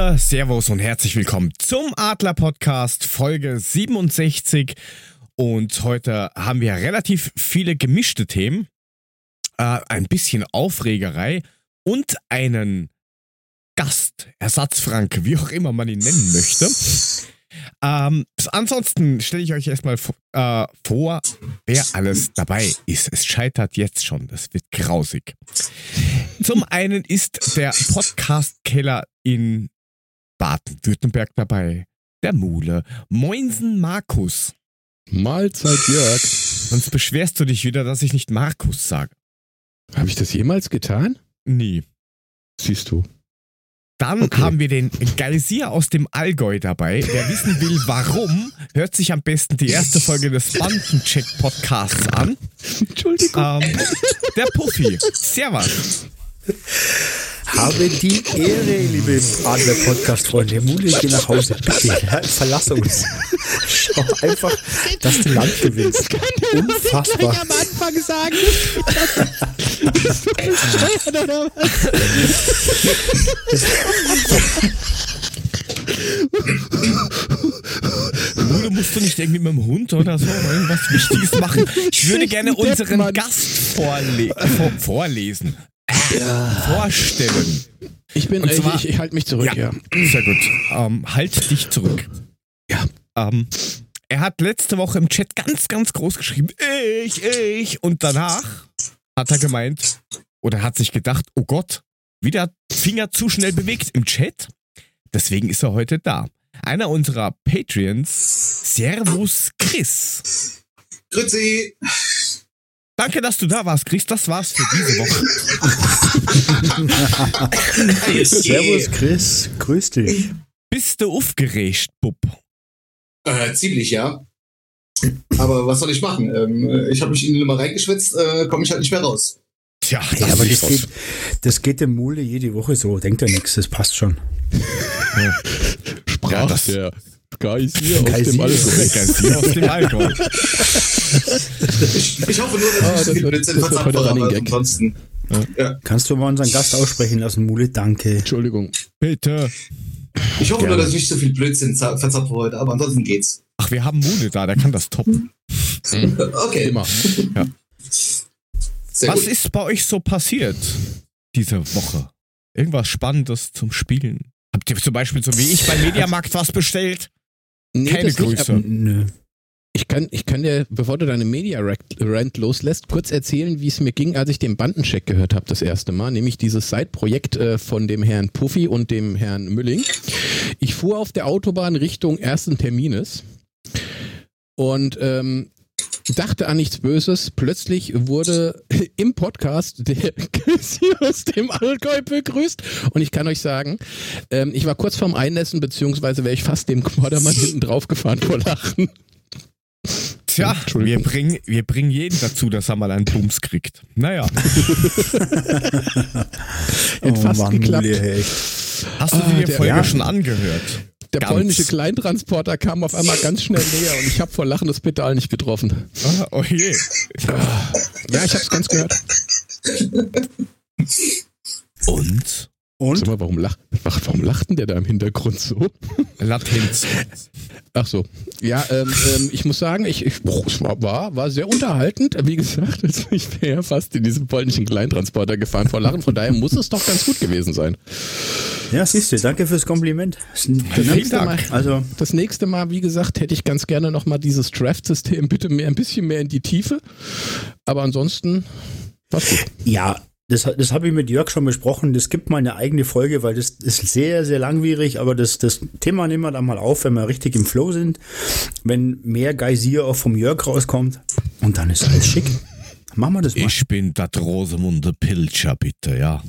Servus und herzlich willkommen zum Adler Podcast Folge 67. Und heute haben wir relativ viele gemischte Themen, äh, ein bisschen Aufregerei und einen Gast, Ersatzfranke, wie auch immer man ihn nennen möchte. Ähm, ansonsten stelle ich euch erstmal äh, vor, wer alles dabei ist. Es scheitert jetzt schon, das wird grausig. Zum einen ist der Podcast-Keller in Baden-Württemberg dabei, der Mule. Moinsen Markus. Mahlzeit Jörg. Sonst beschwerst du dich wieder, dass ich nicht Markus sage. Habe ich das jemals getan? Nie. Siehst du. Dann okay. haben wir den Geysir aus dem Allgäu dabei. Wer wissen will, warum, hört sich am besten die erste Folge des Bandencheck-Podcasts an. Entschuldigung. Ähm, der Puffy. Servus. Habe die Ehre, liebe Adler-Podcast-Freunde. Mule, geh nach Hause, bitte. Verlass uns. Schau einfach, dass du Land gewinnst. Das kann der Unfassbar. am Anfang sagen. Bist du bescheuert oder was? Mule, musst du nicht irgendwie mit dem Hund oder so irgendwas Wichtiges machen? Ich würde gerne unseren Gast vorle vor vorlesen. Vorstellen. Ich bin, äh, zwar, ich, ich, ich halte mich zurück, ja. ja. Sehr gut. Ähm, halt dich zurück. Ja. Ähm, er hat letzte Woche im Chat ganz, ganz groß geschrieben, ich, ich. Und danach hat er gemeint, oder hat sich gedacht, oh Gott, wieder Finger zu schnell bewegt im Chat. Deswegen ist er heute da. Einer unserer Patreons, Servus Chris. Grüezi. Danke, dass du da warst, Chris. Das war's für diese Woche. Servus, Chris. Grüß dich. Bist du aufgeregt, Bub? Äh, ziemlich, ja. Aber was soll ich machen? Ähm, ich habe mich in die Nummer reingeschwitzt, äh, komme ich halt nicht mehr raus. Tja, ja, aber das geht, das geht dem Mule jede Woche so. Denkt er nichts, das passt schon. Ja. Sprach ja, das, der Geysir aus dem Allgäu. Geysir aus dem Allgäu. ich, ich hoffe nur, dass ah, ich das wird, das wird heute ansonsten. Ja. Ja. Kannst du mal unseren Gast aussprechen lassen, Mule? Danke. Entschuldigung. Bitte. Ich hoffe Gerne. nur, dass ich nicht so viel Blödsinn verzapfe heute, aber ansonsten geht's. Ach, wir haben Mule da, der kann das toppen. okay. Immer. Ja. Was gut. ist bei euch so passiert diese Woche? Irgendwas Spannendes zum Spielen? Habt ihr zum Beispiel so wie ich beim Mediamarkt was bestellt? Nee, Keine Grüße. Nicht, nö. Ich kann, ich kann dir, bevor du deine Media-Rant loslässt, kurz erzählen, wie es mir ging, als ich den Bandencheck gehört habe das erste Mal, nämlich dieses Side-Projekt äh, von dem Herrn Puffy und dem Herrn Mülling. Ich fuhr auf der Autobahn Richtung ersten Termines und ähm, dachte an nichts Böses. Plötzlich wurde im Podcast der aus dem Allgäu begrüßt. Und ich kann euch sagen, ähm, ich war kurz vorm Einnässen, beziehungsweise wäre ich fast dem Quadermann hinten drauf gefahren vor Lachen. Tja, wir bringen, wir bringen jeden dazu, dass er mal einen Bums kriegt. Naja. Hätte oh, fast Mann, geklappt. Hast du dir die ah, Folge ja. schon angehört? Der ganz. polnische Kleintransporter kam auf einmal ganz schnell näher und ich habe vor Lachen das Pedal nicht getroffen. Ah, oh je. Ja, ich habe es ganz gehört. Und? Und? Sag mal, warum, lach, warum lacht denn der da im Hintergrund so? Latenz. Ach so. Ja, ähm, ähm, ich muss sagen, ich, ich es war, war sehr unterhaltend. Wie gesagt, also ich wäre ja fast in diesem polnischen Kleintransporter gefahren vor Lachen. Von daher muss es doch ganz gut gewesen sein. Ja, siehst du, danke fürs Kompliment. Das, das nächste Mal, also das nächste Mal, wie gesagt, hätte ich ganz gerne nochmal dieses Draft-System bitte mehr, ein bisschen mehr in die Tiefe. Aber ansonsten war's gut. Ja, das, das habe ich mit Jörg schon besprochen. Das gibt mal eine eigene Folge, weil das ist sehr, sehr langwierig. Aber das, das Thema nehmen wir dann mal auf, wenn wir richtig im Flow sind. Wenn mehr Geysir auch vom Jörg rauskommt. Und dann ist alles schick. Machen wir das mal. Ich bin das Rosemunde Pilcher, bitte, ja.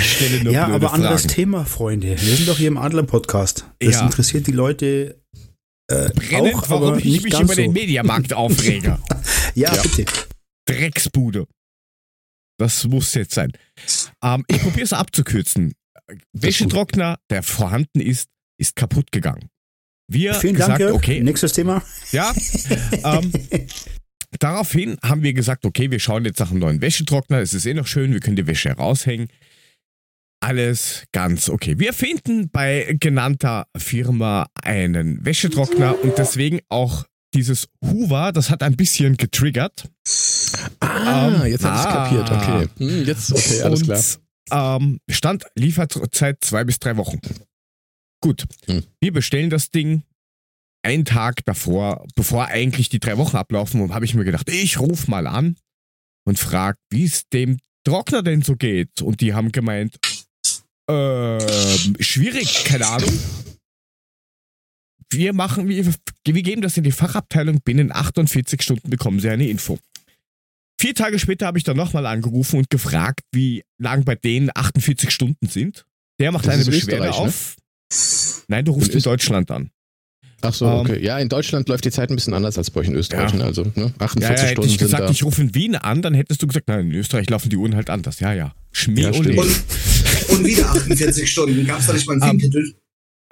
stelle nur ja, aber Fragen. anderes Thema, Freunde. Wir sind doch hier im Adler-Podcast. Das ja. interessiert die Leute äh, Brennend, auch, warum ich mich über so. den Mediamarkt aufrege. ja, ja, bitte. Drecksbude. Das muss jetzt sein. Ähm, ich probiere es abzukürzen. Wäschetrockner, der vorhanden ist, ist kaputt gegangen. Wir Vielen gesagt, Dank, okay. Nächstes Thema. Ja. Ähm, daraufhin haben wir gesagt, okay, wir schauen jetzt nach einem neuen Wäschetrockner. Es ist eh noch schön, wir können die Wäsche heraushängen. alles ganz okay. Wir finden bei genannter Firma einen Wäschetrockner und deswegen auch dieses Hoover, das hat ein bisschen getriggert. Ah, Ähm, jetzt habe ich ah. kapiert. Okay. Hm, jetzt, okay, alles und, klar. Ähm, Stand Lieferzeit zwei bis drei Wochen. Gut, Hm. wir bestellen das Ding. Einen Tag davor, bevor eigentlich die drei Wochen ablaufen, habe ich mir gedacht, ich ruf mal an und frag, wie es dem Trockner denn so geht. Und die haben gemeint, ähm, schwierig, keine Ahnung. Wir machen, wir, wir geben das in die Fachabteilung, binnen 48 Stunden bekommen sie eine Info. Vier Tage später habe ich dann nochmal angerufen und gefragt, wie lang bei denen 48 Stunden sind. Der macht Das eine Beschwerde Österreich, ne? auf. Nein, du rufst In in Deutschland an. Ach so, ähm, okay. Ja, in Deutschland läuft die Zeit ein bisschen anders als bei euch in Österreich. Ja. ne? Also ne? 48 Ja, ja, hätte Stunden ich gesagt, ich rufe in Wien an, dann hättest du gesagt, nein, in Österreich laufen die Uhren halt anders. Ja, ja. Schmäh Ja. Und, und wieder 48 Stunden. Gab es da nicht mal einen Ähm, Filmtitel?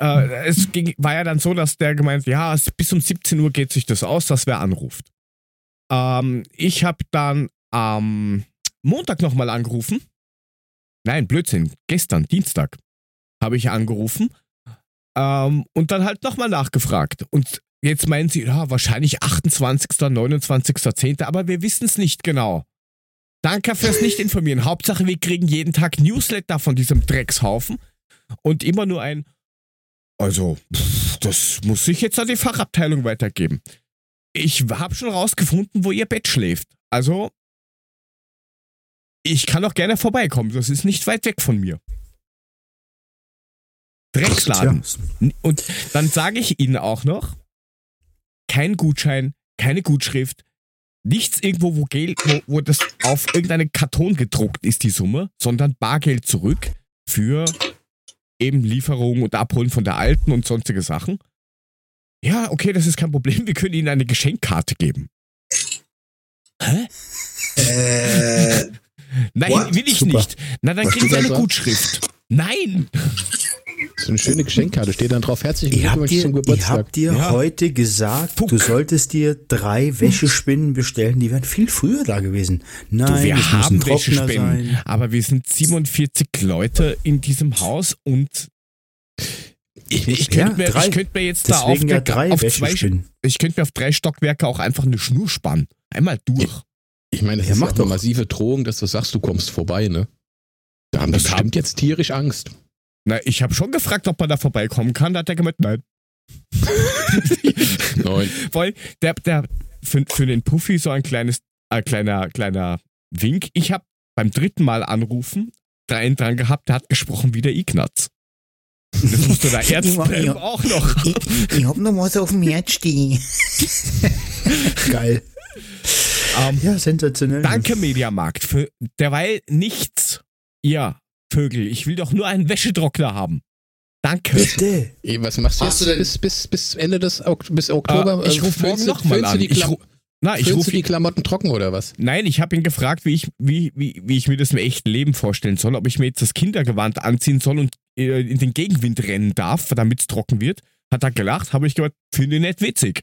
Äh, Es ging, war ja dann so, dass der gemeint, ja, bis um 17 Uhr geht sich das aus, dass wer anruft. Ähm, ich habe dann am Montag nochmal angerufen. Nein, Blödsinn, gestern, Dienstag, habe ich angerufen ähm, und dann halt nochmal nachgefragt. Und jetzt meinen sie, ja, wahrscheinlich 28., 29., 10., aber wir wissen es nicht genau. Danke fürs Nicht-Informieren. Hauptsache, wir kriegen jeden Tag Newsletter von diesem Dreckshaufen und immer nur ein, also, pff, das muss ich jetzt an die Fachabteilung weitergeben. Ich habe schon rausgefunden, wo ihr Bett schläft. Also, ich kann auch gerne vorbeikommen. Das ist nicht weit weg von mir. Drecksladen. Und dann sage ich Ihnen auch noch, kein Gutschein, keine Gutschrift, nichts irgendwo, wo, Geld, wo, wo das auf irgendeinen Karton gedruckt ist, die Summe, sondern Bargeld zurück für eben Lieferung und Abholen von der alten und sonstige Sachen. Ja, okay, das ist kein Problem. Wir können Ihnen eine Geschenkkarte geben. Hä? Äh, Nein, What? will ich Super. nicht. Na, dann kriegen Sie eine? Gutschrift. Nein! So eine schöne Geschenkkarte. Steht dann drauf. Herzlichen Ich Glückwunsch zum ich Geburtstag. hab dir Ja. heute gesagt, Fuck. du solltest dir drei Wäschespinnen bestellen, die wären viel früher da gewesen. Nein, Du, wir haben Wäschespinnen, sein. aber wir sind 47 Leute in diesem Haus und ich, ich könnte Ja, mir, ich könnte mir jetzt da auf, ja auf zwei, ich könnte mir auf drei Stockwerke auch einfach eine Schnur spannen. Einmal durch. Ich meine, das Ja, ist mach auch eine doch. massive Drohung, dass du sagst, du kommst vorbei, ne? Da haben Das bestimmt jetzt tierisch Angst. Na, ich habe schon gefragt, ob man da vorbeikommen kann. Da hat er gemeint, nein. Nein. Weil der, der für, für den Puffy so ein kleines, äh, kleiner, kleiner Wink. Ich habe beim dritten Mal anrufen, da einen dran gehabt, der hat gesprochen wie der Ignaz. Das musste der Ärzte Ja. auch noch. Ich, ich hab noch was auf dem Herz stehen. Geil. Ähm, Ja, sensationell. danke, Mediamarkt, für derweil nichts. Ihr Vögel, ich will doch nur einen Wäschetrockner haben. Danke. Bitte. Ey, was machst du Hast jetzt du denn- bis, bis, bis Ende des Ok- bis Oktober? Äh, ich Äh, rufe morgen nochmal an. Die Ich, Klam ru- na, ich füllst rufe du die Klamotten trocken oder was? Nein, ich habe ihn gefragt, wie ich, wie, wie, wie ich mir das im echten Leben vorstellen soll, ob ich mir jetzt das Kindergewand anziehen soll und äh, in den Gegenwind rennen darf, damit es trocken wird. Hat er gelacht, habe ich gesagt, finde ich nicht witzig.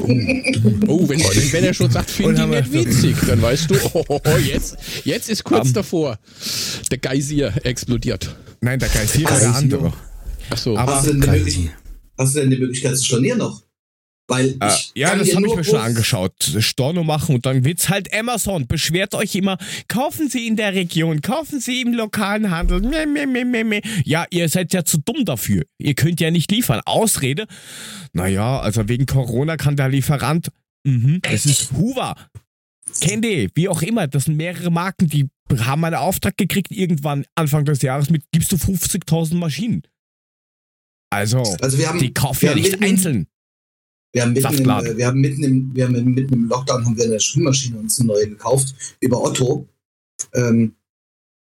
Oh, wenn, wenn, wenn er schon sagt, finde ich nicht witzig, dann weißt du, oh, oh, oh, jetzt, jetzt ist kurz Um. davor. Der Geysir explodiert. Nein, der Geist hier war Geist der andere. Ach so. Aber- hast, du denn die Geil. Möglichkeit, hast du denn die Möglichkeit zu stornieren noch? Weil Äh, ja, das habe ich mir schon angeschaut. Storno machen und dann wird's halt Amazon. Beschwert euch immer, kaufen Sie in der Region, kaufen Sie im lokalen Handel. Ja, ihr seid ja zu dumm dafür. Ihr könnt ja nicht liefern. Ausrede. Naja, also wegen Corona kann der Lieferant. Mhm, das ist Hoover. Candy, wie auch immer. Das sind mehrere Marken, die haben einen Auftrag gekriegt irgendwann Anfang des Jahres mit, gibst du 50.000 Maschinen. Also, Also wir haben, die kaufen ja nicht mitten- einzeln. Wir haben mitten, im, wir haben mitten im, wir haben mitten im Lockdown haben wir eine Spülmaschine uns eine neue gekauft über Otto. Ähm,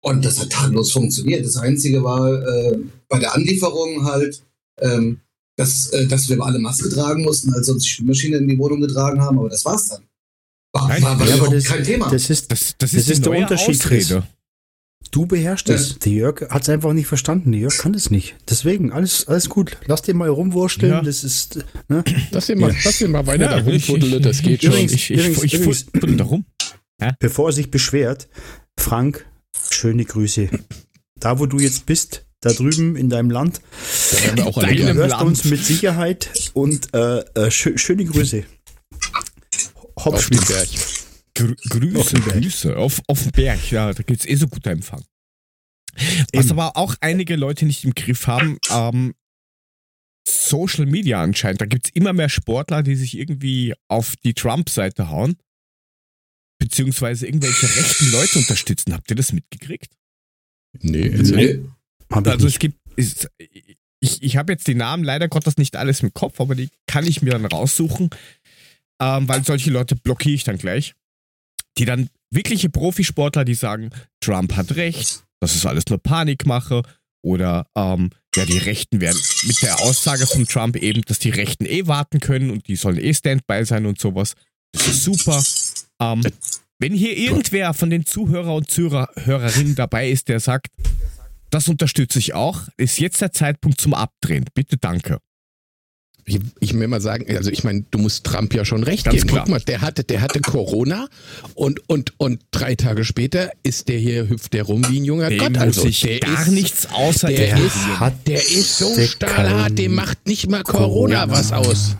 und das hat tadellos funktioniert. Das Einzige war äh, bei der Anlieferung halt, ähm, dass, äh, dass wir alle Maske tragen mussten, als wir uns die Spülmaschine in die Wohnung getragen haben. Aber das war's dann. War, Nein, war, war ja, das- kein Thema. Das ist, Das, das, Das ist, der Unterschied. Ausrede. Du beherrschst es. Der Jörg hat es einfach nicht verstanden. Der Jörg kann es nicht. Deswegen, alles, alles gut. Lass den mal rumwursteln. Ja. Das ist, ne? Lass ihn mal, lass ihn mal weiter da rumfuddeln, das geht schon. Übrigens- Ich, ich, übrigens- ich, ich, übrigens- fuddel da rum. Bevor er sich beschwert, Frank, schöne Grüße. da wo du jetzt bist, da drüben in deinem Land, Da auch du hörst Land. uns mit Sicherheit und äh, äh, schö schöne Grüße. den. Berg. Grü Grüße, Auf. Grüße. Auf, auf dem Berg, ja, da gibt's eh so guter Empfang. Was Eben. aber auch einige Leute nicht im Griff haben, ähm, Social Media anscheinend. Da gibt's immer mehr Sportler, die sich irgendwie auf die Trump-Seite hauen. Beziehungsweise irgendwelche rechten Leute unterstützen. Habt ihr das mitgekriegt? Nee, erzähl. Nee. Hab ich Also es gibt, ist, ich, ich habe jetzt die Namen leider Gottes nicht alles im Kopf, aber die kann ich mir dann raussuchen, ähm, weil solche Leute blockiere ich dann gleich. Die dann wirkliche Profisportler, die sagen, Trump hat recht, das ist alles nur Panikmache oder ähm, ja, die Rechten werden mit der Aussage von Trump eben, dass die Rechten eh warten können und die sollen eh Standby sein und sowas. Das ist super. Ähm, wenn hier irgendwer von den Zuhörer und Zuhörerinnen dabei ist, der sagt, das unterstütze ich auch, ist jetzt der Zeitpunkt zum Abdrehen. Bitte danke. Ich, ich will mal sagen, also ich meine, du musst Trump ja schon recht Ganz geben. klar. Guck mal, der hatte, der hatte Corona und, und, und drei Tage später ist der hier, hüpft der rum wie ein junger Dem Gott. Also ich der gar ist, nichts außer der ignorieren. ist, hat, der ist so Der stahlhart, dem macht nicht mal Corona, Corona. was aus.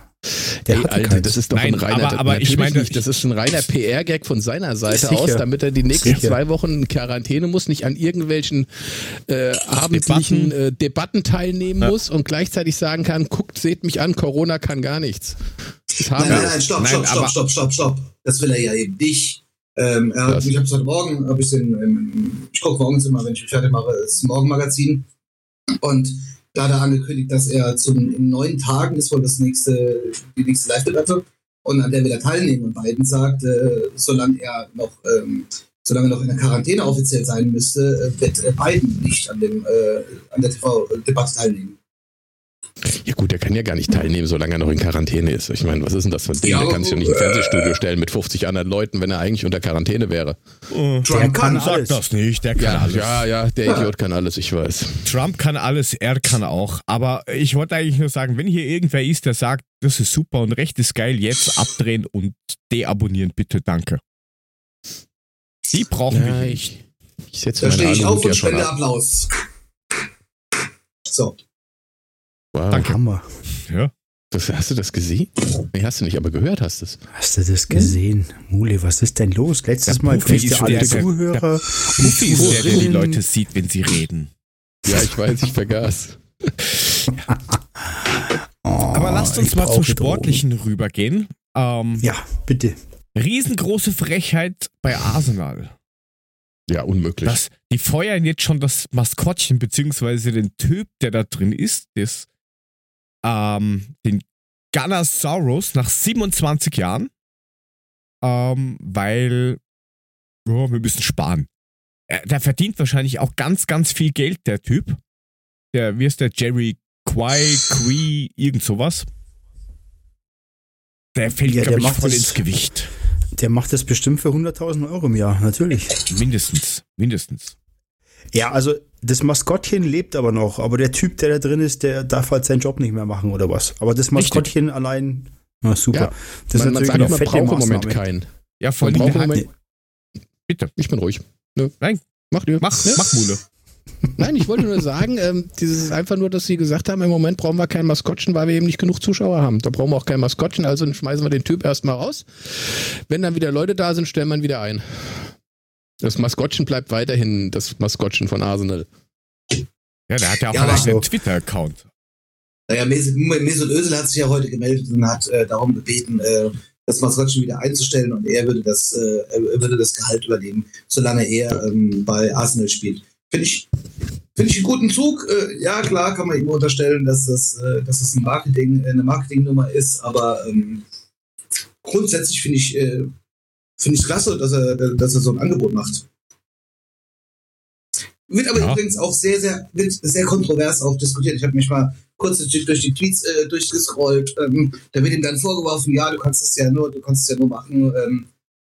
Der Ey, hatte Alter, das ist doch Nein, ein reiner, aber- aber ich meine, nicht, das ist ein reiner PR-Gag von seiner Seite Sicher. aus, damit er die nächsten Sicher. zwei Wochen in Quarantäne muss, nicht an irgendwelchen äh, abendlichen Debatten. Äh, Debatten teilnehmen Ja. muss und gleichzeitig sagen kann, guckt, seht mich an, Corona kann gar nichts. Nein, nein, nein, stopp, Nein, stopp, stopp, stopp, stopp, stopp. Das will er ja eben nicht. Ähm, er hat, ich habe es heute Morgen, hab ich den, ähm, ich gucke morgens immer, wenn ich mich fertig mache, das Morgenmagazin. Und da hat er angekündigt, dass er zum, in neun Tagen ist wohl das nächste, die nächste Live-Debatte und an der will er teilnehmen. Und Biden sagt, äh, solange er noch, ähm, solange er noch in der Quarantäne offiziell sein müsste, äh, wird äh, Biden nicht an, dem, äh, an der TV-Debatte teilnehmen. Ja gut, der kann ja gar nicht teilnehmen, solange er noch in Quarantäne ist. Ich meine, was ist denn das für ein Ding? Ja, der kann sich doch nicht im äh, Fernsehstudio stellen mit 50 anderen Leuten, wenn er eigentlich unter Quarantäne wäre. Äh, Trump kann Sag alles. das nicht, der kann alles. ja, ja, der Idiot kann alles, ich weiß. Trump kann alles, er kann auch. Aber ich wollte eigentlich nur sagen, wenn hier irgendwer ist, der sagt, das ist super und recht ist geil, jetzt abdrehen und deabonnieren, bitte, danke. Die brauchen Ja, hier ich, ich setze Da stehe ich auf ja und schon spende. Applaus. So. Wow. Danke. Hammer. Ja. Das, hast du das gesehen? Nee, hast du nicht, aber gehört hast du es. Hast du das gesehen? Mule, was ist denn los? Letztes Der Mal grüßte ist alle der- der- Zuhörer. Puffy ist der, der die. Leute sieht, wenn sie reden. Ja, ich weiß, ich vergaß. Oh, Aber lasst uns ich mal zum Sportlichen rübergehen. Ähm, Drogen. Ja, bitte. riesengroße Frechheit bei Arsenal. Ja, unmöglich. Das, die feuern jetzt schon das Maskottchen, beziehungsweise den Typ, der da drin ist, das, ähm, den Gunnosaurus nach 27 Jahren, ähm, weil ja, wir müssen sparen. Er, der verdient wahrscheinlich auch ganz, ganz viel Geld, der Typ. Der, wie ist der, Jerry Quay, Quee, irgend sowas. Der fällt, Ja, glaube ich, voll das- ins Gewicht. Der macht das bestimmt für 100.000 Euro im Jahr, natürlich. Mindestens, mindestens. Ja, also das Maskottchen lebt aber noch, aber der Typ, der da drin ist, der darf halt seinen Job nicht mehr machen oder was. Aber das Maskottchen allein, na super. Ja, das man, man sagt, eine man fette braucht im Moment keinen. Ja, vor Man braucht Moment. Bitte. Ich bin ruhig. Nö. Nein. Macht ihr. Mach, Ne? mach Mule. Nein, ich wollte nur sagen, ähm, dieses ist einfach nur, dass sie gesagt haben, im Moment brauchen wir kein Maskottchen, weil wir eben nicht genug Zuschauer haben. Da brauchen wir auch kein Maskottchen, also schmeißen wir den Typ erstmal raus. Wenn dann wieder Leute da sind, stellen wir ihn wieder ein. Das Maskottchen bleibt weiterhin das Maskottchen von Arsenal. Ja, der hat ja auch Ja, einen so. Twitter-Account. Naja, Mesut Mesut Özil hat sich ja heute gemeldet und hat äh, darum gebeten, äh, das Maskottchen wieder einzustellen und er würde das, äh, er würde das Gehalt übernehmen, solange er ähm, bei Arsenal spielt. Finde ich, finde ich einen guten Zug. Äh, ja, klar, kann man ihm unterstellen, dass das, äh, dass das ein Marketing, äh, eine Marketingnummer ist, aber ähm, grundsätzlich finde ich, äh, finde ich klasse, dass er, dass er so ein Angebot macht. Wird aber Ja. übrigens auch sehr, sehr, wird sehr kontrovers auch diskutiert. Ich habe mich mal kurz durch die Tweets äh, durchgescrollt. Ähm, da wird ihm dann vorgeworfen, ja, du kannst es ja nur, du kannst es ja nur machen, ähm,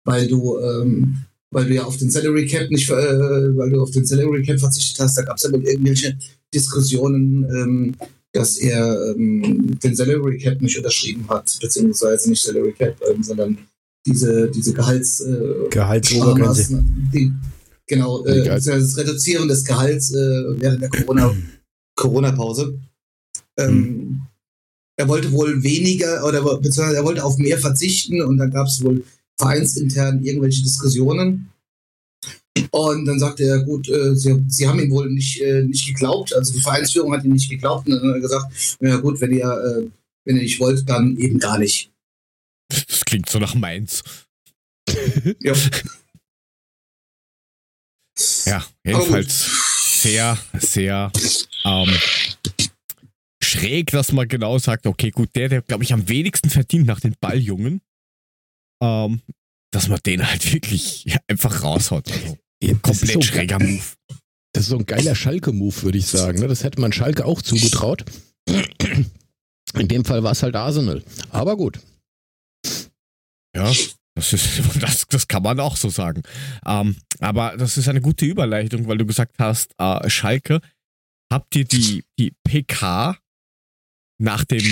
weil du, ähm, weil du ja auf den Salary Cap nicht, äh, weil du auf den Salary Cap verzichtet hast. Da gab es ja wohl irgendwelche Diskussionen, ähm, dass er ähm, den Salary Cap nicht unterschrieben hat, beziehungsweise nicht Salary Cap, ähm, sondern diese, diese Gehalts, äh, Gehaltsobergrenze. Sparmaßnahmen, die, Genau, äh, das Reduzieren des Gehalts äh, während der Corona, Corona-Pause. Ähm, mhm. Er wollte wohl weniger oder beziehungsweise er wollte auf mehr verzichten und dann gab es wohl vereinsintern irgendwelche Diskussionen. Und dann sagte er, gut, äh, sie, sie haben ihm wohl nicht, äh, nicht geglaubt, also die Vereinsführung hat ihm nicht geglaubt und dann hat er gesagt, ja gut, wenn ihr, äh, wenn ihr nicht wollt, dann eben gar nicht. Das klingt so nach Mainz. ja. Ja, jedenfalls sehr, sehr ähm, schräg, dass man genau sagt, okay, gut, der, der, glaube ich, am wenigsten verdient nach den Balljungen, ähm, dass man den halt wirklich ja, einfach raushaut. Also, ja, komplett so schräger Move. Das ist so ein geiler Schalke-Move, würde ich sagen. Ne? Das hätte man Schalke auch zugetraut. In dem Fall war es halt Arsenal. Aber gut. Ja, das, ist, das, das kann man auch so sagen. Ähm, aber das ist eine gute Überleitung, weil du gesagt hast, äh, Schalke, habt ihr die, die PK nach dem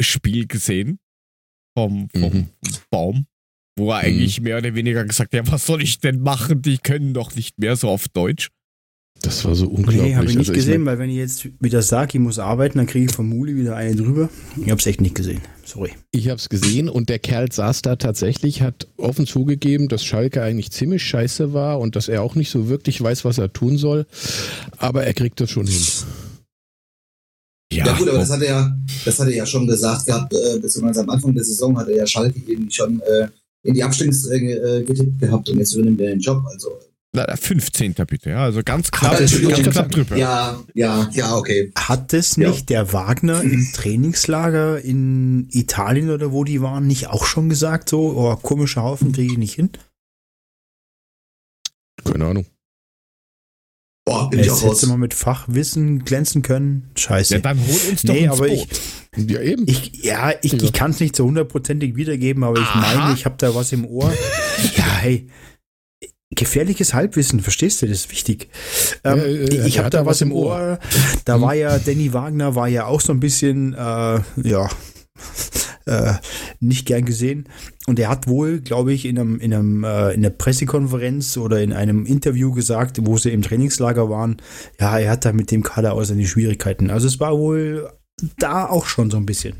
Spiel gesehen? Vom, vom mhm. Baum? Wo er eigentlich mhm. mehr oder weniger gesagt hat, ja, was soll ich denn machen? Die können doch nicht mehr so auf Deutsch. Das war so unglaublich. Nee, habe ich nicht also gesehen, ich mein, weil wenn ich jetzt wieder sage, ich muss arbeiten, dann kriege ich von Muli wieder eine drüber. Ich habe es echt nicht gesehen. Sorry. Ich habe es gesehen und der Kerl saß da tatsächlich, hat offen zugegeben, dass Schalke eigentlich ziemlich scheiße war und dass er auch nicht so wirklich weiß, was er tun soll. Aber er kriegt das schon hin. Ja, ja gut, aber das hat er ja, das hat er ja schon gesagt gehabt, äh, beziehungsweise am Anfang der Saison hat er ja Schalke irgendwie schon äh, in die Abstiegsränge äh, getippt gehabt und jetzt übernimmt er den Job. Also 15. bitte, ja, also ganz knapp, ganz knapp drüber. Ja, ja, ja, okay. Hat es nicht ja. der Wagner im Trainingslager in Italien oder wo die waren, nicht auch schon gesagt, so, oh, komischer Haufen kriege ich nicht hin? Keine Ahnung. Boah, bin ich auch raus. mal mit Fachwissen glänzen können. Scheiße. Ja, dann hol uns doch nee, ins aber Boot. Ich, ja, eben. Ich, ja, ich, ich kann es nicht so hundertprozentig wiedergeben, aber ich Aha. meine, ich habe da was im Ohr. ja, hey, gefährliches Halbwissen, verstehst du? Das ist wichtig. Ähm, ja, ja, ich habe da was im Ohr. Ohr. Da mhm. war ja Danny Wagner war ja auch so ein bisschen, äh, ja, äh, nicht gern gesehen. Und er hat wohl, glaube ich, in, einem, in, einem, äh, in einer Pressekonferenz oder in einem Interview gesagt, wo sie im Trainingslager waren, ja, er hat da mit dem Kader auch seine Schwierigkeiten. Also es war wohl da auch schon so ein bisschen.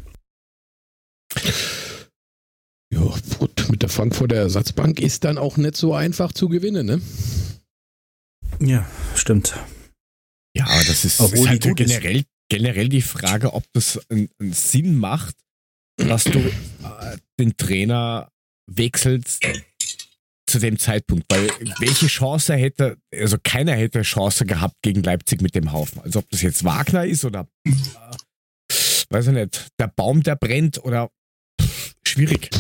Mit der Frankfurter Ersatzbank ist dann auch nicht so einfach zu gewinnen, ne? Ja, stimmt. Ja, aber das ist, Obwohl ist halt generell, generell die Frage, ob das einen, einen Sinn macht, dass du äh, den Trainer wechselst zu dem Zeitpunkt, weil welche Chance hätte, also keiner hätte Chance gehabt gegen Leipzig mit dem Haufen. Also ob das jetzt Wagner ist oder äh, weiß ich nicht, der Baum, der brennt oder schwierig.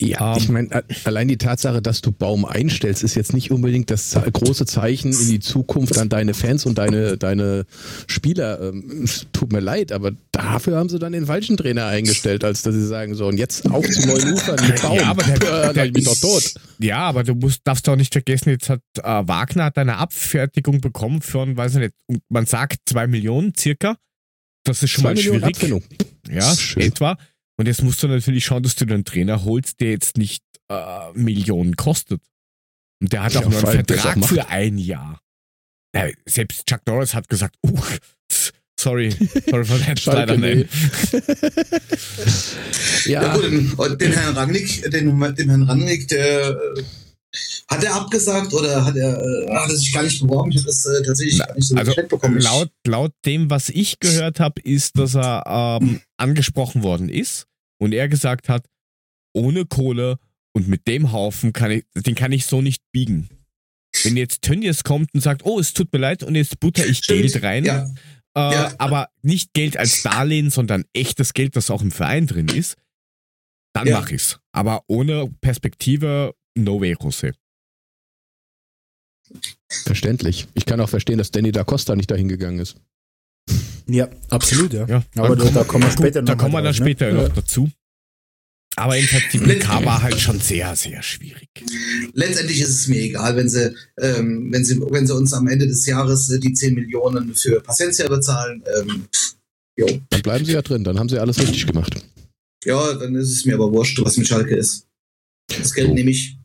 Ja, um, ich ähm, meine, allein die Tatsache, dass du Baum einstellst, ist jetzt nicht unbedingt das große Zeichen in die Zukunft an deine Fans und deine, deine Spieler. Ähm, es tut mir leid, aber dafür haben sie dann den falschen Trainer eingestellt, als dass sie sagen so, und jetzt auf zu neuen Ufern mit Baum. Ja, aber der, der, der bin doch tot. Ja, aber du musst, darfst doch nicht vergessen, jetzt hat äh, Wagner hat eine Abfertigung bekommen von, weiß ich nicht, man sagt zwei Millionen circa. Das ist schon zwei mal Millionen schwierig. Abfindung. Ja, Schön. etwa. Und jetzt musst du natürlich schauen, dass du einen Trainer holst, der jetzt nicht äh, Millionen kostet. Und der hat auch ja, nur einen Vertrag für ein Jahr. Ja, selbst Chuck Norris hat gesagt, uh, sorry, sorry for that, leider nein. ja. ja gut, und den Herrn Rangnick, den, den Herrn Rangnick, der hat er abgesagt oder hat er, äh, hat er sich gar nicht beworben? Ich habe das äh, tatsächlich gar nicht so also, bekommen. Laut, laut dem, was ich gehört habe, ist, dass er ähm, angesprochen worden ist und er gesagt hat, ohne Kohle und mit dem Haufen kann ich, den kann ich so nicht biegen. Wenn jetzt Tönnies kommt und sagt, oh, es tut mir leid und jetzt butter ich Stimmt. Geld rein, ja. Äh, ja. aber nicht Geld als Darlehen, sondern echtes Geld, das auch im Verein drin ist, dann ja. mach ich's. Aber ohne Perspektive No way, José. Verständlich. Ich kann auch verstehen, dass Danny da Costa nicht dahin gegangen ist. Ja, absolut, ja. ja Aber da, da, kommen wir später noch Da kommen wir dann später ne? noch dazu. Aber jedenfalls die PK war halt schon sehr, sehr schwierig. Letztendlich ist es mir egal, wenn sie, ähm, wenn sie, wenn sie uns am Ende des Jahres äh, die 10 Millionen für Paciencia bezahlen. Ähm, jo. Dann bleiben sie ja drin, dann haben sie alles richtig gemacht. Ja, dann ist es mir aber wurscht, was mit Schalke ist. Das Geld oh. nehme ich.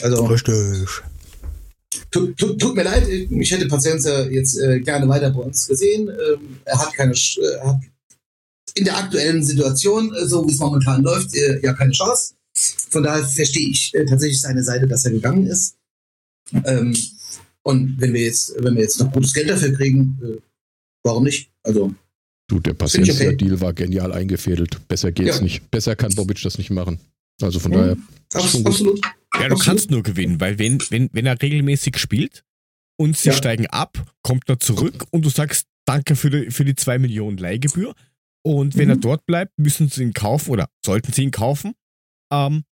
Also. Richtig. tut, tut, tut, mir leid, ich hätte Pazienza jetzt äh, gerne weiter bei uns gesehen. Ähm, er hat keine, äh, hat in der aktuellen Situation, äh, so wie es momentan läuft, äh, ja keine Chance. Von daher verstehe ich äh, tatsächlich seine Seite, dass er gegangen ist. Ähm, und wenn wir jetzt, wenn wir jetzt noch gutes Geld dafür kriegen, äh, warum nicht? Also Du, der Paciencia-Deal okay. war genial eingefädelt. Besser geht's ja. nicht. Besser kann Bobic das nicht machen. Also von ja. daher. Absolut. absolut. Ja, du kannst nur gewinnen, weil wenn, wenn, wenn er regelmäßig spielt und sie ja. steigen ab, kommt er zurück und du sagst Danke für die, für die 2 Millionen Leihgebühr. Und wenn mhm. er dort bleibt, müssen sie ihn kaufen oder sollten sie ihn kaufen, ähm,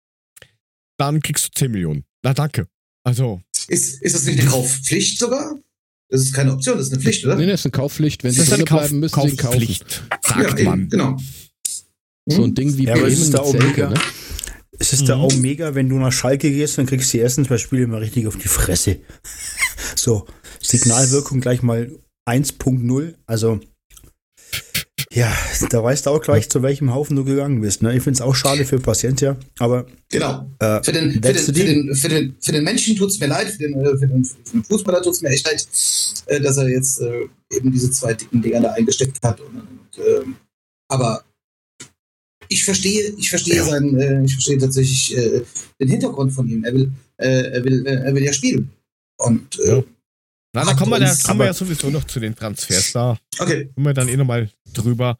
dann kriegst du 10 Millionen. Na danke. Also. Ist, ist das nicht eine Kaufpflicht sogar? Das ist keine Option, das ist eine Pflicht, oder? Nee, das ist eine Kaufpflicht. Wenn sie drin bleiben, müssen Kauf sie ihn kaufen. Sagt ja, man. Genau. So ein Ding wie ja, Bremen mit Zelke, ne? Es ist mhm. der Omega, wenn du nach Schalke gehst, dann kriegst du die ersten zwei Spiele mal richtig auf die Fresse. so, Signalwirkung gleich mal 1.0. Also, ja, da weißt du auch gleich, zu welchem Haufen du gegangen bist. Ne? Ich finde es auch schade für Patientia, aber. Genau. Äh, für, den, für, den, für, den, für, den, für den Menschen tut es mir leid, für den, äh, für den, für den Fußballer tut es mir echt leid, äh, dass er jetzt äh, eben diese zwei dicken Dinger da eingesteckt hat. Und, und, ähm, aber ich verstehe, ich verstehe ja. seinen, äh, ich verstehe tatsächlich äh, den Hintergrund von ihm. Er will, äh, er will, äh, er will ja spielen. Und äh, ja. Na, da kommen wir, da kommen wir ja sowieso noch zu den Transfers. Da okay. kommen wir dann eh nochmal drüber.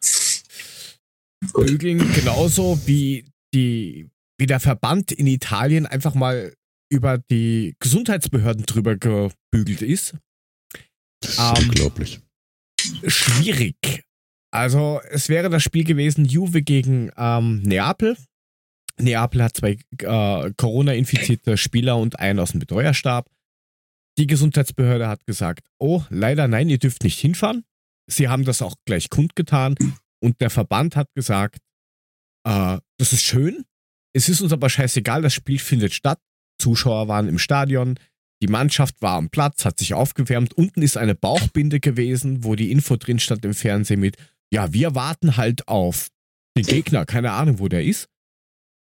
Bügeln genauso wie die, wie der Verband in Italien einfach mal über die Gesundheitsbehörden drüber gebügelt ist. Ähm, Unglaublich. Schwierig. Also es wäre das Spiel gewesen, Juve gegen ähm, Neapel. Neapel hat zwei äh, Corona-infizierte Spieler und einen aus dem Betreuerstab. Die Gesundheitsbehörde hat gesagt, oh, leider nein, ihr dürft nicht hinfahren. Sie haben das auch gleich kundgetan. Und der Verband hat gesagt, äh, das ist schön, es ist uns aber scheißegal, das Spiel findet statt. Zuschauer waren im Stadion, die Mannschaft war am Platz, hat sich aufgewärmt. Unten ist eine Bauchbinde gewesen, wo die Info drin stand im Fernsehen mit ja, wir warten halt auf den Gegner, keine Ahnung, wo der ist.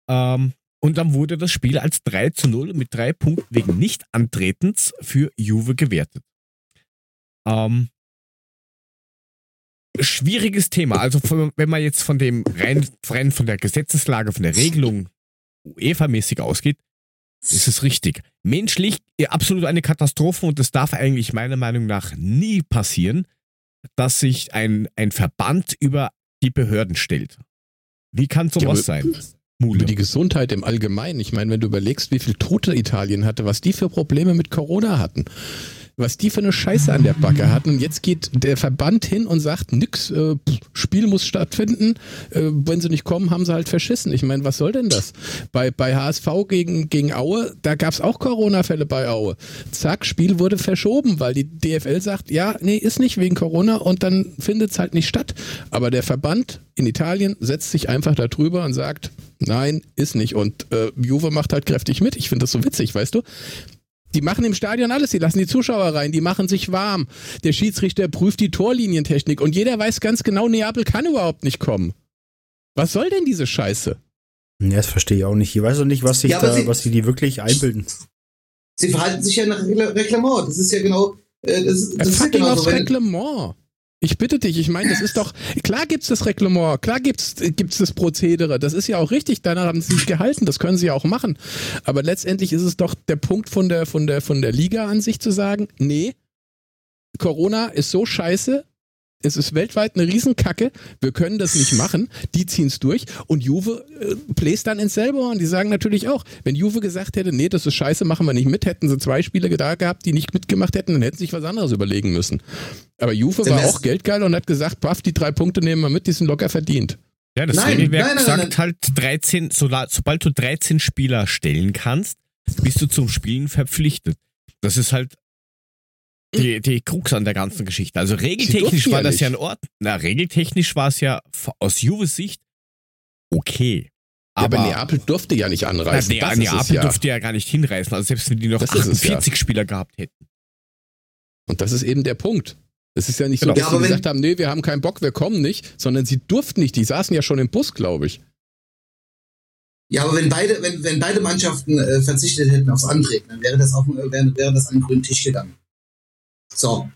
Ähm, und dann wurde das Spiel als 3 zu 0 mit drei Punkten wegen Nicht-Antretens für Juve gewertet. Ähm, schwieriges Thema. Also wenn man jetzt von dem rein, rein von der Gesetzeslage, von der Regelung UEFA-mäßig ausgeht, ist es richtig. Menschlich absolut eine Katastrophe und das darf eigentlich meiner Meinung nach nie passieren dass sich ein, ein Verband über die Behörden stellt. Wie kann sowas ja, sein? Mule. Über die Gesundheit im Allgemeinen. Ich meine, wenn du überlegst, wie viel Tote Italien hatte, was die für Probleme mit Corona hatten was die für eine Scheiße an der Backe hatten. Jetzt geht der Verband hin und sagt, nix, äh, Spiel muss stattfinden. Äh, wenn sie nicht kommen, haben sie halt verschissen. Ich meine, was soll denn das? Bei, bei HSV gegen, gegen Aue, da gab es auch Corona-Fälle bei Aue. Zack, Spiel wurde verschoben, weil die DFL sagt, ja, nee, ist nicht wegen Corona und dann findet es halt nicht statt. Aber der Verband in Italien setzt sich einfach da drüber und sagt, nein, ist nicht. Und äh, Juve macht halt kräftig mit. Ich finde das so witzig, weißt du? Die machen im Stadion alles, die lassen die Zuschauer rein, die machen sich warm. Der Schiedsrichter prüft die Torlinientechnik und jeder weiß ganz genau, Neapel kann überhaupt nicht kommen. Was soll denn diese Scheiße? Ja, das verstehe ich auch nicht. Ich weiß auch nicht, was sich ja, da, sie, was sie die wirklich einbilden. Sie verhalten sich ja nach Reglement. Das ist ja genau. Äh, das, das ist ja genau aufs so, Reglement. Ich bitte dich, ich meine, das ist doch, klar gibt's das Reglement, klar gibt's, gibt's das Prozedere, das ist ja auch richtig, danach haben sie sich gehalten, das können sie ja auch machen. Aber letztendlich ist es doch der Punkt von der, von der, von der Liga an sich zu sagen, nee, Corona ist so scheiße, es ist weltweit eine Riesenkacke. Wir können das nicht machen. Die ziehen es durch. Und Juve äh, bläst dann ins selbe Horn. Die sagen natürlich auch, wenn Juve gesagt hätte, nee, das ist scheiße, machen wir nicht mit, hätten sie zwei Spiele da gehabt, die nicht mitgemacht hätten, dann hätten sie sich was anderes überlegen müssen. Aber Juve war auch geldgeil und hat gesagt, paff, die drei Punkte nehmen wir mit, die sind locker verdient. Ja, das nein, Regelwerk nein, nein, sagt halt 13, so, sobald du 13 Spieler stellen kannst, bist du zum Spielen verpflichtet. Das ist halt die, die Krux an der ganzen Geschichte. Also regeltechnisch war das ja in Ordnung. Na, regeltechnisch war es ja aus Juves Sicht okay. Aber, ja, aber Neapel durfte ja nicht anreisen. Na, ne, Neapel ja. durfte ja gar nicht hinreisen, also selbst wenn die noch das 48 ja. Spieler gehabt hätten. Und das ist eben der Punkt. Es ist ja nicht genau. so, dass sie gesagt haben, nee, wir haben keinen Bock, wir kommen nicht, sondern sie durften nicht. Die saßen ja schon im Bus, glaube ich. Ja, aber wenn beide, wenn, wenn beide Mannschaften äh, verzichtet hätten aufs Antreten, dann wäre das, auf, wäre, wäre das an den grünen Tisch gegangen. So.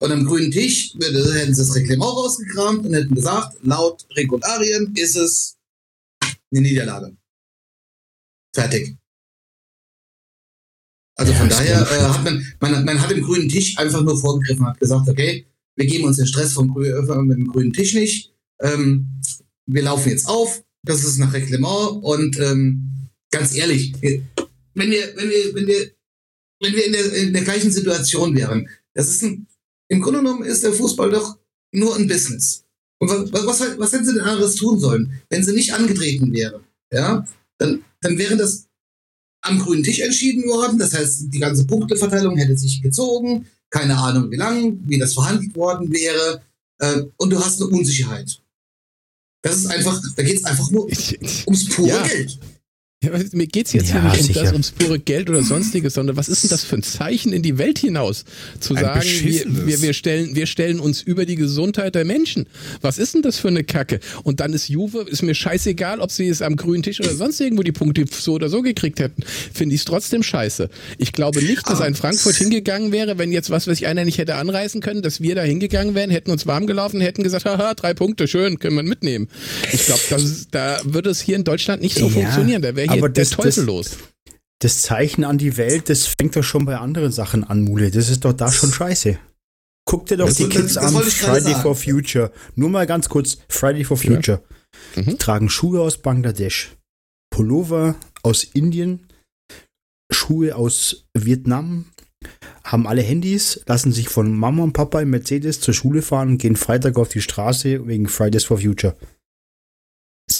Und am grünen Tisch hätten sie das Reglement rausgekramt und hätten gesagt, laut Regularien ist es eine Niederlage. Fertig. Also Ja, von daher äh, hat man, man, man hat dem grünen Tisch einfach nur vorgegriffen, hat gesagt, okay, wir geben uns den Stress vom äh, mit dem grünen Tisch nicht. Ähm, wir laufen jetzt auf, das ist nach Reglement und ähm, ganz ehrlich, wenn wir, wenn wir, wenn wir, wenn wir in der, in der gleichen Situation wären, das ist ein, im Grunde genommen ist der Fußball doch nur ein Business. Und was, was, was, was hätten sie denn anderes tun sollen, wenn sie nicht angetreten wären? Ja, dann, dann wäre das am grünen Tisch entschieden worden. Das heißt, die ganze Punkteverteilung hätte sich gezogen. Keine Ahnung, wie lang, wie das verhandelt worden wäre. Äh, und du hast eine Unsicherheit. Das ist einfach, da geht es einfach nur Ich, ums pure Ja. Geld. Ja, mir geht's jetzt Ja, hier nicht um das, ums pure Geld oder sonstiges, sondern was ist denn das für ein Zeichen in die Welt hinaus? Zu Ein sagen, wir, wir, wir, stellen, wir stellen uns über die Gesundheit der Menschen. Was ist denn das für eine Kacke? Und dann ist Juve, ist mir scheißegal, ob sie es am grünen Tisch oder sonst irgendwo die Punkte so oder so gekriegt hätten. Finde ich es trotzdem scheiße. Ich glaube nicht, dass Aber- ein Frankfurt hingegangen wäre, wenn jetzt was, was ich einer nicht hätte anreißen können, dass wir da hingegangen wären, hätten uns warm gelaufen, hätten gesagt, haha, drei Punkte, schön, können wir mitnehmen. Ich glaube, da würde es hier in Deutschland nicht so Ja, funktionieren. Da wäre aber der das- Teufel das- los. Das Zeichen an die Welt, das fängt doch schon bei anderen Sachen an, Mule. Das ist doch da schon scheiße. Guck dir doch Das- die Kids an, Friday for Future. Nur mal ganz kurz, Friday for Future. Mhm. Die tragen Schuhe aus Bangladesch, Pullover aus Indien, Schuhe aus Vietnam, haben alle Handys, lassen sich von Mama und Papa im Mercedes zur Schule fahren und gehen Freitag auf die Straße wegen Fridays for Future.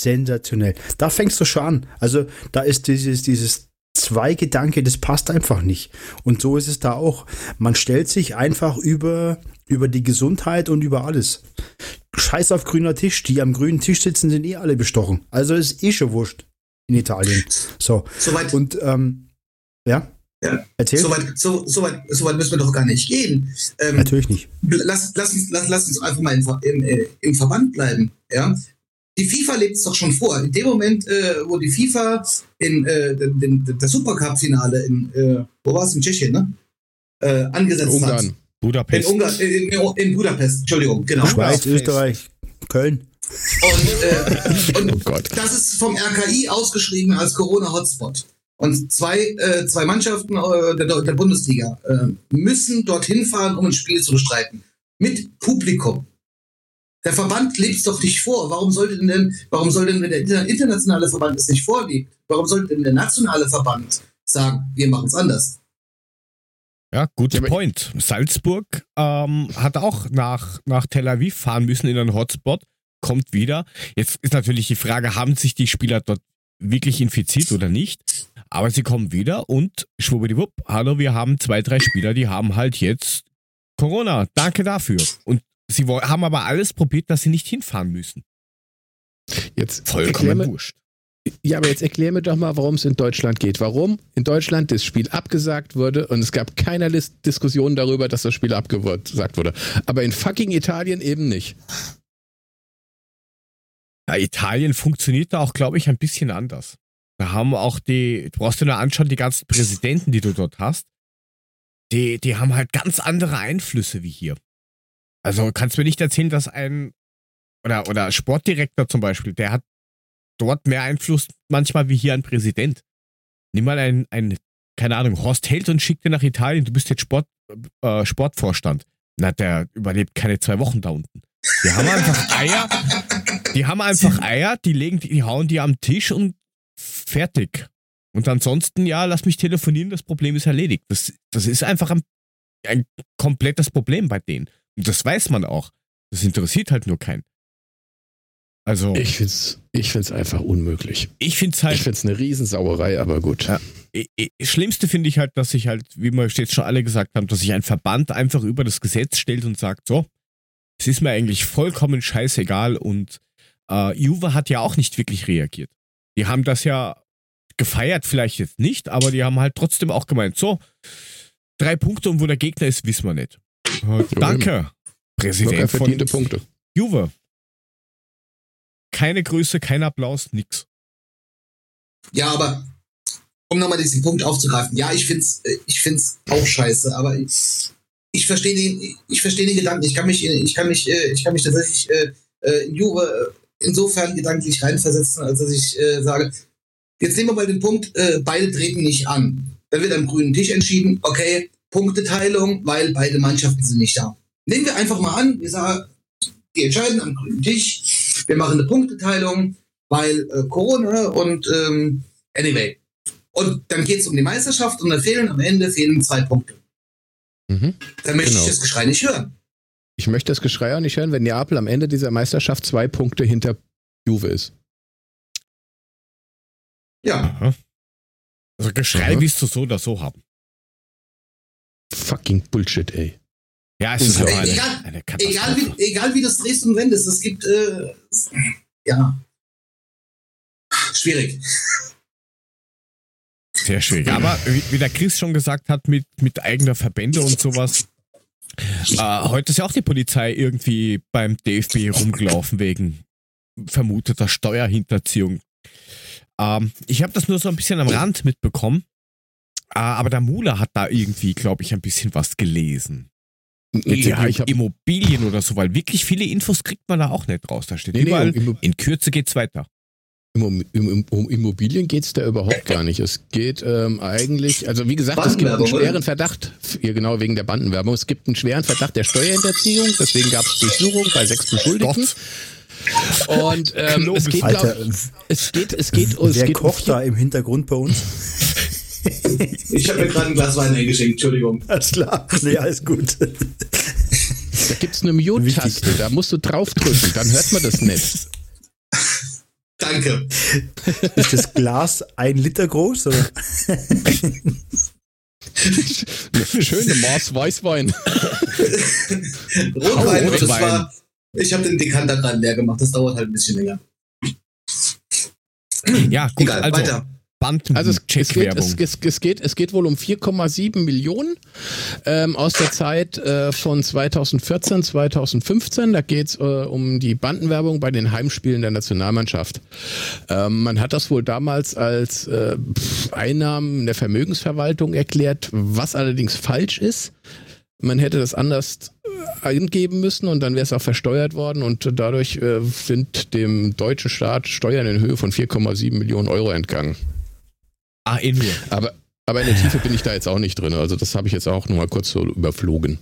Sensationell. Da fängst du schon an. Also da ist dieses, dieses Zwei-Gedanke, das passt einfach nicht. Und so ist es da auch. Man stellt sich einfach über, über die Gesundheit und über alles. Scheiß auf grüner Tisch. Die am grünen Tisch sitzen, sind eh alle bestochen. Also ist eh schon wurscht in Italien. So. Soweit, Und ähm, ja? Ja. Erzähl. soweit, so, soweit, soweit müssen wir doch gar nicht gehen. Ähm, Natürlich nicht. lass, lass, uns, lass, lass uns einfach mal im, im, im Verband bleiben. Ja? Die FIFA lebt es doch schon vor. In dem Moment, äh, wo die FIFA in äh, den, den, das Supercup-Finale in, äh, wo war es? In Tschechien, ne? Äh, angesetzt hat. Ungarn. In, Budapest. Ungarn, in, in Budapest, Entschuldigung, genau. Schweiz. Österreich, Köln. Und, äh, und Oh Gott. das ist vom RKI ausgeschrieben als Corona-Hotspot. Und zwei, äh, zwei Mannschaften äh, der, der Bundesliga äh, müssen dorthin fahren, um ein Spiel zu bestreiten. Mit Publikum. Der Verband lebt es doch nicht vor. Warum sollte denn, warum soll denn, wenn der inter- internationale Verband es nicht vorlebt, warum sollte denn der nationale Verband sagen, wir machen es anders? Ja, guter Ja, Point. Salzburg ähm, hat auch nach, nach Tel Aviv fahren müssen in einen Hotspot, kommt wieder. Jetzt ist natürlich die Frage, haben sich die Spieler dort wirklich infiziert oder nicht? Aber sie kommen wieder und schwuppdiwupp, hallo, wir haben zwei, drei Spieler, die haben halt jetzt Corona. Danke dafür. Und sie haben aber alles probiert, dass sie nicht hinfahren müssen. Jetzt Vollkommen mir, wurscht. ja, aber jetzt erklär mir doch mal, warum es in Deutschland geht. Warum in Deutschland das Spiel abgesagt wurde und es gab keinerlei Diskussion darüber, dass das Spiel abgesagt wurde. Aber in fucking Italien eben nicht. Ja, Italien funktioniert da auch, glaube ich, ein bisschen anders. Da haben auch die, du brauchst dir nur anschauen, die ganzen Präsidenten, die du dort hast, die, die haben halt ganz andere Einflüsse wie hier. Also kannst du mir nicht erzählen, dass ein, oder, oder Sportdirektor zum Beispiel, der hat dort mehr Einfluss manchmal wie hier ein Präsident. Nimm mal ein, ein keine Ahnung, Horst Held und schick dir nach Italien, du bist jetzt Sport, äh, Sportvorstand. Na, der überlebt keine zwei Wochen da unten. Die haben einfach Eier, die haben einfach Eier, die legen, die, die hauen die am Tisch und fertig. Und ansonsten, ja, lass mich telefonieren, das Problem ist erledigt. Das, das ist einfach ein, ein komplettes Problem bei denen. Das weiß man auch. Das interessiert halt nur keinen. Also, Ich find's, ich find's einfach unmöglich. ich finde es halt. Ich find's eine Riesensauerei, aber gut. Ja. Schlimmste finde ich halt, dass sich halt, wie wir jetzt schon alle gesagt haben, dass sich ein Verband einfach über das Gesetz stellt und sagt, so, es ist mir eigentlich vollkommen scheißegal und äh, Juve hat ja auch nicht wirklich reagiert. Die haben das ja gefeiert, vielleicht jetzt nicht, aber die haben halt trotzdem auch gemeint, so, drei Punkte und wo der Gegner ist, wissen wir nicht. Danke, Locker Präsident von verdiente Punkte. Juve. Keine Größe, kein Applaus, nix. Ja, aber um nochmal diesen Punkt aufzugreifen, ja, ich find's, äh, ich find's auch scheiße, aber ich, ich verstehe den, ich verstehe den Gedanken. Ich kann mich, ich kann mich, äh, ich kann mich tatsächlich äh, äh, in Juve insofern gedanklich reinversetzen, als dass ich äh, sage, jetzt nehmen wir mal den Punkt, äh, beide treten nicht an. Dann wird am grünen Tisch entschieden, okay, Punkteteilung, weil beide Mannschaften sind nicht da. Nehmen wir einfach mal an, wir sagen, die entscheiden am grünen Tisch, wir machen eine Punkteteilung, weil äh, Corona und ähm, anyway. Und dann geht es um die Meisterschaft und dann fehlen am Ende fehlen zwei Punkte. Mhm. Dann möchte Genau. ich das Geschrei nicht hören. Ich möchte das Geschrei auch nicht hören, wenn Neapel am Ende dieser Meisterschaft zwei Punkte hinter Juve ist. Ja, Aha. Also Geschrei Aha. willst du so oder so haben. Fucking Bullshit, ey. Ja, es ist aber eine, egal- eine egal wie, egal wie du es drehst und wendest, es gibt, äh, ja, schwierig. Sehr schwierig. Aber wie, wie der Chris schon gesagt hat, mit, mit eigener Verbände und sowas. Äh, heute ist ja auch die Polizei irgendwie beim DFB rumgelaufen wegen vermuteter Steuerhinterziehung. Ähm, ich habe das nur so ein bisschen am Rand mitbekommen. Äh, aber der Mula hat da irgendwie, glaube ich, ein bisschen was gelesen. Mit Ja, ich habe Immobilien oder so, weil wirklich viele Infos kriegt man da auch nicht raus. Da steht Nee, nee, überall, um Immo- in Kürze geht's weiter. Um, um, um Immobilien geht es da überhaupt gar nicht. Es geht ähm, eigentlich, also wie gesagt, es gibt einen schweren Verdacht, ja genau wegen der Bandenwerbung, es gibt einen schweren Verdacht der Steuerhinterziehung, deswegen gab es Durchsuchung bei sechs Beschuldigten. Und ähm, es geht, Alter, glaub, es geht, es geht, es wer geht um kocht da im Hintergrund bei uns? Ich habe mir gerade ein Glas Wein eingeschenkt, Entschuldigung. Alles klar. Nee, alles gut. Da gibt's eine Mute-Taste, da musst du draufdrücken, dann hört man das nicht. Danke. Ist das Glas ein Liter groß? Oder? Schöne Maß Weißwein. Rotwein, das Rotwein. war, ich habe den Dekanter gerade leer gemacht, das dauert halt ein bisschen länger. Ja, gut, Egal, also weiter. Banden, Also es, es, geht, es, es, es, geht, es geht wohl um 4,7 Millionen ähm, aus der Zeit äh, von 2014, 2015. Da geht es äh, um die Bandenwerbung bei den Heimspielen der Nationalmannschaft. Ähm, man hat das wohl damals als äh, Einnahmen der Vermögensverwaltung erklärt, was allerdings falsch ist. Man hätte das anders äh, eingeben müssen und dann wäre es auch versteuert worden und dadurch äh, sind dem deutschen Staat Steuern in Höhe von 4,7 Millionen Euro entgangen. Ah, in nur. Aber, aber in der Tiefe bin ich da jetzt auch nicht drin. Also das habe ich jetzt auch nur mal kurz so überflogen.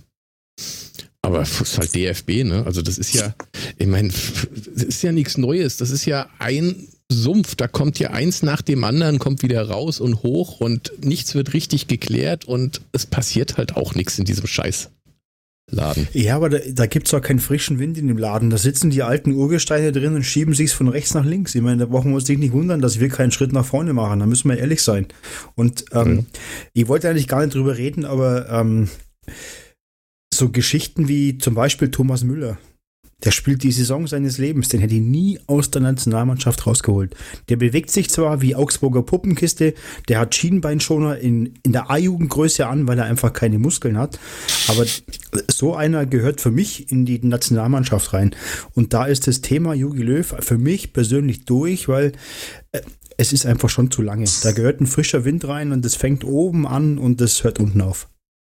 Aber es ist halt DFB, ne? Also das ist ja, ich meine, das ist ja nichts Neues. Das ist ja ein Sumpf. Da kommt ja eins nach dem anderen, kommt wieder raus und hoch und nichts wird richtig geklärt und es passiert halt auch nichts in diesem Scheißladen. Ja, aber da, da gibt es auch keinen frischen Wind in dem Laden. Da sitzen die alten Urgesteine drin und schieben sich's von rechts nach links. Ich meine, da brauchen wir uns nicht wundern, dass wir keinen Schritt nach vorne machen. Da müssen wir ehrlich sein. Und ähm, ich wollte eigentlich gar nicht drüber reden, aber ähm, so Geschichten wie zum Beispiel Thomas Müller. Der spielt die Saison seines Lebens, den hätte ich nie aus der Nationalmannschaft rausgeholt. Der bewegt sich zwar wie Augsburger Puppenkiste, der hat Schienbeinschoner in, in der A-Jugendgröße an, weil er einfach keine Muskeln hat. Aber so einer gehört für mich in die Nationalmannschaft rein. Und da ist das Thema Jogi Löw für mich persönlich durch, weil äh, es ist einfach schon zu lange. Da gehört ein frischer Wind rein und es fängt oben an und es hört unten auf.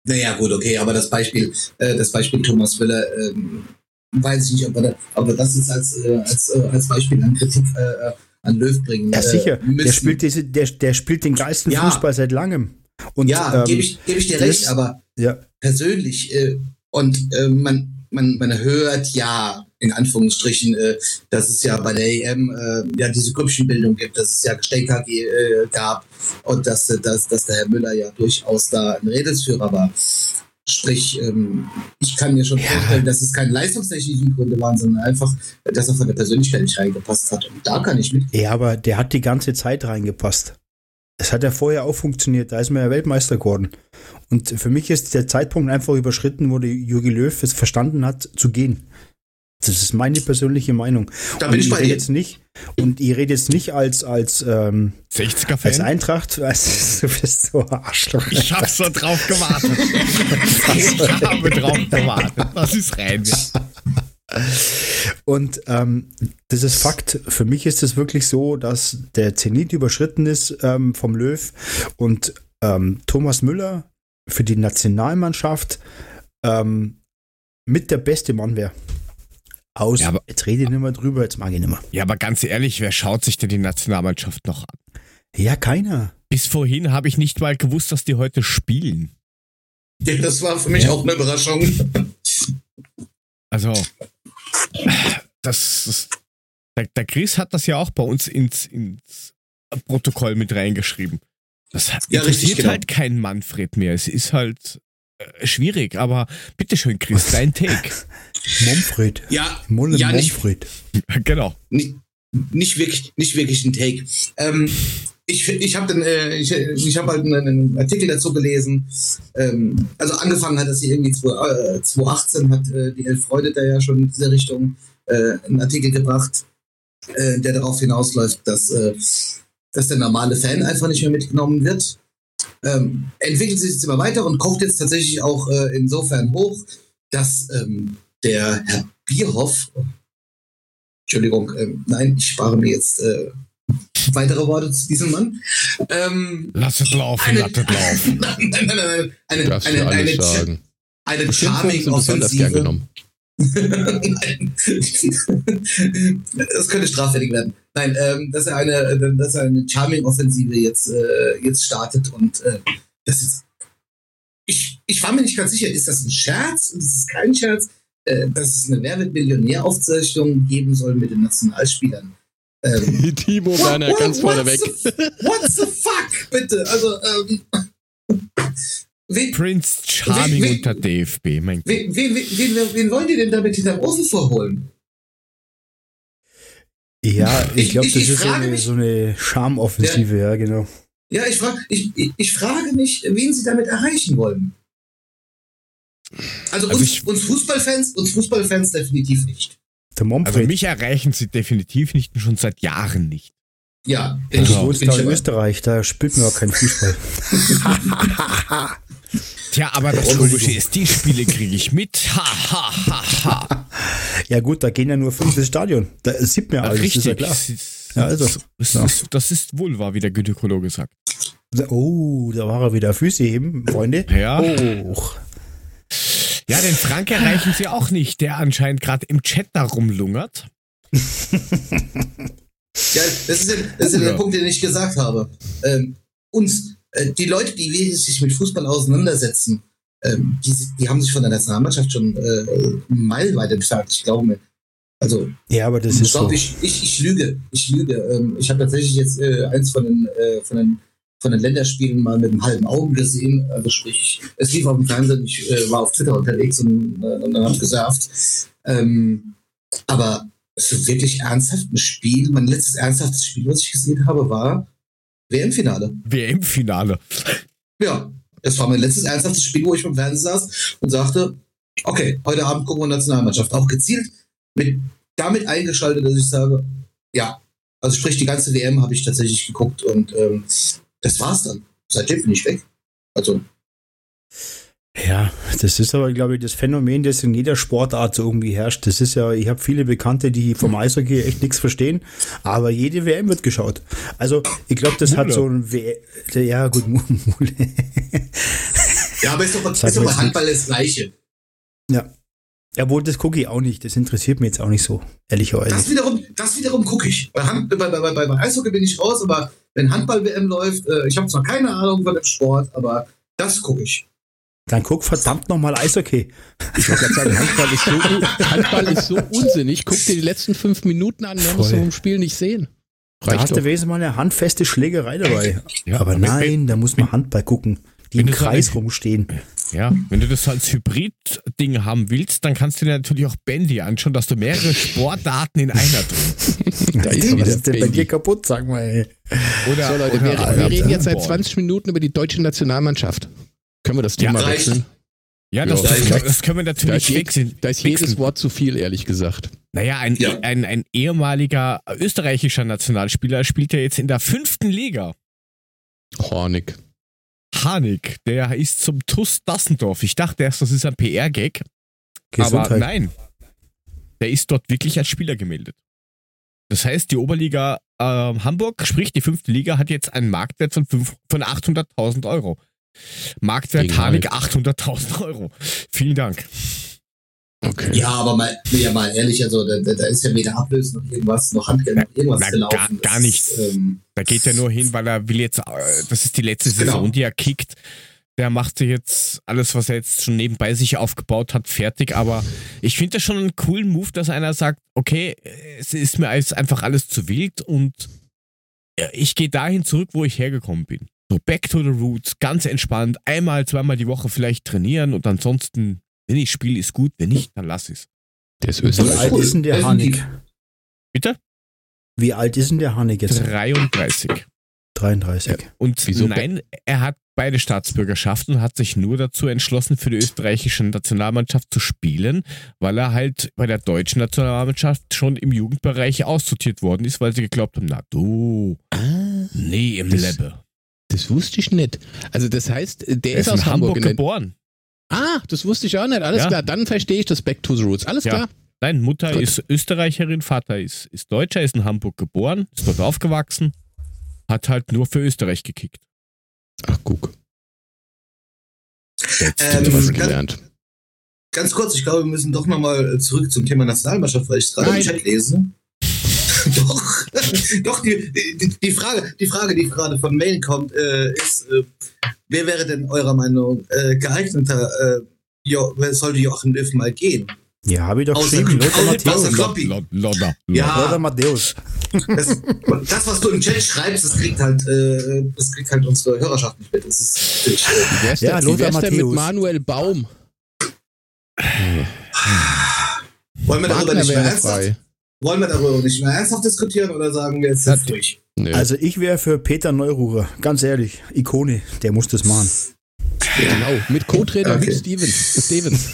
Naja, gut, okay, aber das Beispiel, äh, das Beispiel Thomas Müller, ähm, weiß ich nicht, ob wir, ob wir das jetzt als, äh, als, äh, als Beispiel an Kritik äh, an Löw bringen. Ja, sicher. Äh, der, spielt diese, der, der spielt den geilsten Ja. Fußball seit langem. Und, ja, ähm, gebe ich, geb ich dir das- recht, aber ja, persönlich äh, und äh, man, man, man hört ja in Anführungsstrichen, äh, dass es ja bei der EM äh, ja diese Grüppchenbildung gibt, dass es ja Gestänker äh, gab und dass, äh, dass, dass der Herr Müller ja durchaus da ein Redelsführer war. Sprich, ähm, ich kann mir schon vorstellen, dass es keine leistungstechnischen Gründe waren, sondern einfach, dass er von der Persönlichkeit nicht reingepasst hat. Und da kann ich mit. Ja, aber der hat die ganze Zeit reingepasst. Das hat ja vorher auch funktioniert. Da ist man ja Weltmeister geworden. Und für mich ist der Zeitpunkt einfach überschritten, wo der Jogi Löw es verstanden hat, zu gehen. Das ist meine persönliche Meinung. Da Und bin ich bei jetzt nicht und ich rede jetzt nicht als als ähm, als 60er-Fan? Eintracht, als du bist so Arschloch. Ich hab so drauf gewartet. ich habe drauf gewartet. Das ist rein. Und ähm, das ist Fakt. Für mich ist es wirklich so, dass der Zenit überschritten ist ähm, vom Löw und ähm, Thomas Müller für die Nationalmannschaft ähm, mit der beste Mann wäre. Aus. Ja, aber- jetzt rede ich nicht mehr drüber, jetzt mag ich nicht mehr. Ja, aber ganz ehrlich, wer schaut sich denn die Nationalmannschaft noch an? Ja, keiner. Bis vorhin habe ich nicht mal gewusst, dass die heute spielen. Ja, das war für mich auch eine Überraschung. Also, das, das der, der Chris hat das ja auch bei uns ins, ins Protokoll mit reingeschrieben. Das hat- Ja, richtig, interessiert genau. halt kein Manfred mehr. Es ist halt schwierig, aber bitteschön, Chris, dein Take. Momfred. Ja, Mullen ja nicht, Momfred. genau. nicht, nicht wirklich, nicht wirklich ein Take. Ähm, ich ich habe dann, äh, ich, ich habe halt einen, einen Artikel dazu gelesen. Ähm, also angefangen hat das hier irgendwie 2, äh, 2018 hat äh, die Elf Freude da ja schon in diese Richtung äh, einen Artikel gebracht, äh, der darauf hinausläuft, dass, äh, dass der normale Fan einfach nicht mehr mitgenommen wird. Ähm, entwickelt sich jetzt immer weiter und kocht jetzt tatsächlich auch äh, insofern hoch, dass ähm, der Herr Bierhoff, Entschuldigung, ähm, nein, ich spare mir jetzt äh, weitere Worte zu diesem Mann. Ähm, Lass es laufen, eine, lass es laufen. nein, nein, nein, nein, eine, darfst eine, eine, eine, sagen. eine charming Offensive. Nein. das könnte straffällig werden. Nein, ähm, dass er eine, dass er eine Charming-Offensive jetzt, äh, jetzt startet und äh, das ist. Ich, ich war mir nicht ganz sicher, ist das ein Scherz? Ist es kein Scherz? Äh, dass es eine Wer wird Millionär-Aufzeichnung geben soll mit den Nationalspielern. Ähm, Timo Werner ganz vorne weg. the- What the fuck, bitte? Also, ähm, wen, Prince Charming Wie- wie- unter DFB, mein Gott. wen, wen, wen, wen, wen wollen die denn damit hinterm Ofen vorholen? Ja, ich Ich- glaube, ich- das ich ist so eine, mich- so eine Charmoffensive, ja, genau. Ja, ich, frag, ich, ich, ich frage mich, wen sie damit erreichen wollen. Also, Also uns, ich- uns Fußballfans, uns Fußballfans definitiv nicht. Der Also mich erreichen sie definitiv nicht und schon seit Jahren nicht. Ja, ich, wohnst bin da ich in aber- Österreich, da spielt man auch kein Fußball. Tja, aber das. Komische ist, die Spiele kriege ich mit. Ha, ha, ha, ha. Ja gut, da gehen ja nur fünf ins Stadion. Da sieht man ja alles, Richtig. ist ja klar. Das ist, Ja, also. das, Ja. ist, das ist wohl wahr, wie der Gynäkologe sagt. Oh, da war er wieder. Füße heben, Freunde. Ja. Oh. Ja, den Frank erreichen sie auch nicht, der anscheinend gerade im Chat da rumlungert. Ja, das ist, das ist der Ja. Punkt, den ich gesagt habe. Ähm, uns, die Leute, die sich mit Fußball auseinandersetzen, ähm, die, die haben sich von der Nationalmannschaft schon äh, meilenweit entfernt. Ich glaube mir. Also, Ja, aber das ich ist so. glaube, ich, ich, ich lüge. Ich lüge. Ähm, ich habe tatsächlich jetzt äh, eins von den, äh, von, den, von den Länderspielen mal mit einem halben Augen gesehen. Also sprich, es lief auf dem Fernsehen, ich äh, war auf Twitter unterwegs und, äh, und dann habe gesurft. Ähm, aber so wirklich ernsthaft ein Spiel, mein letztes ernsthaftes Spiel, was ich gesehen habe, war WM-Finale. WM-Finale. Ja, das war mein letztes ernsthaftes Spiel, wo ich beim Fernsehen saß und sagte, okay, heute Abend gucken wir Nationalmannschaft. Auch gezielt mit, damit eingeschaltet, dass ich sage, ja, also sprich, die ganze WM habe ich tatsächlich geguckt und ähm, das war's dann. Seitdem bin ich weg. Also, Ja, das ist aber, glaube ich, das Phänomen, das in jeder Sportart so irgendwie herrscht. Das ist ja, ich habe viele Bekannte, die vom Eishockey echt nichts verstehen, aber jede WM wird geschaut. Also, ich glaube, das hat Mule. so ein W ja gut, Mule. ja, aber ist doch, Sag ist doch bei jetzt Handball das Gleiche. ja. Jawohl, das gucke ich auch nicht. Das interessiert mich jetzt auch nicht so, ehrlicherweise. Das wiederum, das wiederum gucke ich. Bei, Hand, bei, bei, bei, bei Eishockey bin ich raus, aber wenn Handball-WM läuft, äh, ich habe zwar keine Ahnung von dem Sport, aber das gucke ich. Dann guck verdammt nochmal Eishockey. Ich wollte gerade sagen, Handball ist, so, Handball ist so unsinnig. Guck dir die letzten fünf Minuten an, mehr musst du vom Spiel nicht sehen. Da hast doch. du wenigstens mal eine handfeste Schlägerei dabei. Ja, aber wenn- nein, da muss man Handball gucken, die im Kreis rumstehen. Ja, wenn du das so als Hybrid-Ding haben willst, dann kannst du dir natürlich auch Bandy anschauen, dass du mehrere Sportarten in einer drin. Da ist Was ist denn bei dir kaputt, sag mal, ey. Oder, So Leute, oder wir, oder wir reden jetzt seit Football. 20 Minuten über die deutsche Nationalmannschaft. Können wir das Ja, Thema reicht. wechseln? Ja, das, Ja, das, das können wir Da natürlich ist, je, wechseln. da ist jedes wechseln. Wort zu viel, ehrlich gesagt. Naja, ein, Ja. ein, ein ehemaliger österreichischer Nationalspieler spielt ja jetzt in der fünften Liga. Hornig. Hanik, der ist zum TUS Dassendorf. Ich dachte erst, das ist ein PR-Gag. Aber nein. der ist dort wirklich als Spieler gemeldet. Das heißt, die Oberliga äh, Hamburg, sprich die fünfte Liga, hat jetzt einen Marktwert von, fünf- von 800.000 Euro. Marktwert Genial. Harnik 800.000 Euro. Vielen Dank. Okay. Ja, aber mal, ja, mal ehrlich, also da, da, ist ja weder Ablösen noch irgendwas, noch Handgeld, noch irgendwas Na, gelaufen. gar- Das gar ist, nichts. Ähm, Da geht er nur hin, weil er will jetzt, äh, das ist die letzte Genau. Saison, die er kickt. Der macht sich jetzt alles, was er jetzt schon nebenbei sich aufgebaut hat, fertig. Aber ich finde das schon einen coolen Move, dass einer sagt, okay, es ist mir alles einfach alles zu wild und ja, ich gehe dahin zurück, wo ich hergekommen bin. So back to the roots, ganz entspannt, einmal, zweimal die Woche vielleicht trainieren und ansonsten, wenn ich spiele, ist gut, wenn nicht, dann lass es. Der ist Wie alt ist denn der Definitiv. Hanik? Bitte? Wie alt ist denn der Hanik jetzt? 33. 33. Und Wieso nein, er hat beide Staatsbürgerschaften und hat sich nur dazu entschlossen, für die österreichische Nationalmannschaft zu spielen, weil er halt bei der deutschen Nationalmannschaft schon im Jugendbereich aussortiert worden ist, weil sie geglaubt haben, na du, Ah, nee, im Das-. Das wusste ich nicht. Also das heißt, der Er ist ist aus in Hamburg. Hamburg geboren. ah, das wusste ich auch nicht. Alles Ja. klar, dann verstehe ich das Back to the Roots. Alles Ja. klar. Nein, Mutter Gut. ist Österreicherin, Vater ist, ist Deutscher, ist in Hamburg geboren, ist dort aufgewachsen, hat halt nur für Österreich gekickt. Ach, guck. Ähm, Ähm, was ganz- gelernt. Ganz kurz, ich glaube, wir müssen doch nochmal zurück zum Thema Nationalmannschaft, weil ich gerade im Nein. Chat lese. doch, doch, die, die, die, Frage, die Frage, die gerade von Mail kommt, äh, ist, äh, wer wäre denn eurer Meinung äh, geeigneter, äh, jo, wer sollte Joachim Löw mal gehen? Ja, habe ich doch Außer- geschrieben. Lothar außer- Matthäus. Lodder. Ja. Lothar Matthäus. Das, das, was du im Chat schreibst, das kriegt halt, äh, das kriegt halt unsere Hörerschaft nicht mit. Das ist äh, wär's, Ja, Lothar denn mit Matthäus. Manuel Baum? wollen wir darüber Wagner nicht mehr ernsthaft. Wollen wir darüber nicht mehr ernsthaft diskutieren oder sagen wir jetzt, jetzt durch? Nee. Also ich wäre für Peter Neururer. Ganz ehrlich. Ikone. Der muss das machen. genau, mit Co-Trainer Okay. Stevens. Stevens.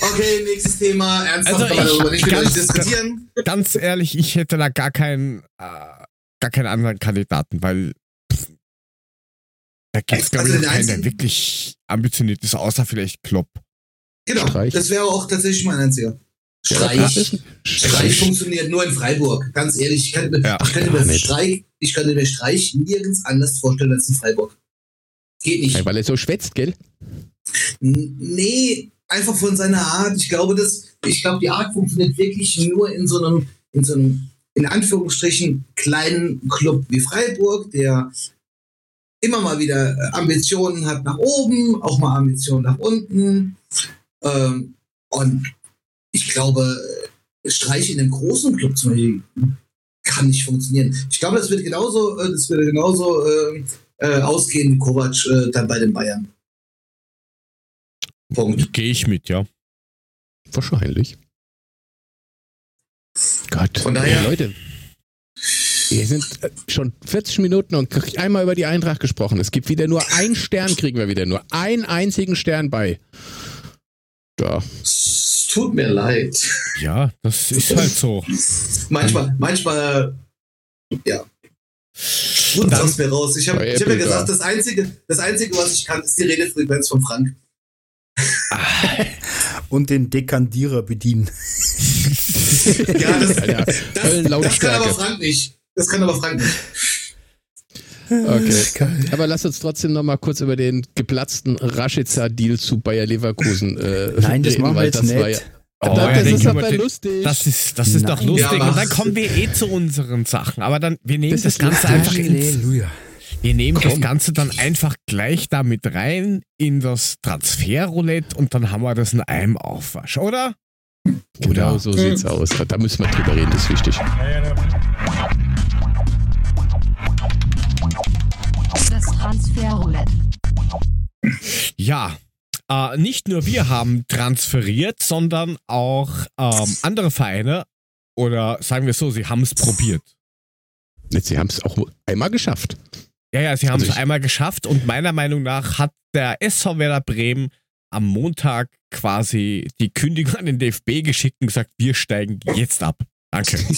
Okay, nächstes Thema. Ernsthaft Also darüber nicht ganz- diskutieren. Ganz ehrlich, ich hätte da gar keinen, äh, gar keinen anderen Kandidaten, weil pff, da gibt es, glaube Also ich, noch keinen, der wirklich ambitioniert ist, außer vielleicht Klopp. Genau, Streich. das wäre auch tatsächlich mein einziger. Streich. Streich funktioniert nur in Freiburg. Ganz ehrlich, ich könnte, mir- Ja, ich gar mir. Streich, ich könnte mir Streich nirgends anders vorstellen als in Freiburg. Geht nicht. Weil er so schwätzt, gell? Nee, einfach von seiner Art. Ich glaube, das, ich glaube, die Art funktioniert wirklich nur in so einem, in so einem, in Anführungsstrichen, kleinen Club wie Freiburg, der immer mal wieder äh, Ambitionen hat nach oben, auch mal Ambitionen nach unten. Ähm, und ich glaube, Streich in einem großen Club zum Beispiel kann nicht funktionieren. Ich glaube, das wird genauso, äh, das wird genauso äh, äh, ausgehen wie Kovac äh, dann bei den Bayern. Punkt. Gehe ich mit, ja. Wahrscheinlich. Gott. Von daher- Ey, Leute. Wir sind äh, schon 40 Minuten und einmal über die Eintracht gesprochen. Es gibt wieder nur einen Stern, kriegen wir wieder nur einen einzigen Stern bei. Ja. Tut mir leid. Ja, das ist halt so. Manchmal, manchmal, ja. Sprudelt Dann- aus mir raus. Ich habe hab ja gesagt, da. das Einzige, das Einzige, was ich kann, ist die Redefrequenz von Frank. Und den Dekandierer bedienen. Ja, das, Alter, das, das kann aber Frank nicht. Das kann aber Frank nicht. Okay. Aber lass uns trotzdem noch mal kurz über den geplatzten Rashica-Deal zu Bayer Leverkusen äh, Nein, das reden, machen wir jetzt das nicht. ja, Oh, das, ja, das ist aber den- lustig. Das ist, das ist doch lustig. Ja, und dann kommen wir eh zu unseren Sachen. Aber dann, wir nehmen Das das, Ganze einfach ins, wir nehmen das Komm. Ganze dann einfach gleich damit rein in das Transferroulette und dann haben wir das in einem Aufwasch, oder? genau Oder? so sieht's aus. Da müssen wir drüber reden, das ist wichtig. Transferroulette. Ja. Äh, nicht nur wir haben transferiert, sondern auch ähm, andere Vereine oder sagen wir es so, sie haben es probiert. Sie haben es auch einmal geschafft. Ja, ja, sie haben Also es ich- einmal geschafft und meiner Meinung nach hat der SV Werder Bremen am Montag quasi die Kündigung an den DFB geschickt und gesagt, wir steigen jetzt ab. Danke.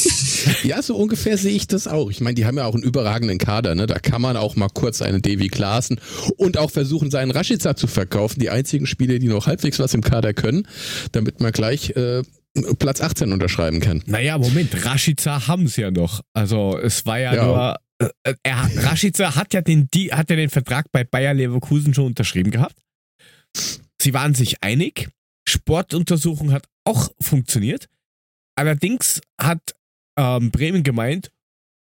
Ja, so ungefähr sehe ich das auch. Ich meine, die haben ja auch einen überragenden Kader, ne? Da kann man auch mal kurz einen Davy Klaassen und auch versuchen, seinen Rashica zu verkaufen. Die einzigen Spieler, die noch halbwegs was im Kader können, damit man gleich äh, Platz 18 unterschreiben kann. Naja, Moment, Rashica haben es ja noch. Also es war ja, Ja. nur. Äh, er, Rashica hat ja, den, die, hat ja den Vertrag bei Bayer Leverkusen schon unterschrieben gehabt. Sie waren sich einig. Sportuntersuchung hat auch funktioniert. Allerdings hat ähm, Bremen gemeint,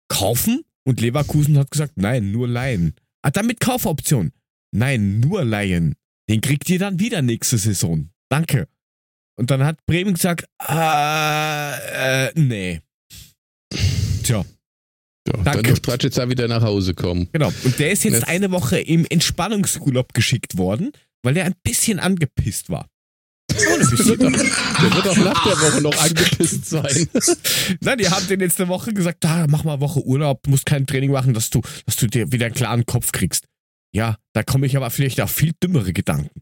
kaufen und Leverkusen hat gesagt, nein, nur leihen. Ah, dann mit Kaufoption. Nein, nur leihen. Den kriegt ihr dann wieder nächste Saison. Danke. Und dann hat Bremen gesagt, äh, äh nee. Tja, Ja, dann Danke. durfte Rashica wieder nach Hause kommen. genau. Und der ist jetzt Das- eine Woche im Entspannungsurlaub geschickt worden, weil der ein bisschen angepisst war. Der wird auch nach der Woche noch angepisst sein. Nein, die haben den jetzt eine Woche gesagt, da mach mal eine Woche Urlaub, du musst kein Training machen, dass du, dass du dir wieder einen klaren Kopf kriegst. Ja, da komme ich aber vielleicht auf viel dümmere Gedanken.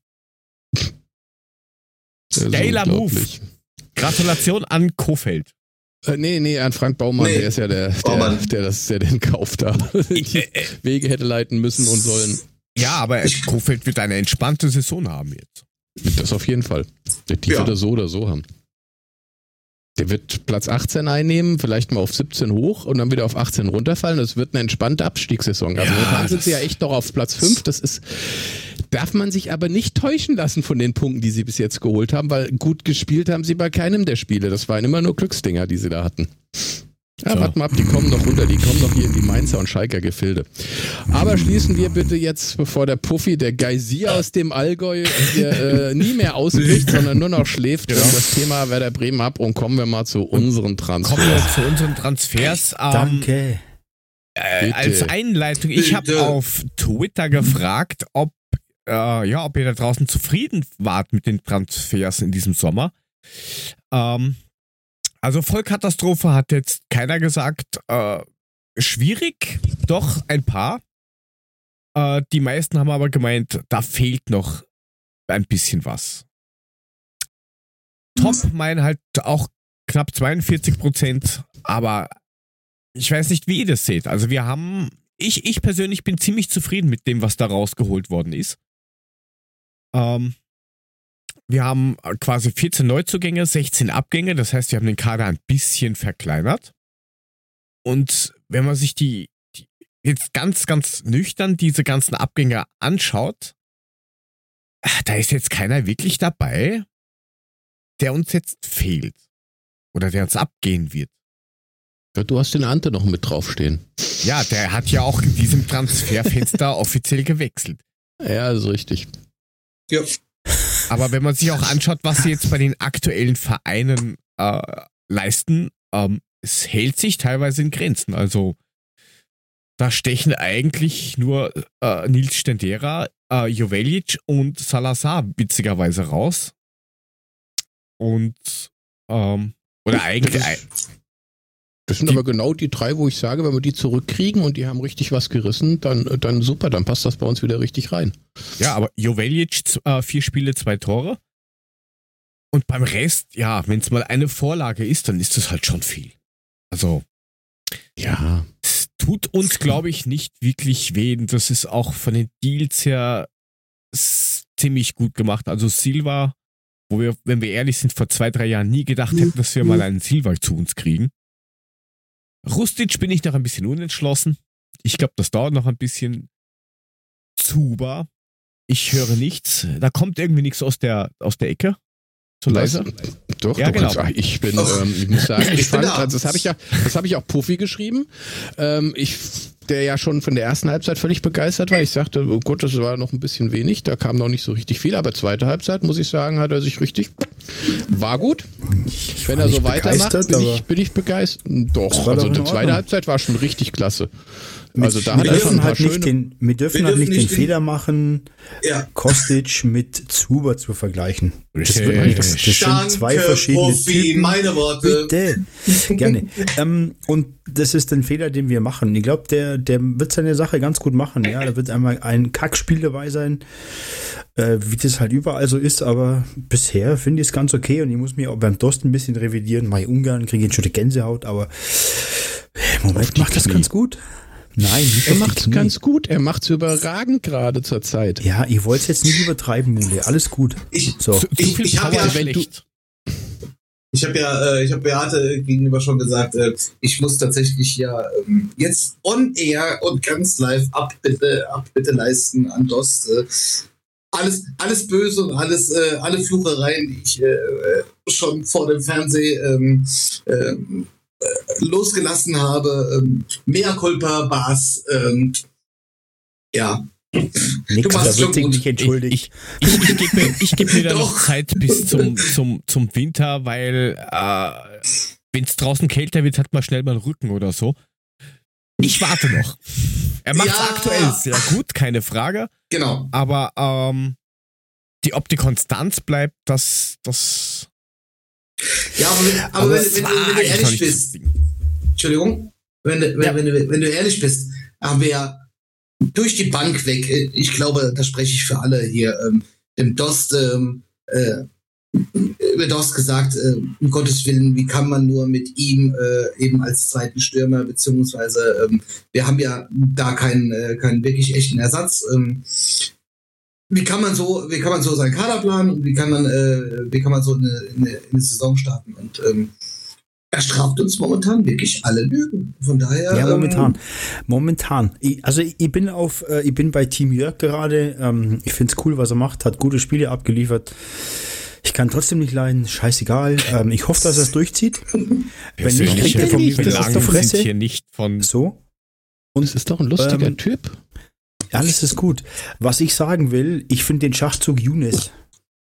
Geiler Move. Gratulation an Kofeld. Äh, nee, nee, an Frank Baumann, Nee, der ist ja der, der, Baumann. der, das, der den Kauf da die Äh, äh, Wege hätte leiten müssen und sollen. Ja, aber Kofeld wird eine entspannte Saison haben jetzt. Das auf jeden Fall. Die Ja. wird er so oder so haben. Der wird Platz 18 einnehmen, vielleicht mal auf 17 hoch und dann wieder auf 18 runterfallen. Das wird eine entspannte Abstiegssaison. Also Ja, sind sie ja echt noch auf Platz 5. Das ist, darf man sich aber nicht täuschen lassen von den Punkten, die sie bis jetzt geholt haben, weil gut gespielt haben sie bei keinem der Spiele. Das waren immer nur Glücksdinger, die sie da hatten. Ja, So. warte mal ab, die kommen noch runter, die kommen noch hier in die Mainzer und Schalker Gefilde. Aber schließen wir bitte jetzt, bevor der Puffy, der Geysir aus dem Allgäu, hier äh, nie mehr ausbricht, sondern nur noch schläft, Genau. das Thema Werder Bremen ab und kommen wir mal zu unseren Kommen wir Transfers. zu unseren Transfers. Ähm, Danke. Äh, als Einleitung, ich habe auf Twitter gefragt, ob, äh, ja, ob ihr da draußen zufrieden wart mit den Transfers in diesem Sommer. Ähm, also Vollkatastrophe hat jetzt keiner gesagt. Äh, schwierig, doch ein paar. Äh, die meisten haben aber gemeint, da fehlt noch ein bisschen was. Top meinen halt auch knapp 42 Prozent, aber ich weiß nicht, wie ihr das seht. Also wir haben, ich, ich persönlich bin ziemlich zufrieden mit dem, was da rausgeholt worden ist. Ähm, wir haben quasi 14 Neuzugänge, 16 Abgänge, das heißt, wir haben den Kader ein bisschen verkleinert. Und wenn man sich die, die jetzt ganz, ganz nüchtern diese ganzen Abgänge anschaut, ah, da ist jetzt keiner wirklich dabei, der uns jetzt fehlt. Oder der uns abgehen wird. Ja, du hast den Ante noch mit draufstehen. Ja, der hat ja auch in diesem Transferfenster offiziell gewechselt. Ja, ist richtig. Ja. Aber wenn man sich auch anschaut, was sie jetzt bei den aktuellen Vereinen äh, leisten, ähm, es hält sich teilweise in Grenzen. Also da stechen eigentlich nur äh, Nils Stendera, äh, Jovelic und Salazar witzigerweise raus. Und ähm, oder eigentlich Das sind Die- aber genau die drei, wo ich sage, wenn wir die zurückkriegen und die haben richtig was gerissen, dann, dann super, dann passt das bei uns wieder richtig rein. Ja, aber Jovelic, äh, vier Spiele, zwei Tore. Und beim Rest, ja, wenn es mal eine Vorlage ist, dann ist das halt schon viel. Also, Ja. es tut uns, glaube ich, nicht wirklich weh. Und Das ist auch von den Deals her ziemlich gut gemacht. Also Silva, wo wir, wenn wir ehrlich sind, vor zwei, drei Jahren nie gedacht hätten, dass wir mal einen Silva zu uns kriegen. Rustic bin ich noch ein bisschen unentschlossen. Ich glaube, das dauert noch ein bisschen. Zuba, ich höre nichts. Da kommt irgendwie nichts aus der, aus der Ecke. So leise. Doch, Ja, du genau. kannst, ich bin, Ach. ähm, ich muss sagen, ich, Ich bin fand, also das habe ich ja, das habe ich auch Puffy geschrieben, ähm, ich, der ja schon von der ersten Halbzeit völlig begeistert war. Ich sagte, oh Gott, das war noch ein bisschen wenig, da kam noch nicht so richtig viel, aber zweite Halbzeit, muss ich sagen, hat er sich richtig, war gut. Wenn er so weitermacht, bin ich, bin ich begeistert. Doch, also die zweite. Halbzeit war schon richtig klasse. Mit, Also da wir dürfen halt nicht den, wir dürfen Wir halt dürfen nicht den den- Fehler machen, Ja. Kostic mit Zuber zu vergleichen. Das, wird, Richtig. das, das sind zwei verschiedene Profi, Typen. meine Worte. Bitte, gerne. ähm, und das ist ein Fehler, den wir machen. Ich glaube, der, der wird seine Sache ganz gut machen. Ja, da wird einmal ein Kackspiel dabei sein, äh, wie das halt überall so ist. Aber bisher finde ich es ganz okay und ich muss mich auch beim Durst ein bisschen revidieren. Mach ich ungern, kriege jetzt schon die Gänsehaut, aber im Moment macht das ganz gut. Nein, nicht Er macht's Knie. ganz gut, er macht's überragend gerade zur Zeit. Ja, ich wollte es jetzt nicht übertreiben, Mule. Alles gut. Ich, So. Ich- ich hab Power ja- ist wenn du- schlecht. Ich habe ja, äh, ich habe Beate gegenüber schon gesagt, äh, ich muss tatsächlich ja ähm, jetzt on air und ganz live Abbitte, Abbitte leisten an DOS. Äh, alles, alles böse und alles, äh, alle Fluchereien, die ich schon vor dem Fernseh ähm, ähm, äh, losgelassen habe. Ähm, Mea culpa, Bas. Ähm, ja, Nix, machst da schon wird sich gut. nicht entschuldigt. Ich, ich, ich gebe mir, ich geb mir da noch. Zeit bis zum, zum, zum Winter, weil äh, wenn es draußen kälter wird, hat man schnell mal einen Rücken oder so. Ich warte noch. Er macht Ja. aktuell sehr gut, keine Frage. genau. Aber ähm, die, ob die Konstanz bleibt, das, das. Ja, aber, wenn, aber, wenn, wenn, wenn du ehrlich bist. Entschuldigung, wenn, du- wenn, Ja. wenn, du, wenn du ehrlich bist, haben wir ja durch die Bank weg, äh, ich glaube, da spreche ich für alle hier, ähm, im Dost, ähm, äh, über Dost gesagt, äh, um Gottes Willen, wie kann man nur mit ihm äh, eben als zweiten Stürmer, beziehungsweise ähm, wir haben ja da keinen, äh, keinen wirklich echten Ersatz. Ähm, wie kann man so, wie kann man so seinen Kader planen und wie kann man, äh, wie kann man so eine, eine, eine Saison starten? Und ähm, er straft uns momentan wirklich alle Lügen. Von daher. Ja, ähm, momentan. Momentan. Ich, also ich bin auf, äh, ich bin bei Team Jörg gerade. Ähm, ich finde es cool, was er macht, hat gute Spiele abgeliefert. Ich kann trotzdem nicht leiden, scheißegal. Ähm, ich hoffe, dass er es durchzieht. Wenn nicht, kriegt er von mir das wieder ist auf sind Fresse. hier nicht von. So. Das ist doch ein lustiger Ähm, Typ. Alles ist gut. Was ich sagen will, ich finde den Schachzug Younes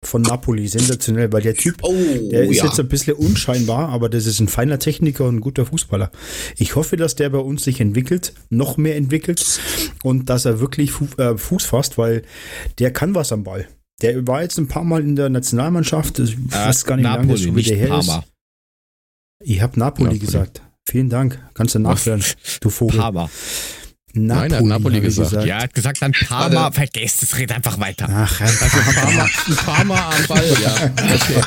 von Napoli sensationell, weil der Typ, Oh, der ist ja. jetzt ein bisschen unscheinbar, aber das ist ein feiner Techniker und ein guter Fußballer. Ich hoffe, dass der bei uns sich entwickelt, noch mehr entwickelt und dass er wirklich Fu äh, Fuß fasst, weil der kann was am Ball. Der war jetzt ein paar Mal in der Nationalmannschaft, ich weiß gar nicht, wie lange Äh, Napoli, schon wieder her Parma. ist. Ich habe Napoli, Napoli. gesagt. Vielen Dank. Kannst du nachhören, du Vogel. Parma. Nein, er hat Napoli ich gesagt. Ja, er hat gesagt, dann Parma. Vergesst es, red einfach weiter. Ach, Also paar Mal am Ball, ja. Okay.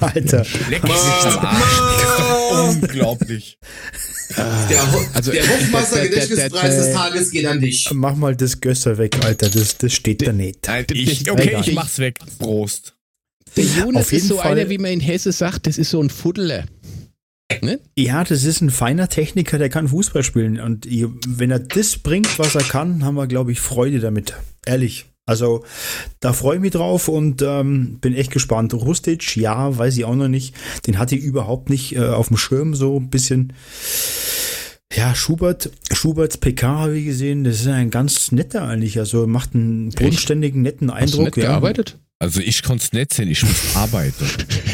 Alter. Leck mich nicht am Arsch. Unglaublich. Der, Also, der der- Hofmeister der- der- Gedächtnispreis des Tages geht an dich. Mach mal das Gösser weg, Alter. Das, das steht da nicht. Ich, okay, ich mach's weg. Prost. Der Jonas ist so Fall- einer, wie man in Hesse sagt, das ist so ein Fuddler. Ne? Ja, das ist ein feiner Techniker, der kann Fußball spielen. Und wenn er das bringt, was er kann, haben wir, glaube ich, Freude damit. Ehrlich. Also, da freue ich mich drauf und ähm, bin echt gespannt. Rustic, ja, weiß ich auch noch nicht. Den hatte ich überhaupt nicht äh, auf dem Schirm, so ein bisschen. Ja, Schubert, Schuberts PK habe ich gesehen, das ist ein ganz netter eigentlich. Also macht einen bodenständigen, netten Hast du Eindruck. nicht ja. gearbeitet? Also ich konnte es nicht sehen, ich muss arbeiten.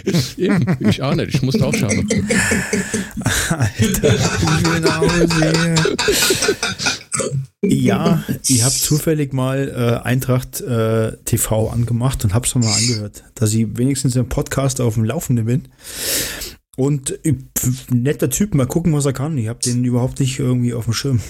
Eben, ich auch nicht. Ich musste auch schauen. Alter, ich will nach Hause. Ja, ich habe zufällig mal äh, Eintracht äh, TV angemacht und hab's mal angehört, dass ich wenigstens im Podcast auf dem Laufenden bin. Und äh, pf, netter Typ, mal gucken, was er kann. Ich habe den überhaupt nicht irgendwie auf dem Schirm.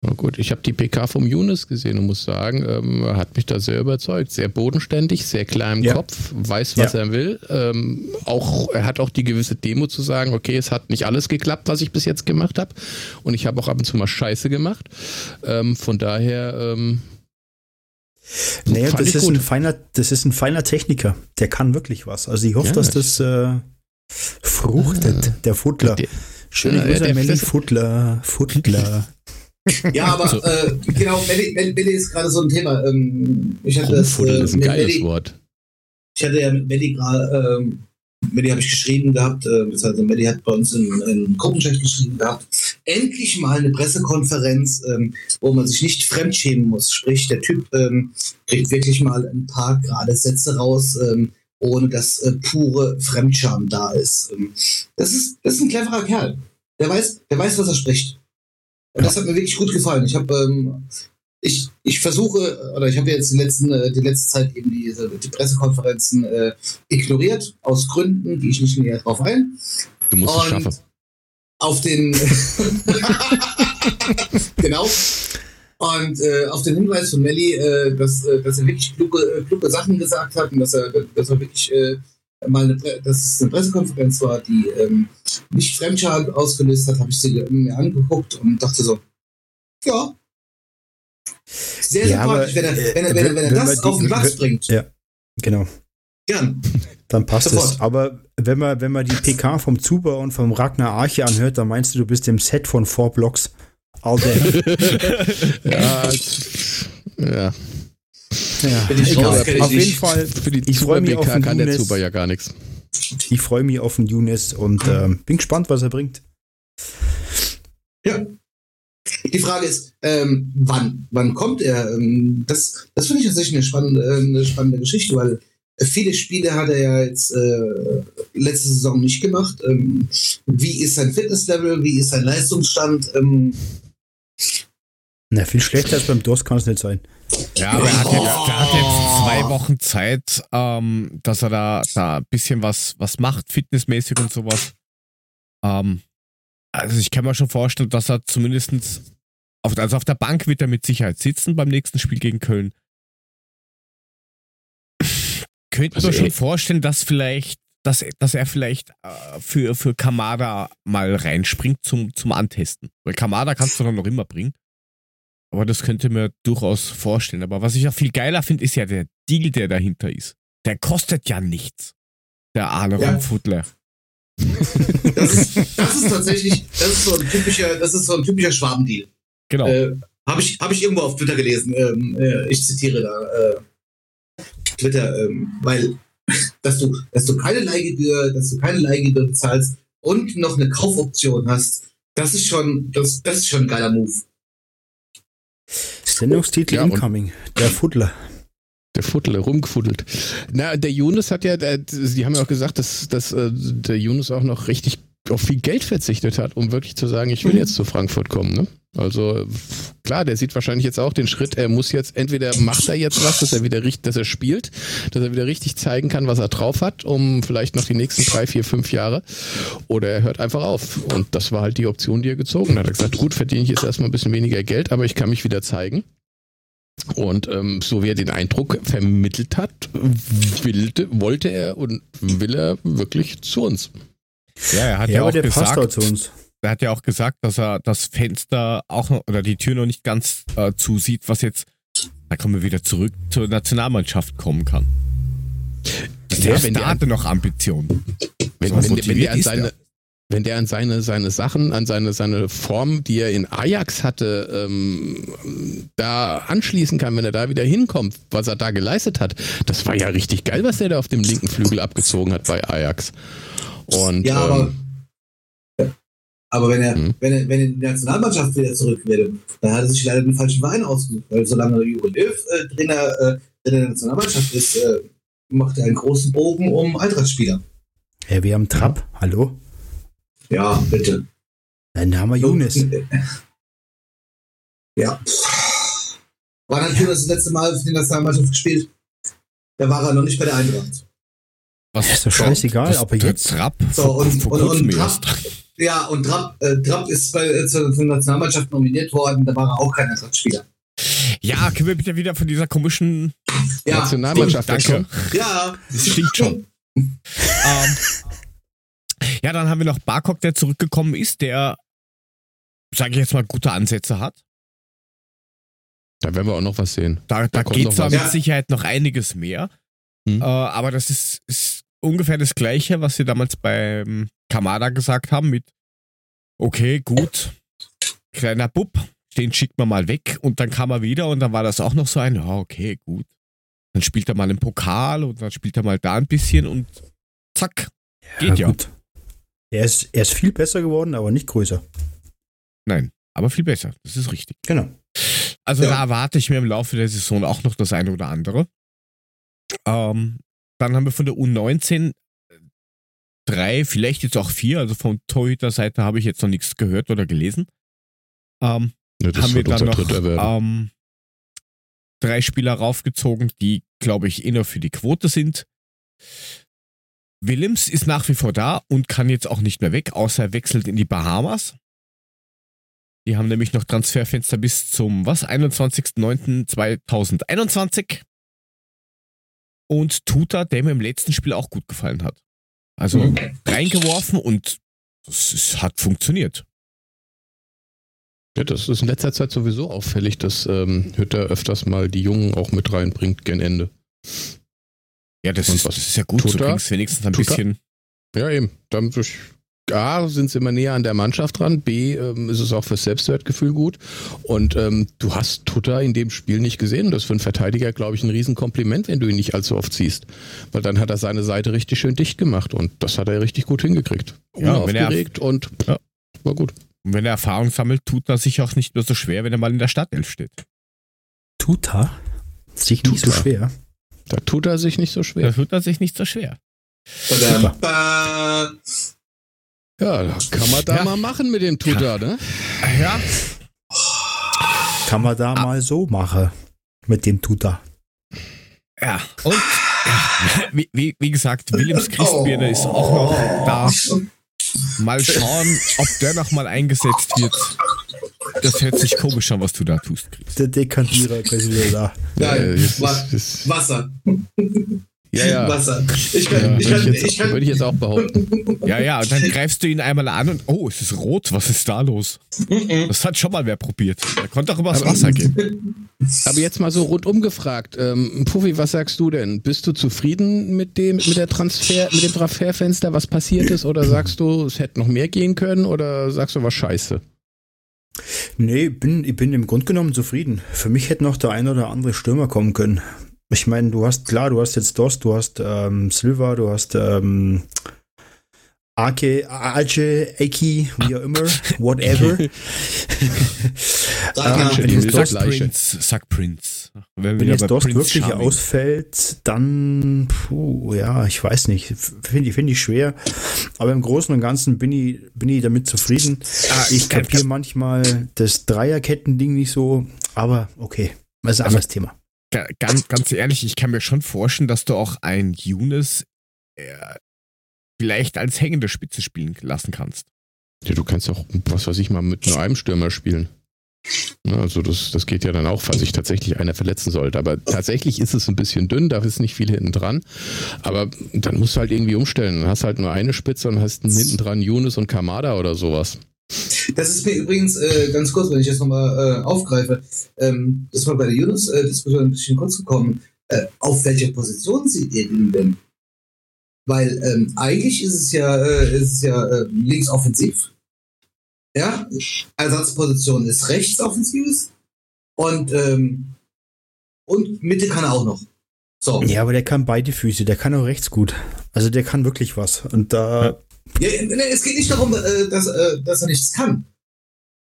Na gut, ich habe die PK vom Yunus gesehen und muss sagen, ähm, er hat mich da sehr überzeugt. Sehr bodenständig, sehr klar im Ja. Kopf, weiß, was Ja. er will. Ähm, auch, er hat auch die gewisse Demo zu sagen, okay, es hat nicht alles geklappt, was ich bis jetzt gemacht habe. Und ich habe auch ab und zu mal Scheiße gemacht. Ähm, von daher, ähm, Naja, das ist, gut. ein feiner, das ist ein feiner Techniker. Der kann wirklich was. Also ich hoffe, Ja, dass das äh, fruchtet, der Futtler. Schöne Grüße das- Futtler. Futtler. Ja, aber äh, genau, Melli, Melli, Melli ist gerade so ein Thema. Ähm, ich hatte das, äh, ist ein mit geiles Melli, Wort. ich hatte ja mit Melli gerade, ähm, Melli habe ich geschrieben gehabt, äh, beziehungsweise Melli hat bei uns in, in Gruppenchat geschrieben gehabt, endlich mal eine Pressekonferenz, ähm, wo man sich nicht fremdschämen muss. Sprich, der Typ ähm, kriegt wirklich mal ein paar gerade Sätze raus, ähm, ohne dass äh, pure Fremdscham da ist. Ähm, das ist. Das ist ein cleverer Kerl. Der weiß, der weiß, was er spricht. Und das hat mir wirklich gut gefallen. Ich habe ähm, ich, ich versuche, oder ich habe jetzt die, letzten, äh, die letzte Zeit eben diese, die Pressekonferenzen äh, ignoriert, aus Gründen, die ich nicht näher drauf ein. Du musst es Und schaffen. auf den genau und äh, auf den Hinweis von Melli, äh, dass, äh, dass er wirklich kluge, äh, kluge Sachen gesagt hat und dass er, dass er wirklich mal eine, dass es eine Pressekonferenz war, die ähm, nicht Fremdscham ausgelöst hat, habe ich sie mir angeguckt und dachte so, ja. Sehr Ja, sympathisch, aber, wenn er, äh, wenn er, wenn er, wenn er wenn das auf den Platz bringt. Ja, genau. Gern. Dann passt Sofort. es. Aber wenn man, wenn man die PK vom Zuber und vom Ragnar Arche anhört, dann meinst du, du bist im Set von Four Blocks. Alter. Ja, es- ja. Ja, egal. ich Auf jeden. Fall, Für die ich freue mich auf den kann der Younes. Zuber ja gar nichts. Ich freue mich auf den Younes und ähm, bin gespannt, was er bringt. Ja. Die Frage ist, ähm, wann, wann kommt er? Ähm, das das finde ich tatsächlich eine spannende, äh, eine spannende Geschichte, weil viele Spiele hat er ja jetzt äh, letzte Saison nicht gemacht. Ähm, wie ist sein Fitnesslevel? Wie ist sein Leistungsstand? Ähm, Na, viel schlechter als beim DOS kann es nicht sein. Ja, aber er hat jetzt, der hat jetzt zwei Wochen Zeit, ähm, dass er da, da ein bisschen was, was macht, fitnessmäßig und sowas. Ähm, also ich kann mir schon vorstellen, dass er zumindestens auf, also auf der Bank wird er mit Sicherheit sitzen beim nächsten Spiel gegen Köln. Könnte Also mir schon vorstellen, dass vielleicht, dass, dass er vielleicht äh, für, für Kamada mal reinspringt zum, zum Antesten. Weil Kamada kannst du dann noch immer bringen. Aber das könnte mir durchaus vorstellen. Aber was ich auch viel geiler finde, ist ja der Deal, der dahinter ist. Der kostet ja nichts. Der Arne Ja. Rumfudler. das, ist, das ist tatsächlich, das ist so ein typischer, das ist so ein typischer Schwabendeal. Genau. Äh, Habe ich, hab ich irgendwo auf Twitter gelesen. Ähm, äh, ich zitiere da äh, Twitter, ähm, weil dass du, dass du keine Leihgebühr, dass du keine Leihgebühr bezahlst und noch eine Kaufoption hast, das ist schon, das, das ist schon ein geiler Move. Sendungstitel Ja, Incoming. Der Fuddler. Der Fuddle, rumgefuddelt. Na, der Yunus hat ja, der, sie haben ja auch gesagt, dass, dass äh, der Yunus auch noch richtig auf viel Geld verzichtet hat, um wirklich zu sagen, ich will jetzt zu Frankfurt kommen. Ne? Also klar, der sieht wahrscheinlich jetzt auch den Schritt, er muss jetzt, entweder macht er jetzt was, dass er wieder richtig, dass er spielt, dass er wieder richtig zeigen kann, was er drauf hat, um vielleicht noch die nächsten drei, vier, fünf Jahre, oder er hört einfach auf. Und das war halt die Option, die er gezogen hat. Er hat gesagt, gut, verdiene ich jetzt erstmal ein bisschen weniger Geld, aber ich kann mich wieder zeigen. Und ähm, so wie er den Eindruck vermittelt hat, willte, wollte er und will er wirklich zu uns. Ja, er hat Ja, ja, aber auch der passt auch gesagt, zu uns. er hat ja auch gesagt, dass er das Fenster auch noch, oder die Tür noch nicht ganz äh, zusieht, was jetzt, da kommen wir wieder zurück zur Nationalmannschaft kommen kann. Ja, Der, wenn der der- hatte noch Ambitionen. Wenn, So wenn, wenn, der an seine, wenn der an seine, seine Sachen, an seine, seine Form, die er in Ajax hatte, ähm, da anschließen kann, wenn er da wieder hinkommt, was er da geleistet hat, das war ja richtig geil, was er da auf dem linken Flügel abgezogen hat bei Ajax. Und Ja, aber, ähm, aber wenn er, Mhm. wenn er, wenn er in die Nationalmannschaft wieder zurück will, dann hat er sich leider den falschen Verein ausgesucht, weil solange Juri Löw äh, Trainer, äh, Trainer der Nationalmannschaft ist, äh, macht er einen großen Bogen um Eintrachtspieler. Ja, wir haben Trapp. Hallo? Ja, bitte. Dann haben wir Younes. Ja. Wann hat Jonas das letzte Mal für die Nationalmannschaft gespielt? Da war er noch nicht bei der Eintracht. Was Ist doch scheißegal, das, aber jetzt. Trapp So, vor, und- vor und- kurzem und erst. Ja, und Trapp, äh, Trapp ist bei, äh, zur, zur Nationalmannschaft nominiert worden, da war er auch kein Eintrachtspieler. Ja, können wir bitte wieder von dieser komischen. Ja, Nationalmannschaft Danke. wegkommen. Ja, Das stinkt schon. ähm, ja, dann haben wir noch Barkok, der zurückgekommen ist, der, sage ich jetzt mal, gute Ansätze hat. Da werden wir auch noch was sehen. Da, da kommt geht zwar mit Ja. Sicherheit noch einiges mehr, Hm. äh, aber das ist, ist ungefähr das Gleiche, was sie damals beim Kamada gesagt haben mit, okay, gut, kleiner Bub, den schickt man mal weg und dann kam er wieder und dann war das auch noch so ein, ja, okay, gut. Dann spielt er mal im Pokal und dann spielt er mal da ein bisschen und zack, geht ja. gut. Er ist, er ist viel besser geworden, aber nicht größer. Nein, aber viel besser, das ist richtig. Genau. Also Ja. da erwarte ich mir im Laufe der Saison auch noch das eine oder andere. Ähm, dann haben wir von der U19 drei, vielleicht jetzt auch vier, also von Torhüter-Seite habe ich jetzt noch nichts gehört oder gelesen. Ähm, Ja, das haben wir dann noch ähm, drei Spieler raufgezogen, die, glaube ich, inner für die Quote sind. Willems ist nach wie vor da und kann jetzt auch nicht mehr weg, außer er wechselt in die Bahamas. Die haben nämlich noch Transferfenster bis zum, was, 21.09.2021. Und Tuta, der mir im letzten Spiel auch gut gefallen hat. Also Mhm. reingeworfen und es hat funktioniert. Ja, das ist in letzter Zeit sowieso auffällig, dass ähm, Hütter öfters mal die Jungen auch mit reinbringt gen Ende. Ja, das, ist, das ist ja gut. tut So wenigstens ein Tut er? bisschen. Ja, eben. Dann durch A sind sie immer näher an der Mannschaft dran, B ähm, ist es auch fürs Selbstwertgefühl gut. Und ähm, du hast Tutter in dem Spiel nicht gesehen. Das ist für einen Verteidiger, glaube ich, ein Riesenkompliment, wenn du ihn nicht allzu oft siehst. Weil dann hat er seine Seite richtig schön dicht gemacht und das hat er richtig gut hingekriegt. Ja, wenn er- Unaufgeregt und Ja. war gut. Und wenn er Erfahrung sammelt, tut er sich auch nicht mehr so schwer, wenn er mal in der Startelf steht. Tuta? Sich nicht so schwer. Da tut er sich nicht so Da schwer. tut er sich nicht so schwer. Badam, ba. Ja, kann man da Ja. mal machen mit dem Tutter, ne? Ja, Kann man da mal so machen. Mit dem Tuta. ja. Und ja, wie, wie, wie gesagt, Willems Christbirne ist auch noch da. Mal schauen, ob der noch mal eingesetzt wird. Das hört sich komisch an, was du da tust, Chris. Der Dekantierer ist wieder da. Nein, Äh, das- Wasser. Ja, ja. Wasser. Ich kann, Ja, ich würde, kann, ich ich jetzt, kann, würde ich jetzt auch behaupten. Ja, ja, und dann greifst du ihn einmal an und oh, es ist rot, was ist da los? Das hat schon mal wer probiert. Er konnte auch übers Aber- Wasser gehen. Aber jetzt mal so rundum gefragt, ähm, Puffi, was sagst du denn? Bist du zufrieden mit dem, mit der Transfer, mit dem Transferfenster, was passiert ist? Oder sagst du, es hätte noch mehr gehen können? Oder sagst du was scheiße? Nee, bin, ich bin im Grunde genommen zufrieden. Für mich hätte noch der ein oder andere Stürmer kommen können. Ich meine, du hast, klar, du hast jetzt Dost, du hast ähm, Silva, du hast ähm, Ake, Ace, Eki, wie auch immer, whatever. Ähm, wenn jetzt. Prince, sag Prince. Wenn, wenn jetzt Dost Prince wirklich Charming- ausfällt, dann, puh, ja, ich weiß nicht. Finde ich, finde ich schwer. Aber im Großen und Ganzen bin ich, bin ich damit zufrieden. Ah, Ich kann- kapiere manchmal das Dreierketten-Ding nicht so, aber okay. Das ist ein Also- anderes Thema. Ga- ganz, ganz ehrlich, ich kann mir schon vorstellen, dass du auch einen Younes äh, vielleicht als hängende Spitze spielen lassen kannst. Ja, du kannst auch, was weiß ich mal, mit nur einem Stürmer spielen. Ja, also das, das geht ja dann auch, falls sich tatsächlich einer verletzen sollte. Aber tatsächlich ist es ein bisschen dünn, da ist nicht viel hinten dran. Aber dann musst du halt irgendwie umstellen. Dann hast halt nur eine Spitze und hast hinten dran Younes und Kamada oder sowas. Das ist mir übrigens äh, ganz kurz, wenn ich das nochmal äh, aufgreife, ähm, das war bei der Yunus-Diskussion ein bisschen kurz gekommen. Äh, auf welcher Position seht ihr denn? Weil ähm, eigentlich ist es ja, äh, ist es ja äh, links offensiv. Ja, Ersatzposition ist rechts offensives und ähm, und Mitte kann er auch noch. So. Ja, aber der kann beide Füße, der kann auch rechts gut. Also der kann wirklich was. Und da, Ja, nee, es geht nicht darum, äh, dass, äh, dass er nichts kann.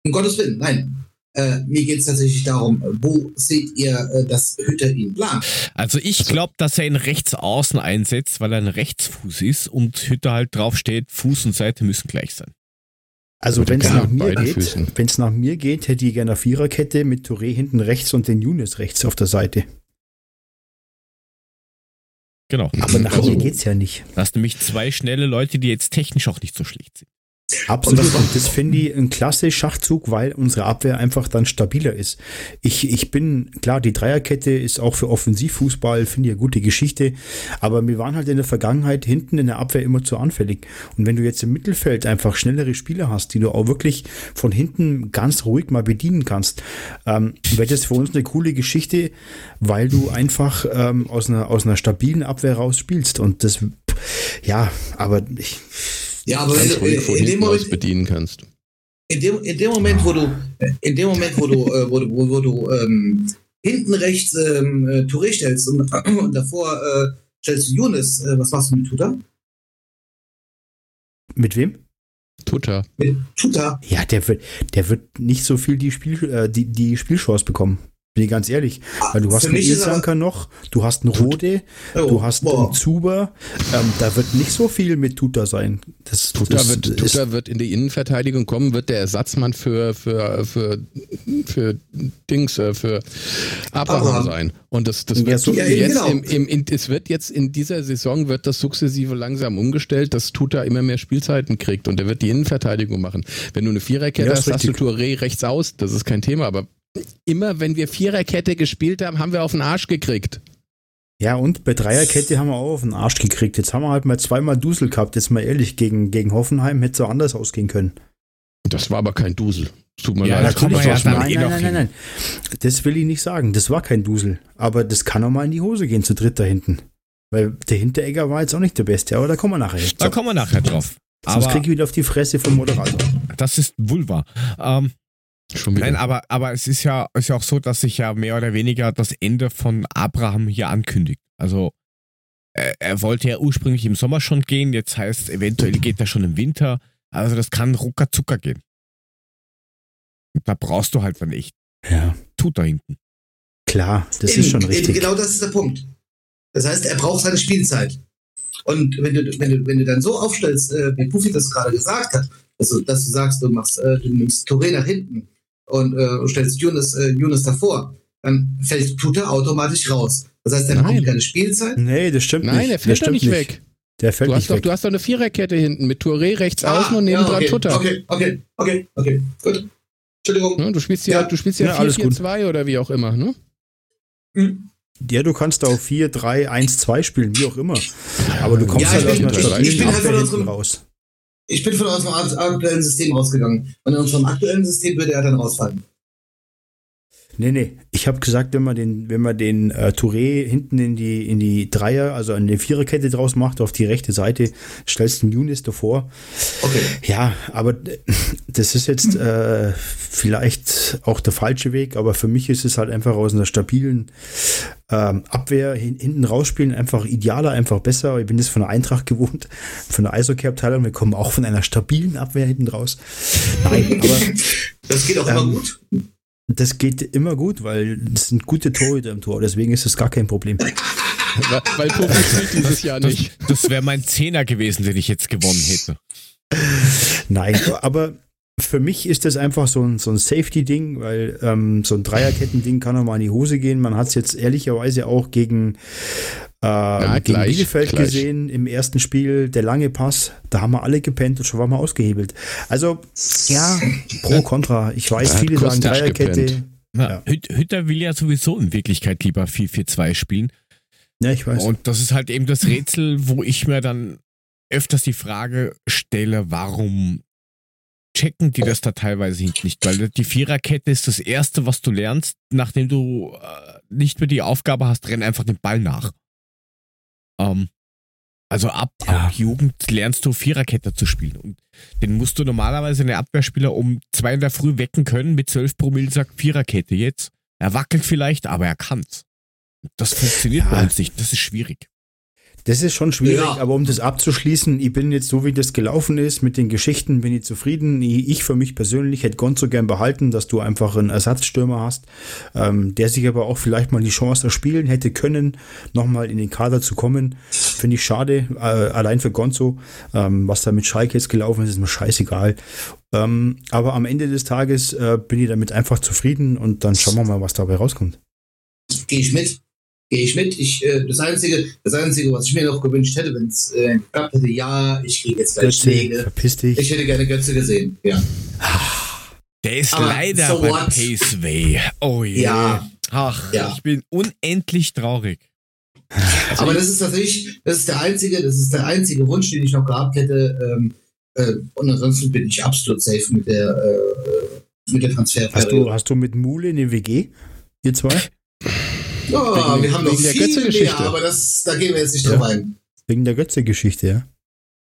Um Gottes Willen, nein. Äh, mir geht es tatsächlich darum, wo seht ihr, äh, dass Hütter ihn plant? Also ich glaube, dass er ihn rechts außen einsetzt, weil er ein Rechtsfuß ist und Hütte halt drauf steht, Fuß und Seite müssen gleich sein. also wenn es nach mir geht, Füßen. wenn es nach mir geht, hätte ich gerne eine Viererkette mit Touré hinten rechts und den Younes rechts auf der Seite. Genau. Aber nach Also- mir geht's ja nicht. Da hast nämlich zwei schnelle Leute, die jetzt technisch auch nicht so schlecht sind. Absolut. Und das- das finde ich ein klasse Schachzug, weil unsere Abwehr einfach dann stabiler ist. Ich, ich bin, klar, die Dreierkette ist auch für Offensivfußball, finde ich eine gute Geschichte. Aber wir waren halt in der Vergangenheit hinten in der Abwehr immer zu anfällig. Und wenn du jetzt im Mittelfeld einfach schnellere Spieler hast, die du auch wirklich von hinten ganz ruhig mal bedienen kannst, ähm, wäre das für uns eine coole Geschichte, weil du einfach ähm, aus, einer, aus einer stabilen Abwehr raus spielst. Und das, ja, aber ich, Ja, aber wenn Ganz du, ruhig äh, von in, dem hinten aus Moment, bedienen kannst. in, dem, in dem Moment, wo du, in dem Moment, wo du, äh, wo du, wo, wo du ähm, hinten rechts ähm, äh, Touré stellst und, und davor äh, stellst du Younes, äh, was machst du mit Tuta? mit wem? Tutter. Mit Tuta? Ja, der wird, der wird nicht so viel die, Spiel, äh, die, die Spielchance bekommen. Bin ich ganz ehrlich. Weil du hast Für einen Ilsanker noch, du hast einen Rode, Oh, du hast boah. einen Zuber. Ähm, da wird nicht so viel mit Tuta sein. Das, Tutter das wird, ist, Tutter wird in die Innenverteidigung kommen, wird der Ersatzmann für, für, für, für Dings, äh, für Abraham Abraham. sein. Und das, das wird so- Ja, eben jetzt genau. im, im, in, es wird jetzt in dieser Saison wird das sukzessive langsam umgestellt, dass Tuta immer mehr Spielzeiten kriegt und er wird die Innenverteidigung machen. Wenn du eine Viererkette Ja, hast, ist hast du richtig. Touré rechts aus, das ist kein Thema, aber immer wenn wir Viererkette gespielt haben, haben wir auf den Arsch gekriegt. ja, und bei Dreierkette haben wir auch auf den Arsch gekriegt. Jetzt haben wir halt mal zweimal Dusel gehabt. Jetzt mal ehrlich, gegen, gegen Hoffenheim hätte es auch anders ausgehen können. Das war aber kein Dusel. Tut mir Ja, leid. da ja dann nein, eh nein, nein, hin. nein, nein. Das will ich nicht sagen. Das war kein Dusel. Aber das kann auch mal in die Hose gehen zu dritt da hinten. Weil der Hinteregger war jetzt auch nicht der Beste, aber da kommen wir nachher. Da kommen wir nachher drauf. Sonst Aber krieg ich wieder auf die Fresse vom Moderator. das ist Vulva. Ähm, Schon wieder. nein, aber, aber es ist ja, ist ja auch so, dass sich ja mehr oder weniger das Ende von Abraham hier ankündigt. Also er, er wollte ja ursprünglich im Sommer schon gehen, jetzt heißt eventuell geht er schon im Winter. Also das kann rucker zucker gehen. Da brauchst du halt dann echt. Ja, Tut da hinten. klar, das Eben, ist schon richtig. Genau das ist der Punkt. Das heißt, er braucht seine Spielzeit. Und wenn du, wenn du, wenn du dann so aufstellst, äh, wie Puffy das gerade gesagt hat, also, dass du sagst, du machst, äh, du nimmst Touré nach hinten und äh, stellst Yunus, äh, Yunus davor, dann fällt Tuta automatisch raus. Das heißt, er Nein. bekommt keine Spielzeit. Nee, das stimmt nicht. Nein, der das fällt doch nicht weg. Der fällt Du hast, doch, weg. du hast doch eine Viererkette hinten mit Touré rechts außen und Ah, ja, okay, Tutter. Okay, okay, okay, okay, gut. Entschuldigung. Ne, Du spielst ja, Ja. du spielst ja, Ja, alles gut. 4-4-2 oder wie auch immer, ne? Hm. Ja, du kannst auch 4, 3, 1, 2 spielen, wie auch immer. Aber du kommst Ja, halt aus einer stabilen halt Abwehr von hinten unserem- raus. Ich bin von unserem akt- aktuellen System ausgegangen. Und in unserem aktuellen System würde er dann rausfallen. Nee, nee. Ich habe gesagt, wenn man den, wenn man den äh, Touré hinten in die, in die Dreier, also in die Viererkette draus macht, auf die rechte Seite, stellst den Yunis davor. Okay. Ja, aber das ist jetzt äh, vielleicht auch der falsche Weg, aber für mich ist es halt einfach aus einer stabilen ähm, Abwehr hin, hinten rausspielen einfach idealer, einfach besser. Ich bin das von der Eintracht gewohnt, von der Eishockey-Abteilung. Wir kommen auch von einer stabilen Abwehr hinten raus. Nein, aber Das geht auch immer Ähm, gut. Das geht immer gut, weil es sind gute Torhüter im Tor. Deswegen ist es gar kein Problem. Weil, weil Puffy spielt dieses Jahr Das, nicht. das wäre mein Zehner gewesen, den ich jetzt gewonnen hätte. Nein, aber für mich ist das einfach so ein, so ein Safety-Ding, weil ähm, so ein Dreierketten-Ding kann auch mal in die Hose gehen. Man hat es jetzt ehrlicherweise auch gegen, äh, gegen gleich, Bielefeld gleich. gesehen im ersten Spiel, der lange Pass, da haben wir alle gepennt und schon waren wir ausgehebelt. Also, ja, pro, contra. Ich weiß, viele sagen Dreierkette. Ja. Hüt- Hütter will ja sowieso in Wirklichkeit lieber 4-4-2 spielen. Ja, ich weiß. Und das ist halt eben das Rätsel, wo ich mir dann öfters die Frage stelle, warum checken die das da teilweise nicht? Weil die Viererkette ist das Erste, was du lernst, nachdem du äh, nicht mehr die Aufgabe hast, renn einfach den Ball nach. Ähm, also ab, Ja. ab Jugend lernst du Viererkette zu spielen. Und den musst du normalerweise eine Abwehrspieler um zwei in der Früh wecken können, mit 12 Promille sagt Viererkette jetzt. Er wackelt vielleicht, aber er kann's. Das funktioniert Ja. bei uns nicht. Das ist schwierig. Das ist schon schwierig, Ja. aber um das abzuschließen, ich bin jetzt so, wie das gelaufen ist, mit den Geschichten bin ich zufrieden. Ich, für mich persönlich hätte Gonzo gern behalten, dass du einfach einen Ersatzstürmer hast, ähm, der sich aber auch vielleicht mal die Chance erspielen hätte können, nochmal in den Kader zu kommen. Finde ich schade, äh, allein für Gonzo. Ähm, was da mit Schalke jetzt gelaufen ist, ist mir scheißegal. Ähm, aber am Ende des Tages äh, bin ich damit einfach zufrieden und dann schauen wir mal, was dabei rauskommt. Gehe ich mit. Gehe ich mit. Ich, äh, das, Einzige, das Einzige, was ich mir noch gewünscht hätte, wenn es äh, geklappt hätte, ja, ich kriege jetzt gleich Götze, Schläge. verpiss dich. Ich hätte gerne Götze gesehen. Ja. Der ist Aber leider so bei what? Paceway. Oh je. Ja. Ach, Ja. ich bin unendlich traurig. Aber das ist tatsächlich, das ist der einzige, das ist der einzige Wunsch, den ich noch gehabt hätte. Ähm, äh, und ansonsten bin ich absolut safe mit der, äh, mit der Hast Transferperiode. du, hast du mit Mule eine WG? Ihr zwei? Ja, Wegen- wir haben noch wegen der viel Götze-Geschichte. mehr, aber das, da gehen wir jetzt nicht Ja. drauf ein. Wegen der Götze-Geschichte, ja.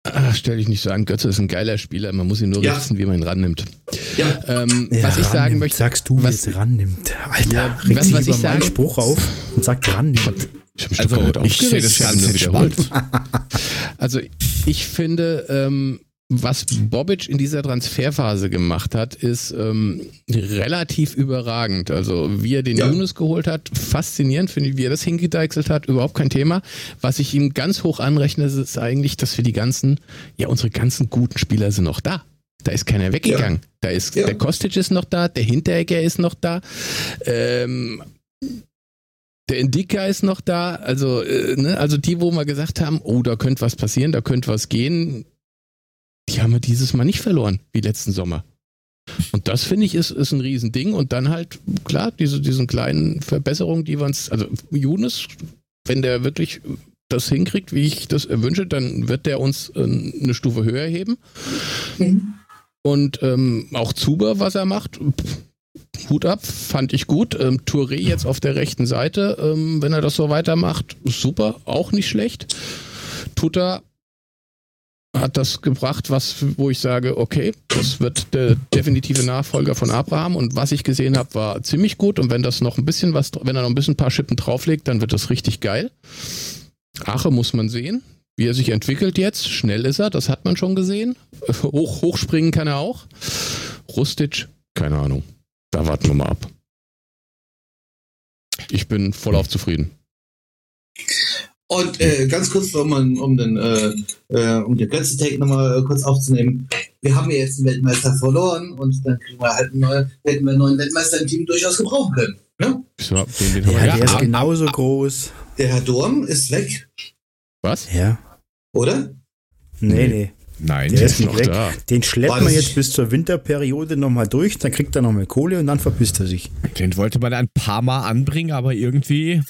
Ach, stell dich nicht so an, Götze ist ein geiler Spieler, man muss ihn nur Ja. wissen, wie man ihn rannimmt. Ja, Ähm, Ja, was ich sagen möchte, Sagst du, was- was rannimmt. Alter, Ja, regt was- was ich sage- Spruch auf und sagt rannimmt. ich Also, ich sehe das Ganze wiederholt. Also ich finde, ähm, was Bobic in dieser Transferphase gemacht hat, ist ähm, relativ überragend. Also wie er den Ja. Yunus geholt hat, faszinierend, finde ich, wie er das hingedeichselt hat, überhaupt kein Thema. Was ich ihm ganz hoch anrechne, ist eigentlich, dass wir die ganzen, ja unsere ganzen guten Spieler sind noch da. Da ist keiner weggegangen. Da ist Ja. der Kostic ist noch da, der Hinteregger ist noch da. Ähm, der Indika ist noch da, also, äh, ne, also die, wo wir gesagt haben, oh, da könnte was passieren, da könnte was gehen, die haben wir dieses Mal nicht verloren, wie letzten Sommer. Und das finde ich ist, ist ein Riesending. Und dann halt, klar, diese, diesen kleinen Verbesserungen, die wir uns, also Younes, wenn der wirklich das hinkriegt, wie ich das wünsche, dann wird der uns äh, eine Stufe höher heben. Mhm. Und ähm, auch Zuber, was er macht, pff, Hut ab, fand ich gut. Ähm, Touré jetzt auf der rechten Seite, ähm, wenn er das so weitermacht, super, auch nicht schlecht. Tuta hat das gebracht, was, wo ich sage, okay, das wird der definitive Nachfolger von Abraham und was ich gesehen habe, war ziemlich gut und wenn das noch ein bisschen was, wenn er noch ein bisschen ein paar Schippen drauflegt, dann wird das richtig geil. Ache muss man sehen, wie er sich entwickelt jetzt. Schnell ist er, das hat man schon gesehen. Hoch, hochspringen kann er auch. Rustic, keine Ahnung. Da warten wir mal ab. Ich bin vollauf zufrieden. Und äh, ganz kurz, um, um den, äh, äh, um den letzten Take nochmal äh, kurz aufzunehmen. Wir haben ja jetzt einen Weltmeister verloren und dann kriegen wir halt einen neuen, hätten wir einen neuen Weltmeister im Team durchaus gebrauchen können. Ne? So, den, den haben wir Ja, ja. der ist genauso groß. Der Herr Durm ist weg, Was? Ja. oder? Nee, nee. Nein, Der ist noch nicht weg. da. Den schleppt War man jetzt bis zur Winterperiode nochmal durch, dann kriegt er nochmal Kohle und dann verpisst er sich. den wollte man ein paar Mal anbringen, aber irgendwie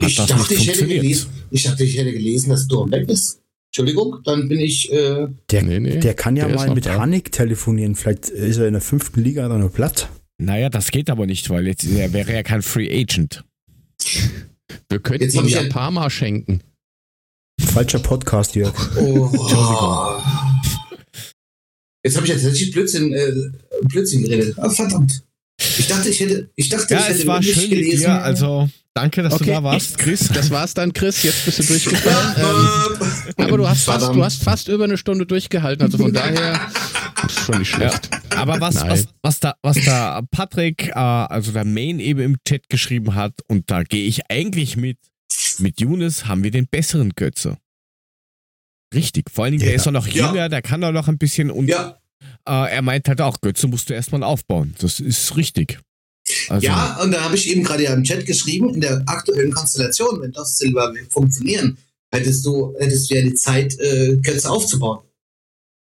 Ich das dachte, nicht ich hätte, gelesen, ich dachte, ich hätte gelesen, dass Durm weg ist. Entschuldigung, dann bin ich, äh, Der, Nee, nee, der kann ja der mal mit da. Hanik telefonieren. Vielleicht ist er in der fünften Liga dann noch platt. Naja, das geht aber nicht, weil jetzt er wäre ja kein Free Agent. Wir könnten Jetzt ihm ich ja ein- Parma schenken. Falscher Podcast, Jörg. oh. Jetzt habe ich ja tatsächlich Blödsinn, äh, Blödsinn geredet. Ah, verdammt. Ich dachte, ich hätte, ich dachte, Ja, ich hätte es war schön mit gelesen. dir. Also danke, dass du Okay. da warst, Chris. Das war's dann, Chris. Jetzt bist du durchgefallen. ähm, aber du hast, fast, du hast fast über eine Stunde durchgehalten. Also von daher ist schon nicht schlecht. Aber was, was, was, da, was da Patrick, äh, also der Main eben im Chat geschrieben hat, und da gehe ich eigentlich mit, mit Younes haben wir den besseren Götze. Richtig. Vor allen Dingen, der Ja. ist doch noch Ja. jünger, der kann doch noch ein bisschen und Ja, äh, er meint halt auch, Götze musst du erstmal aufbauen. Das ist richtig. Also, ja, und da habe ich eben gerade ja im Chat geschrieben, in der aktuellen Konstellation, wenn das Silber funktionieren, hättest du, hättest du ja die Zeit, äh, Götze aufzubauen.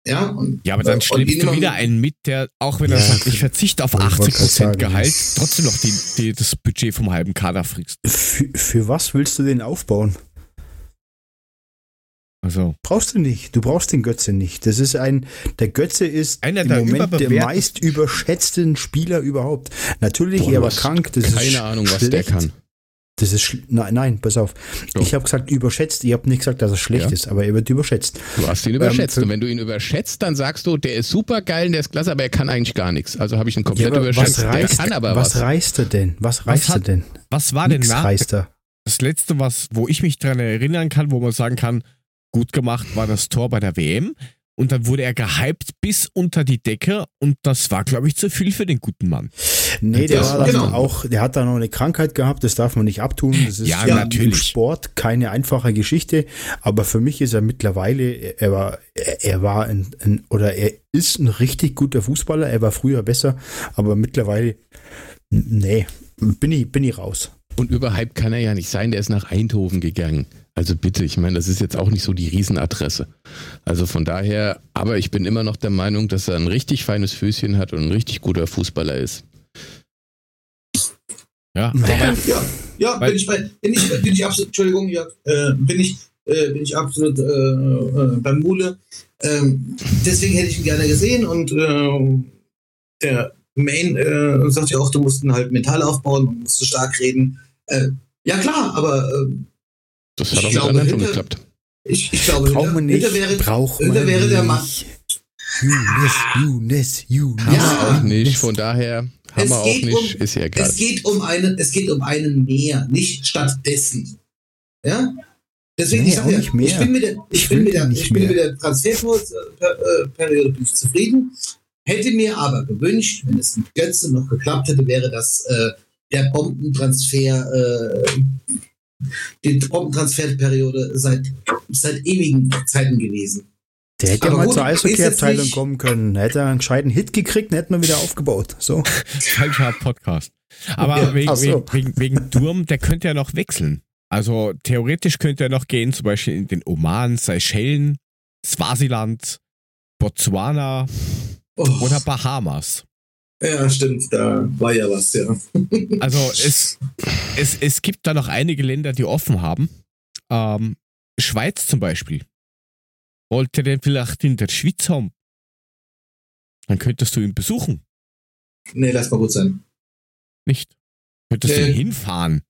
Ja, und, Ja, aber äh, dann und schleppst du immer- wieder einen mit, der, auch wenn er Ja, sagt, ich verzichte auf ich wollte 80% grad sagen. Gehalt, trotzdem noch die, die, das Budget vom halben Kader frisst. Für, für was willst du den aufbauen? Also, Brauchst du nicht. Du brauchst den Götze nicht. Das ist ein, der Götze ist Einer im der Moment der meist überschätzten Spieler überhaupt. Natürlich, Boah, er war krank. Das ist Keine Ahnung, was der schlecht. kann. Das ist nein, nein, pass auf. Doch. Ich habe gesagt überschätzt. Ich habe nicht gesagt, dass er schlecht Ja. ist, aber er wird überschätzt. Du hast ihn überschätzt. Ähm, und wenn du ihn überschätzt, dann sagst du, der ist super geil, der ist klasse, aber er kann eigentlich gar nichts. Also habe ich ihn Ja, komplett aber überschätzt. was Der reißt, kann aber was was. reißt er denn? Was reißt er hat- denn? was war denn Nix nach, reißt er. das letzte, was, wo ich mich dran erinnern kann, wo man sagen kann, gut gemacht war das Tor bei der WM. Und dann wurde er gehypt bis unter die Decke und das war, glaube ich, zu viel für den guten Mann. Nee, der Das- war dann genau. auch, der hat da noch eine Krankheit gehabt, das darf man nicht abtun. Das ist Ja, im natürlich. Sport keine einfache Geschichte, aber für mich ist er mittlerweile, er war, er, er war ein, ein, oder er ist ein richtig guter Fußballer, er war früher besser, aber mittlerweile, nee, bin ich, bin ich raus. Und überhyped kann er ja nicht sein, der ist nach Eindhoven gegangen. Also bitte, ich meine, das ist jetzt auch nicht so die Riesenadresse. Also von daher, aber ich bin immer noch der Meinung, dass er ein richtig feines Füßchen hat und ein richtig guter Fußballer ist. Ja. Ja, ja, bin ich bei, bin ich, bin ich absolut, Entschuldigung, ja, äh, bin ich, äh, bin ich absolut äh, äh, beim Mule. Ähm, deswegen hätte ich ihn gerne gesehen und äh, der Main äh, sagt ja auch, du musst ihn halt mental aufbauen und musst du stark reden. Äh, ja klar, aber Das Ich hat auch mit glaube, anderen schon geklappt. ich, ich glaube, Braucht man nicht, Hinter wäre, braucht Hinter man wäre der Mann. nicht. Younes, Younes, Younes. Haben Ja. wir auch nicht, von daher haben Es wir auch geht nicht, um- ist ja egal. Es geht um einen, es geht um einen mehr, nicht stattdessen. Ja? Deswegen, Nee, ich, sag auch ja, nicht mehr. ich bin mit der, ich Ich bin mit der, ich bin mit der Transferperiode bin ich zufrieden. Hätte mir aber gewünscht, wenn es mit Götze noch geklappt hätte, wäre das äh, der Bombentransfer, äh, die Bombentransferperiode seit, seit ewigen Zeiten gewesen. Der hätte ja mal gut, zur Eishockey-Abteilung kommen können. Hätte er einen gescheiten Hit gekriegt, dann hätten wir wieder aufgebaut. So. falscher Podcast. Aber Ja, wegen, so. wegen, wegen, wegen Durm, der könnte ja noch wechseln. Also theoretisch könnte er noch gehen, zum Beispiel in den Oman, Seychellen, Swasiland, Botswana Oh, oder Bahamas. Ja, stimmt, da war ja was, ja. Also es, es, es gibt da noch einige Länder, die offen haben. Ähm, Schweiz zum Beispiel. Wollte den vielleicht in der Schweiz haben? Dann könntest du ihn besuchen. Nee, lass mal gut sein. Nicht? Könntest du Nee. hinfahren?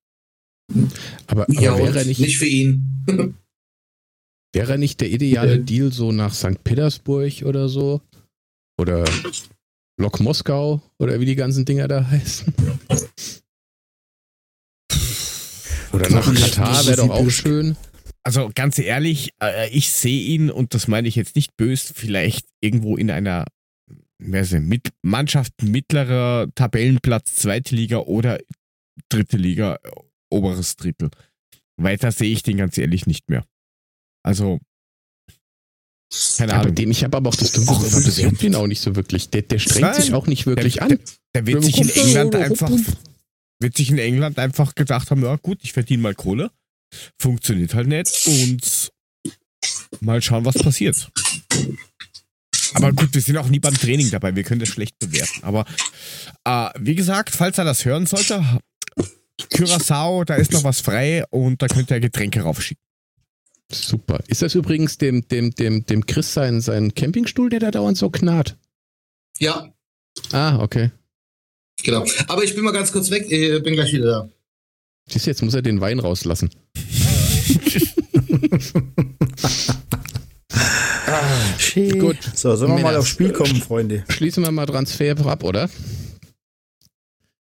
Aber, aber Ja, wäre, er nicht, nicht für ihn. wäre er nicht der ideale. Deal so nach St. Petersburg oder so? Oder Lok Moskau oder wie die ganzen Dinger da heißen? Oder nach Katar wäre doch auch schön. Also ganz ehrlich, äh, ich sehe ihn, und das meine ich jetzt nicht böse, vielleicht irgendwo in einer wer ist denn, mit Mannschaft mittlerer Tabellenplatz, zweite Liga oder dritte Liga, oberes Drittel. Weiter sehe ich den ganz ehrlich nicht mehr. Also, keine Ahnung. dem, ich habe aber auch das Gefühl, Wahnsinn. juckt ihn auch nicht so wirklich. Der, der strengt Nein. sich auch nicht wirklich der, an. Der, der wird sich in England einfach, wird sich in England einfach gedacht haben, ja gut, ich verdiene mal Kohle. Funktioniert halt nicht und mal schauen, was passiert. Aber gut, wir sind auch nie beim Training dabei, wir können das schlecht bewerten. Aber äh, wie gesagt, falls er das hören sollte, Curaçao, da ist noch was frei und da könnt ihr Getränke raufschicken. Super. Ist das übrigens dem, dem, dem, dem Chris sein, sein Campingstuhl, der da dauernd so knarrt? Ja, Ah, okay. genau. Aber ich bin mal ganz kurz weg, äh, bin gleich wieder da. Siehst du, jetzt muss er den Wein rauslassen. Schön. Gut. So, sollen wir mal Männers. aufs Spiel kommen, Freunde? Schließen wir mal Transfer ab, oder?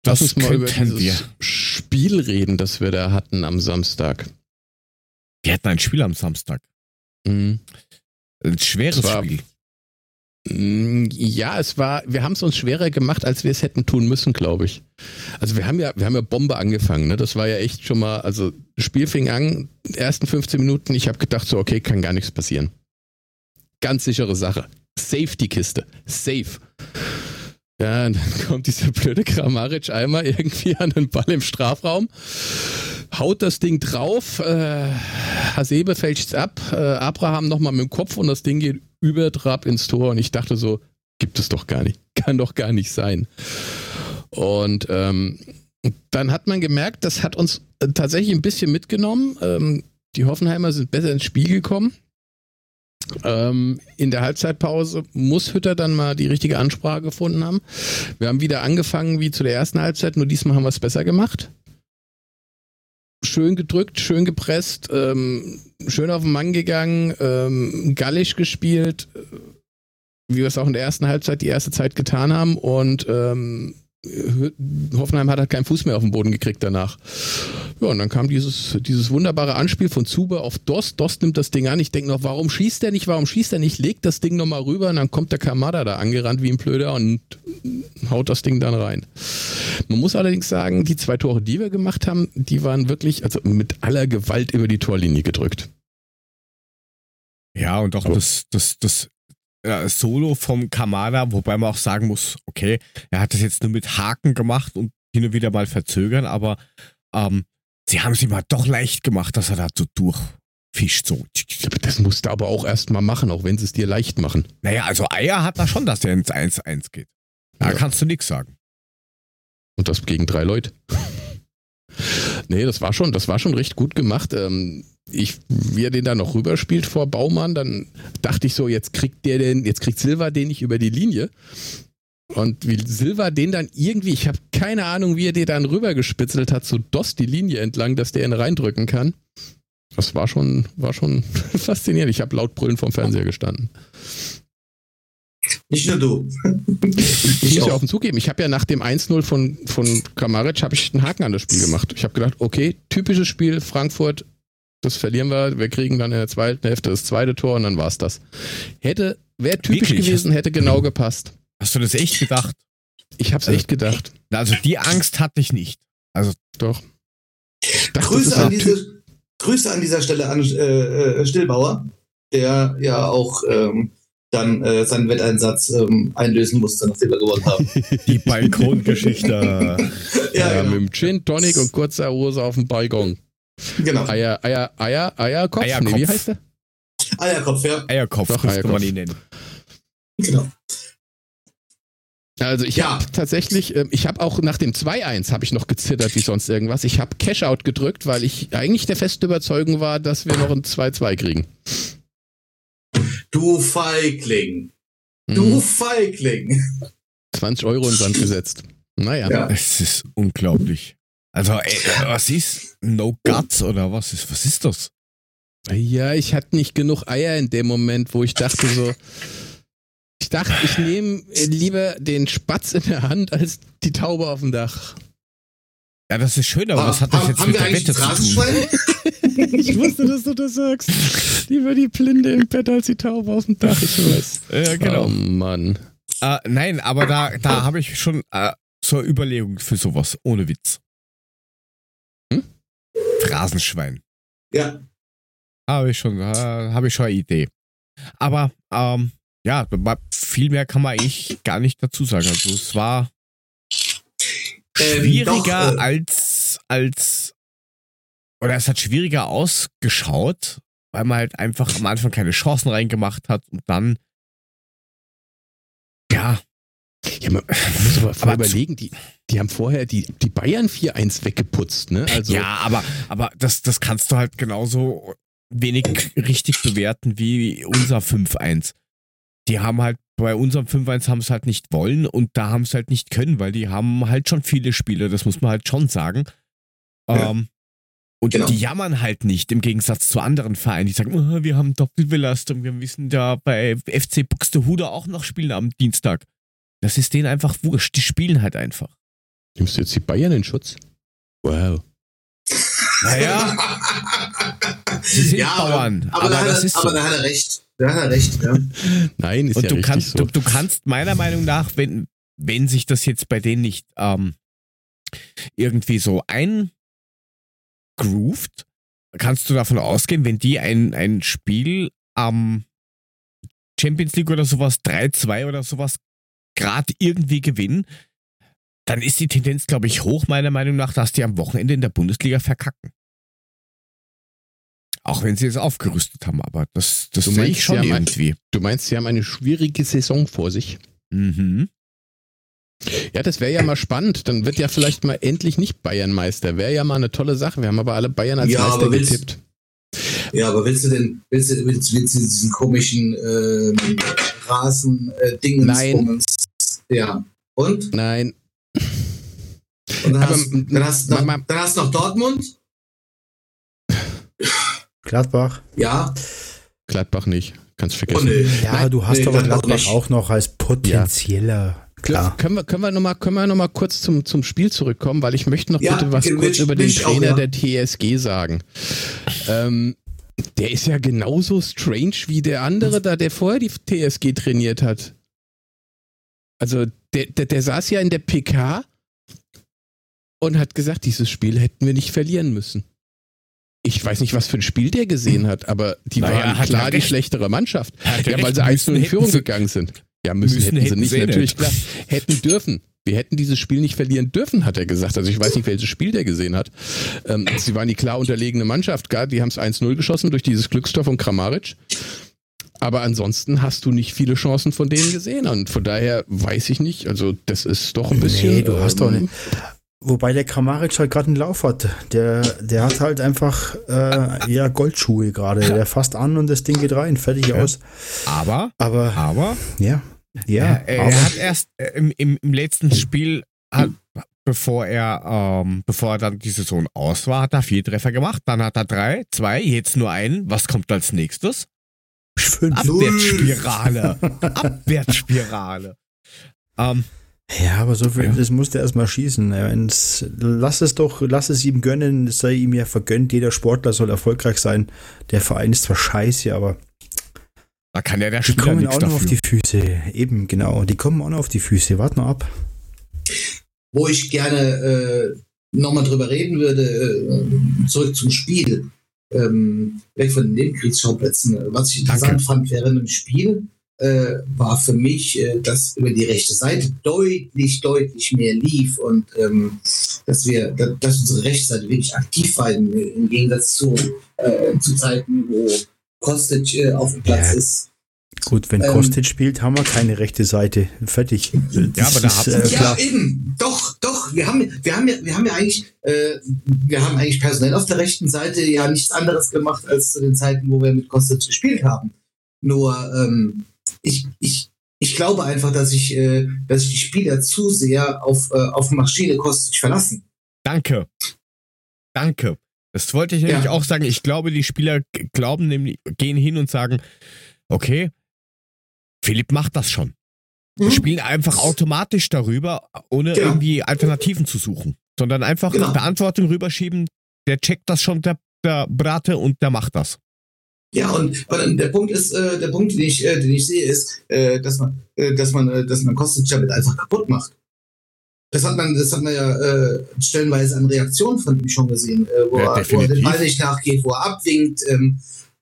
Das Lass uns mal über dieses wir. Spiel reden, das wir da hatten am Samstag. Wir hatten ein Spiel am Samstag. Mhm. Ein schweres Es war- Spiel. Mm, Ja, es war, wir haben es uns schwerer gemacht, als wir es hätten tun müssen, glaube ich. Also wir haben ja, wir haben ja Bombe angefangen, ne? Das war ja echt schon mal, also das Spiel fing an, die ersten 15 Minuten, ich habe gedacht so, okay, kann gar nichts passieren. Ganz sichere Sache. Safety-Kiste. Safe. Ja, und dann kommt dieser blöde Kramaric einmal irgendwie an den Ball im Strafraum, haut das Ding drauf, äh, Hasebe fälscht's ab, äh, Abraham nochmal mit dem Kopf und das Ding geht über Trab ins Tor und ich dachte so, gibt es doch gar nicht, kann doch gar nicht sein. Und ähm, dann hat man gemerkt, das hat uns äh, tatsächlich ein bisschen mitgenommen. Ähm, die Hoffenheimer sind besser ins Spiel gekommen. Ähm, in der Halbzeitpause muss Hütter dann mal die richtige Ansprache gefunden haben. Wir haben wieder angefangen wie zu der ersten Halbzeit, nur diesmal haben wir es besser gemacht. Schön gedrückt, schön gepresst, ähm, schön auf den Mann gegangen, ähm, gallisch gespielt, äh, wie wir es auch in der ersten Halbzeit die erste Zeit getan haben. Und ähm, Hoffenheim hat halt keinen Fuß mehr auf den Boden gekriegt danach. Ja, und dann kam dieses, dieses wunderbare Anspiel von Zube auf Dost. Dost nimmt das Ding an. Ich denke noch, warum schießt der nicht, warum schießt der nicht? Legt das Ding nochmal rüber und dann kommt der Kamada da angerannt wie ein Blöder und haut das Ding dann rein. Man muss allerdings sagen, die zwei Tore, die wir gemacht haben, die waren wirklich also mit aller Gewalt über die Torlinie gedrückt. Ja, und auch Aber- das, das, das Solo vom Kamada, wobei man auch sagen muss, okay, er hat das jetzt nur mit Haken gemacht und hin und wieder mal verzögern, aber ähm, sie haben es ihm halt doch leicht gemacht, dass er da so durchfischt. So. Das musst du aber auch erstmal machen, auch wenn sie es dir leicht machen. Naja, also Eier hat er schon, dass er ins 1-1 geht. Da Ja. kannst du nichts sagen. Und das gegen drei Leute. nee, das war schon, das war schon recht gut gemacht. Ähm, ich, wie er den da noch rüberspielt vor Baumann, dann dachte ich so, jetzt kriegt der den, jetzt kriegt Silva den nicht über die Linie. Und wie Silva den dann irgendwie, ich habe keine Ahnung, wie er den dann rübergespitzelt hat, so Dost die Linie entlang, dass der ihn reindrücken kann. Das war schon, war schon faszinierend. Ich habe laut brüllend vom Fernseher gestanden. Nicht nur du. Ich Ich muss ja auch. offen zugeben, ich habe ja nach dem 1-0 von, von Kramaric habe ich einen Haken an das Spiel gemacht. Ich habe gedacht, okay, typisches Spiel, Frankfurt, das verlieren wir, wir kriegen dann in der zweiten Hälfte das zweite Tor und dann war's das. Hätte, wäre typisch Wirklich? gewesen, hätte genau gepasst. Hast du das echt gedacht? Ich habe es echt gedacht. Also die Angst hatte ich nicht. Doch. Ich dachte, Grüße an, diese, Grüße an dieser Stelle an äh, äh, Stillbauer, der ja auch ähm, dann äh, seinen Wetteinsatz ähm, einlösen musste, nachdem wir gewonnen haben. Die Balkongeschichte. Ja, ja, genau. mit dem Gin, Tonic und kurzer Hose auf dem Balkon. Genau. Eier, Eier, Eier, Eierkopf? Eierkopf. Nee, wie heißt der? Eierkopf, ja. Eierkopf Doch, müsste man Eierkopf. ihn nennen. Genau. Also ich Ja. habe tatsächlich, ähm, ich habe auch nach dem 2-1 habe ich noch gezittert wie sonst irgendwas. Ich habe Cash-Out gedrückt, weil ich eigentlich der festen Überzeugung war, dass wir noch ein 2-2 kriegen. Du Feigling. Du Mhm. Feigling. 20 Euro in Sand gesetzt. Naja. Ja. Es ist unglaublich. Also, ey, was ist No Guts oder was ist, was ist das? Ja, ich hatte nicht genug Eier in dem Moment, wo ich dachte so, ich dachte, ich nehme lieber den Spatz in der Hand als die Taube auf dem Dach. Ja, das ist schön, aber was hat das haben, jetzt haben mit der Wette zu tun? Ich wusste, dass du das sagst. Lieber die Blinde im Bett als die Taube auf dem Dach, ich weiß. Ja, genau. Oh Mann. Äh, nein, aber da, da habe ich schon äh, so eine Überlegung für sowas, ohne Witz. Phrasenschwein. Ja, Habe ich schon, äh, habe ich schon eine Idee. Aber ähm, ja, aber viel mehr kann man eigentlich gar nicht dazu sagen. Also es war Ähm, schwieriger doch, äh, als als oder es hat schwieriger ausgeschaut, weil man halt einfach am Anfang keine Chancen reingemacht hat und dann ja, Ja, man, man muss aber Aber überlegen, die, die haben vorher die, die Bayern 4-1 weggeputzt, ne? Also, ja, aber aber das das kannst du halt genauso wenig richtig bewerten wie unser 5-1. Die haben halt bei unserem 5-1 haben es halt nicht wollen und da haben es halt nicht können, weil die haben halt schon viele Spiele, das muss man halt schon sagen. Ja. Ähm, und Genau. die jammern halt nicht im Gegensatz zu anderen Vereinen, die sagen, "Oh, wir haben Doppelbelastung, wir müssen da bei FC Buxtehude auch noch spielen am Dienstag. Das ist denen einfach wurscht, die spielen halt einfach. Nimmst du jetzt die Bayern in Schutz? Wow. Naja, sie sind ja, Bauern, aber, aber, da, hat das er, ist aber so. da hat er recht. Da hat er recht, ja. Nein, ist Und ja du richtig kannst, so. du, du kannst meiner Meinung nach, wenn, wenn sich das jetzt bei denen nicht ähm, irgendwie so eingroovt, kannst du davon ausgehen, wenn die ein, ein Spiel am Champions League oder sowas 3-2 oder sowas gerade irgendwie gewinnen, dann ist die Tendenz, glaube ich, hoch, meiner Meinung nach, dass die am Wochenende in der Bundesliga verkacken. Auch wenn sie es aufgerüstet haben, aber das, das sehe ich schon haben ein- irgendwie. Du meinst, sie haben eine schwierige Saison vor sich? Mhm. Ja, das wäre ja mal spannend. Dann wird ja vielleicht mal endlich nicht Bayern Meister. Wäre ja mal eine tolle Sache. Wir haben aber alle Bayern als Ja, Meister willst- getippt. Ja, aber willst du denn, willst du, willst, willst du diesen komischen ähm, rasen äh, Dingens Nein. Bummens? Ja. Und? Nein, Und dann, Aber, hast, dann, hast, noch, ma- ma- dann hast du noch Dortmund? Gladbach. Ja. Gladbach nicht. Kannst Oh, vergessen. nö. Ja, Nein, du hast nee, aber Gladbach Gladbach auch noch als potenzieller. Klar. Können wir, können wir nochmal können wir noch mal kurz zum, zum Spiel zurückkommen, weil ich möchte noch Ja, bitte was kurz will- über den ich auch, Trainer ja. der TSG sagen. Ähm, der ist ja genauso strange wie der andere da, der vorher die TSG trainiert hat. Also der, der, der saß ja in der PK und hat gesagt, dieses Spiel hätten wir nicht verlieren müssen. Ich weiß nicht, was für ein Spiel der gesehen hat, aber die Naja, waren klar die recht. schlechtere Mannschaft. Ja, weil sie 1 müssen in Führung sie- gegangen sind. Ja, müssen, Müssen hätten sie hätten nicht, sie natürlich klar. Hätten dürfen. Wir hätten dieses Spiel nicht verlieren dürfen, hat er gesagt. Also ich weiß nicht, welches Spiel der gesehen hat. Ähm, sie waren die klar unterlegene Mannschaft. Gar, die haben es 1-0 geschossen durch dieses Glückstor von Kramaric. Aber ansonsten hast du nicht viele Chancen von denen gesehen. Und von daher weiß ich nicht. Also das ist doch ein bisschen... Nee, du hast doch ähm, nicht. Wobei der Kramaric halt gerade einen Lauf hat. Der, der hat halt einfach äh, ja Goldschuhe gerade. Der fasst an und das Ding geht rein. Fertig aus. Aber, Aber aber, ja. Ja. er, er hat erst äh, im, im, im letzten Spiel, hat, bevor er, ähm, bevor er dann die Saison aus war, hat er vier Treffer gemacht, dann hat er drei, zwei, jetzt nur einen. Was kommt als nächstes? fünf. Abwärtsspirale. Abwärtsspirale. Ähm, Ja, aber so viel, Ja. das musste er erstmal schießen. Lass es doch, lass es ihm gönnen, es sei ihm ja vergönnt. Jeder Sportler soll erfolgreich sein. Der Verein ist zwar scheiße, aber da kann ja der die Spieler kommen nichts auch noch auf die Füße. Eben, genau. Die kommen auch noch auf die Füße. Wart noch ab. Wo ich gerne äh, nochmal drüber reden würde, äh, zurück zum Spiel. Ähm, weg von den Nebenkriegsschauplätzen. Was ich interessant Danke. fand während dem Spiel, äh, war für mich, äh, dass über die rechte Seite deutlich, deutlich mehr lief und ähm, dass wir, da- dass unsere rechte Seite wirklich aktiv war im, im Gegensatz zu, äh, zu Zeiten, wo Kostic äh, auf dem Platz Ja. ist. Gut, wenn Ähm, Kostic spielt, haben wir keine rechte Seite. Fertig. Ja, aber da habt ihr- äh, ja, eben. Doch, doch. Wir haben, wir haben ja, wir haben ja eigentlich, äh, wir haben eigentlich personell auf der rechten Seite ja nichts anderes gemacht als zu den Zeiten, wo wir mit Kostic gespielt haben. Nur, ähm, ich, ich Ich glaube einfach, dass ich, äh, dass ich die Spieler zu sehr auf, äh, auf Maschine Kostic verlassen. Danke. Danke. Das wollte ich nämlich Ja. auch sagen. Ich glaube, die Spieler glauben nämlich, gehen hin und sagen, okay, Philipp macht das schon. Wir Mhm. spielen einfach automatisch darüber, ohne Genau. irgendwie Alternativen zu suchen. Sondern einfach Genau. Verantwortung rüberschieben, der checkt das schon, der, der Brate, und der macht das. Ja, und der Punkt ist, äh, der Punkt, den ich, äh, den ich sehe, ist, äh, dass man, dass man, dass man Kostic damit einfach kaputt macht. Das hat man, das hat man ja stellenweise an Reaktionen von ihm schon gesehen, wo, Ja, er, wo er den Ball nicht nachgeht, wo er abwinkt. Ähm,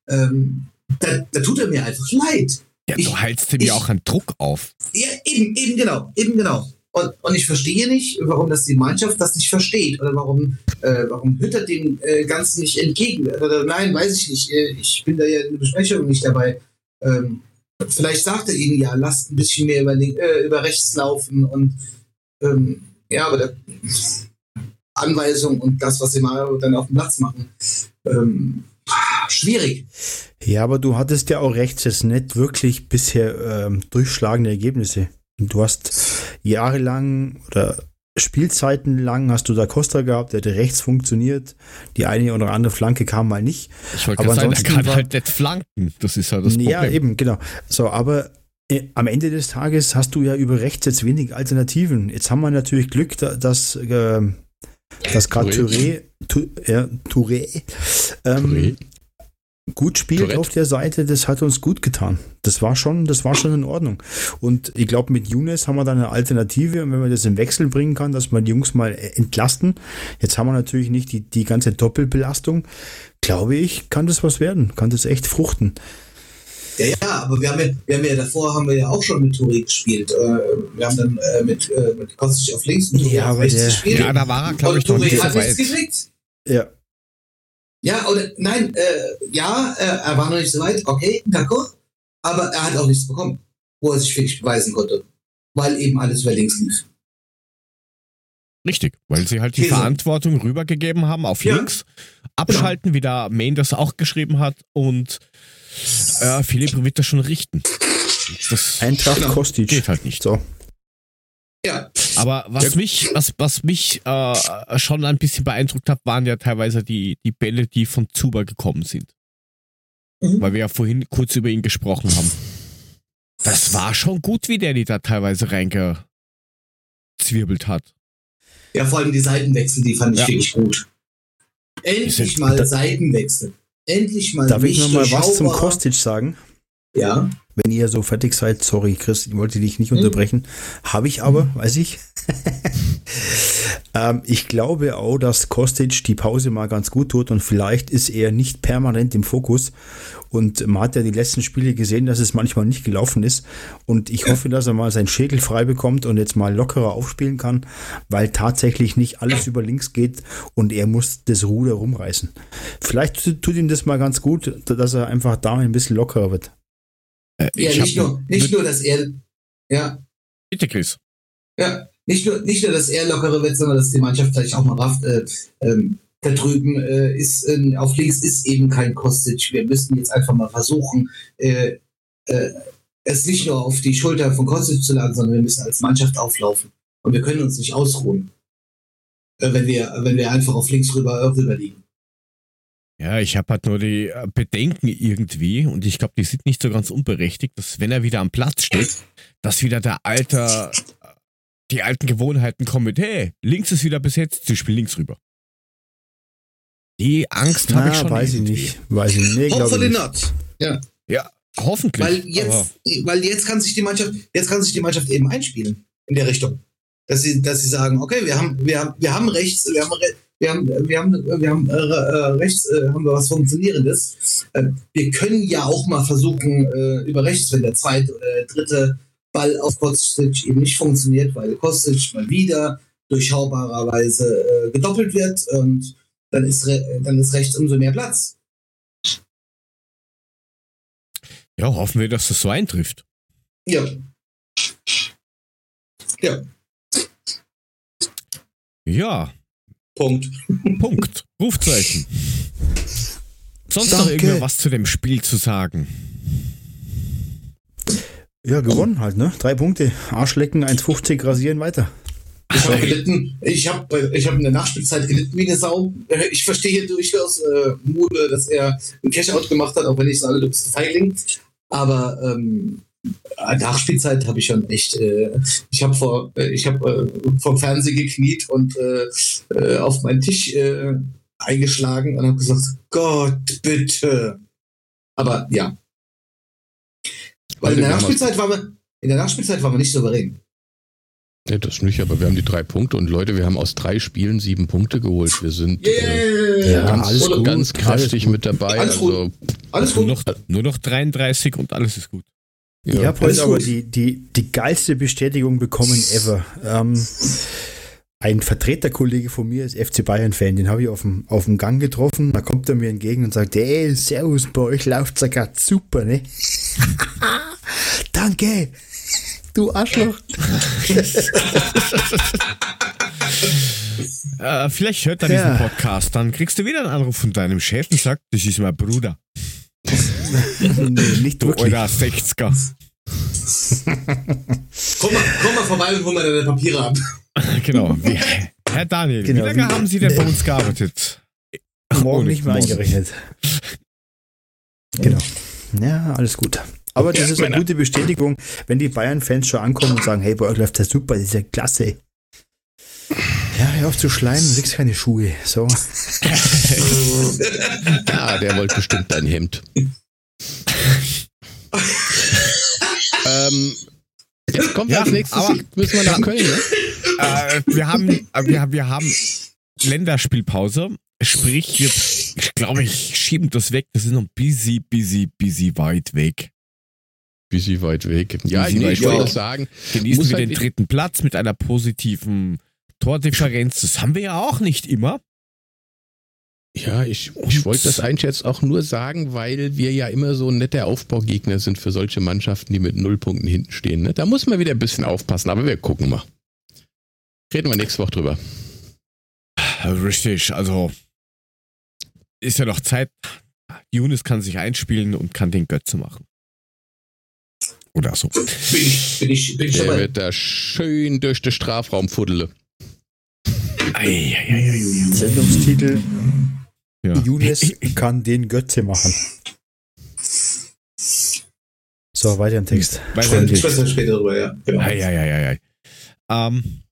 ähm, da, da tut er mir einfach leid. Ja, Ich- du heilst ihm ja auch einen Druck auf. Ja, eben, eben genau, eben genau. Und, und ich verstehe nicht, warum das die Mannschaft das nicht versteht oder warum, äh, warum Hütter dem äh, Ganzen nicht entgegen. Oder, nein, weiß ich nicht. Äh, Ich bin da ja in der Besprechung nicht dabei. Ähm, vielleicht sagt er ihnen ja, lasst ein bisschen mehr über, äh, über rechts laufen und ähm, ja, aber der Anweisung und das, was sie mal dann auf dem Platz machen, ähm, schwierig. Ja, aber du hattest ja auch rechts jetzt nicht wirklich bisher ähm, durchschlagende Ergebnisse. Du hast jahrelang oder Spielzeiten lang hast du da Costa gehabt, der hätte rechts funktioniert. Die eine oder andere Flanke kam mal nicht. Ich wollte Aber gerade sagen, der ansonsten kann halt nicht flanken. Das ist ja das Problem. Ja, eben, genau. So, aber äh, am Ende des Tages hast du ja über rechts jetzt wenig Alternativen. Jetzt haben wir natürlich Glück, da- dass, äh, dass gerade Touré, ja, Touré, ähm, Touré. Gut spielt Tourette. auf der Seite, das hat uns gut getan. Das war schon, das war schon in Ordnung. Und ich glaube, mit Younes haben wir dann eine Alternative und wenn man das im Wechsel bringen kann, dass wir die Jungs mal äh, entlasten. Jetzt haben wir natürlich nicht die, die ganze Doppelbelastung. Glaube ich, kann das was werden, kann das echt fruchten. Ja, ja, aber wir haben ja, wir haben ja davor haben wir ja auch schon mit Touré gespielt. Äh, wir haben dann äh, mit, äh, mit Kostic auf links und Touré Ja, auf aber rechts der- gespielt. Ja, da war er, glaube und ich, nicht Touré hat nichts gekriegt. Ja, Ja, oder nein, äh, ja, äh, er war noch nicht so weit, okay, d'accord, aber er hat auch nichts bekommen, wo er sich wirklich beweisen konnte. Weil eben alles über links lief. Richtig, weil sie halt die Käse. Verantwortung rübergegeben haben auf Ja. links, abschalten, wie der Main das auch geschrieben hat und äh, Philipp wird das schon richten. Das Eintracht Genau. Kostic. geht halt nicht. So. Ja, Aber was mich, was, was mich äh, schon ein bisschen beeindruckt hat, waren ja teilweise die, die Bälle, die von Zuba gekommen sind. Mhm. Weil wir ja vorhin kurz über ihn gesprochen haben. Das war schon gut, wie der die da teilweise reingezwirbelt hat. ja, vor allem die Seitenwechsel, die fand ich Ja. wirklich gut. Endlich mal Da- Seitenwechsel. Endlich mal Darf ich nicht noch mal was zum. Kostic sagen? Ja, Wenn ihr so fertig seid, sorry, Chris, ich wollte dich nicht Mhm. unterbrechen. Habe ich aber, weiß ich. ähm, ich glaube auch, dass Kostic die Pause mal ganz gut tut und vielleicht ist er nicht permanent im Fokus. Und man hat ja die letzten Spiele gesehen, dass es manchmal nicht gelaufen ist. Und ich hoffe, dass er mal seinen Schädel frei bekommt und jetzt mal lockerer aufspielen kann, weil tatsächlich nicht alles über links geht und er muss das Ruder rumreißen. Vielleicht tut ihm das mal ganz gut, dass er einfach da ein bisschen lockerer wird. Äh, ja ich nicht, nur, nicht nur, dass er, ja, Bitte, Chris. Ja, nicht nur, nicht nur, dass er lockere wird, sondern dass die Mannschaft vielleicht auch mal rafft. Äh, ähm, da drüben äh, ist äh, auf links ist eben kein Kostic. Wir müssen jetzt einfach mal versuchen, äh, äh, es nicht nur auf die Schulter von Kostic zu laden, sondern wir müssen als Mannschaft auflaufen. Und wir können uns nicht ausruhen, äh, wenn wir, wenn wir einfach auf links rüber, äh, rüber liegen. Ja, ich habe halt nur die äh, Bedenken irgendwie und ich glaube, die sind nicht so ganz unberechtigt, dass wenn er wieder am Platz steht, dass wieder der alte, äh, die alten Gewohnheiten kommen mit, hey, links ist wieder besetzt, sie spielen links rüber. Die Angst habe ich Na, schon. weiß irgendwie. ich nicht. Weiß ich nicht. Hopefully not. Ja, Ja, hoffentlich. weil jetzt, weil jetzt kann sich die Mannschaft, jetzt kann sich die Mannschaft eben einspielen in der Richtung, dass sie, dass sie sagen, okay, wir haben, wir haben, wir haben rechts, wir haben, re- wir haben, wir haben, wir haben äh, äh, rechts, äh, haben wir was funktionierendes. Äh, wir können ja auch mal versuchen äh, über rechts, wenn der zweite oder der dritte Ball auf Kostic eben nicht funktioniert, weil Kostic mal wieder durchschaubarerweise äh, gedoppelt wird und dann ist, dann ist rechts umso mehr Platz. ja, hoffen wir, dass das so eintrifft. Ja. Ja, Ja, Punkt. Punkt. Rufzeichen. Sonst noch Danke. irgendwer was zu dem Spiel zu sagen? Ja, gewonnen halt, ne? Drei Punkte. Arschlecken, 1,50 rasieren weiter. Ich habe gelitten, ich habe ich hab in der Nachspielzeit gelitten wie eine Sau. Äh, Ich verstehe durchaus äh, Mule, dass er einen Cash-Out gemacht hat, auch wenn ich sage, du bist ein Feigling. Aber ähm, Nachspielzeit habe ich schon echt, äh, ich habe vor, äh, ich habe äh, vor dem Fernseher gekniet und äh, äh, auf meinen Tisch äh, eingeschlagen und habe gesagt, Gott, bitte. Aber ja. Weil in der Nachspielzeit waren wir, in der Nachspielzeit waren wir nicht souverän. Ja, das nicht, aber wir haben die drei Punkte und Leute, wir haben aus drei Spielen sieben Punkte geholt. Wir sind äh, Yeah! ganz, alles gut, ganz kräftig mit dabei. Alles gut. Also, Alles Nur gut. noch, nur noch 33 und alles ist gut. Ich ja, habe alles heute aber die, die, die geilste Bestätigung bekommen ever. Ähm, ein Vertreterkollege von mir ist FC Bayern-Fan, den habe ich auf dem, auf dem Gang getroffen. Da kommt er mir entgegen und sagt, ey, servus, bei euch läuft's ja grad super, ne? Danke, du Arschloch. Äh, vielleicht hört er Ja. diesen Podcast, dann kriegst du wieder einen Anruf von deinem Chef und sagt, das ist mein Bruder. nee, nicht Du wirklich. alter 60er. Komm mal, komm mal vorbei und hol mal deine Papiere ab. genau. Wie, Herr Daniel, Genau, wie lange haben Sie denn bei uns gearbeitet? Morgen Ohne nicht mehr morgen. eingerechnet. Genau. Ja, alles gut. Aber das ist eine gute Bestätigung, wenn die Bayern-Fans schon ankommen und sagen, hey, bei euch läuft das super, das ist ja klasse. Ja, hör auf zu schleimen, du kriegst keine Schuhe. So. ja, der wollte bestimmt dein Hemd. ähm, jetzt kommt Ja, als nächstes, aber- müssen wir nach Köln, ne? äh, wir, haben, wir, haben- wir haben Länderspielpause. Sprich, wir, ich glaube, ich schieben das weg. Das ist noch busy, busy, busy weit weg. Bisschen weit weg. Ja, Bisschen nee, weit ich wollte sagen, Genießen wir halt den dritten Platz mit einer positiven Tordifferenz. Das haben wir ja auch nicht immer. ja, ich, ich wollte das eigentlich jetzt auch nur sagen, weil wir ja immer so ein netter Aufbaugegner sind für solche Mannschaften, die mit null Punkten hinten stehen. Ne? Da muss man wieder ein bisschen aufpassen, aber wir gucken mal. Reden wir nächste Woche drüber. Richtig, also ist ja noch Zeit. Younes kann sich einspielen und kann den Götze machen. Oder so. Bin ich, bin ich, bin ich Der wird da schön durch den Strafraum fuddele. Eieieiei. Sendungstitel Ja. Younes kann den Götze machen. So, weiter im Text. Weil- Freundlich. Ich spreche später drüber, ja. Genau. Eieieiei. Ähm,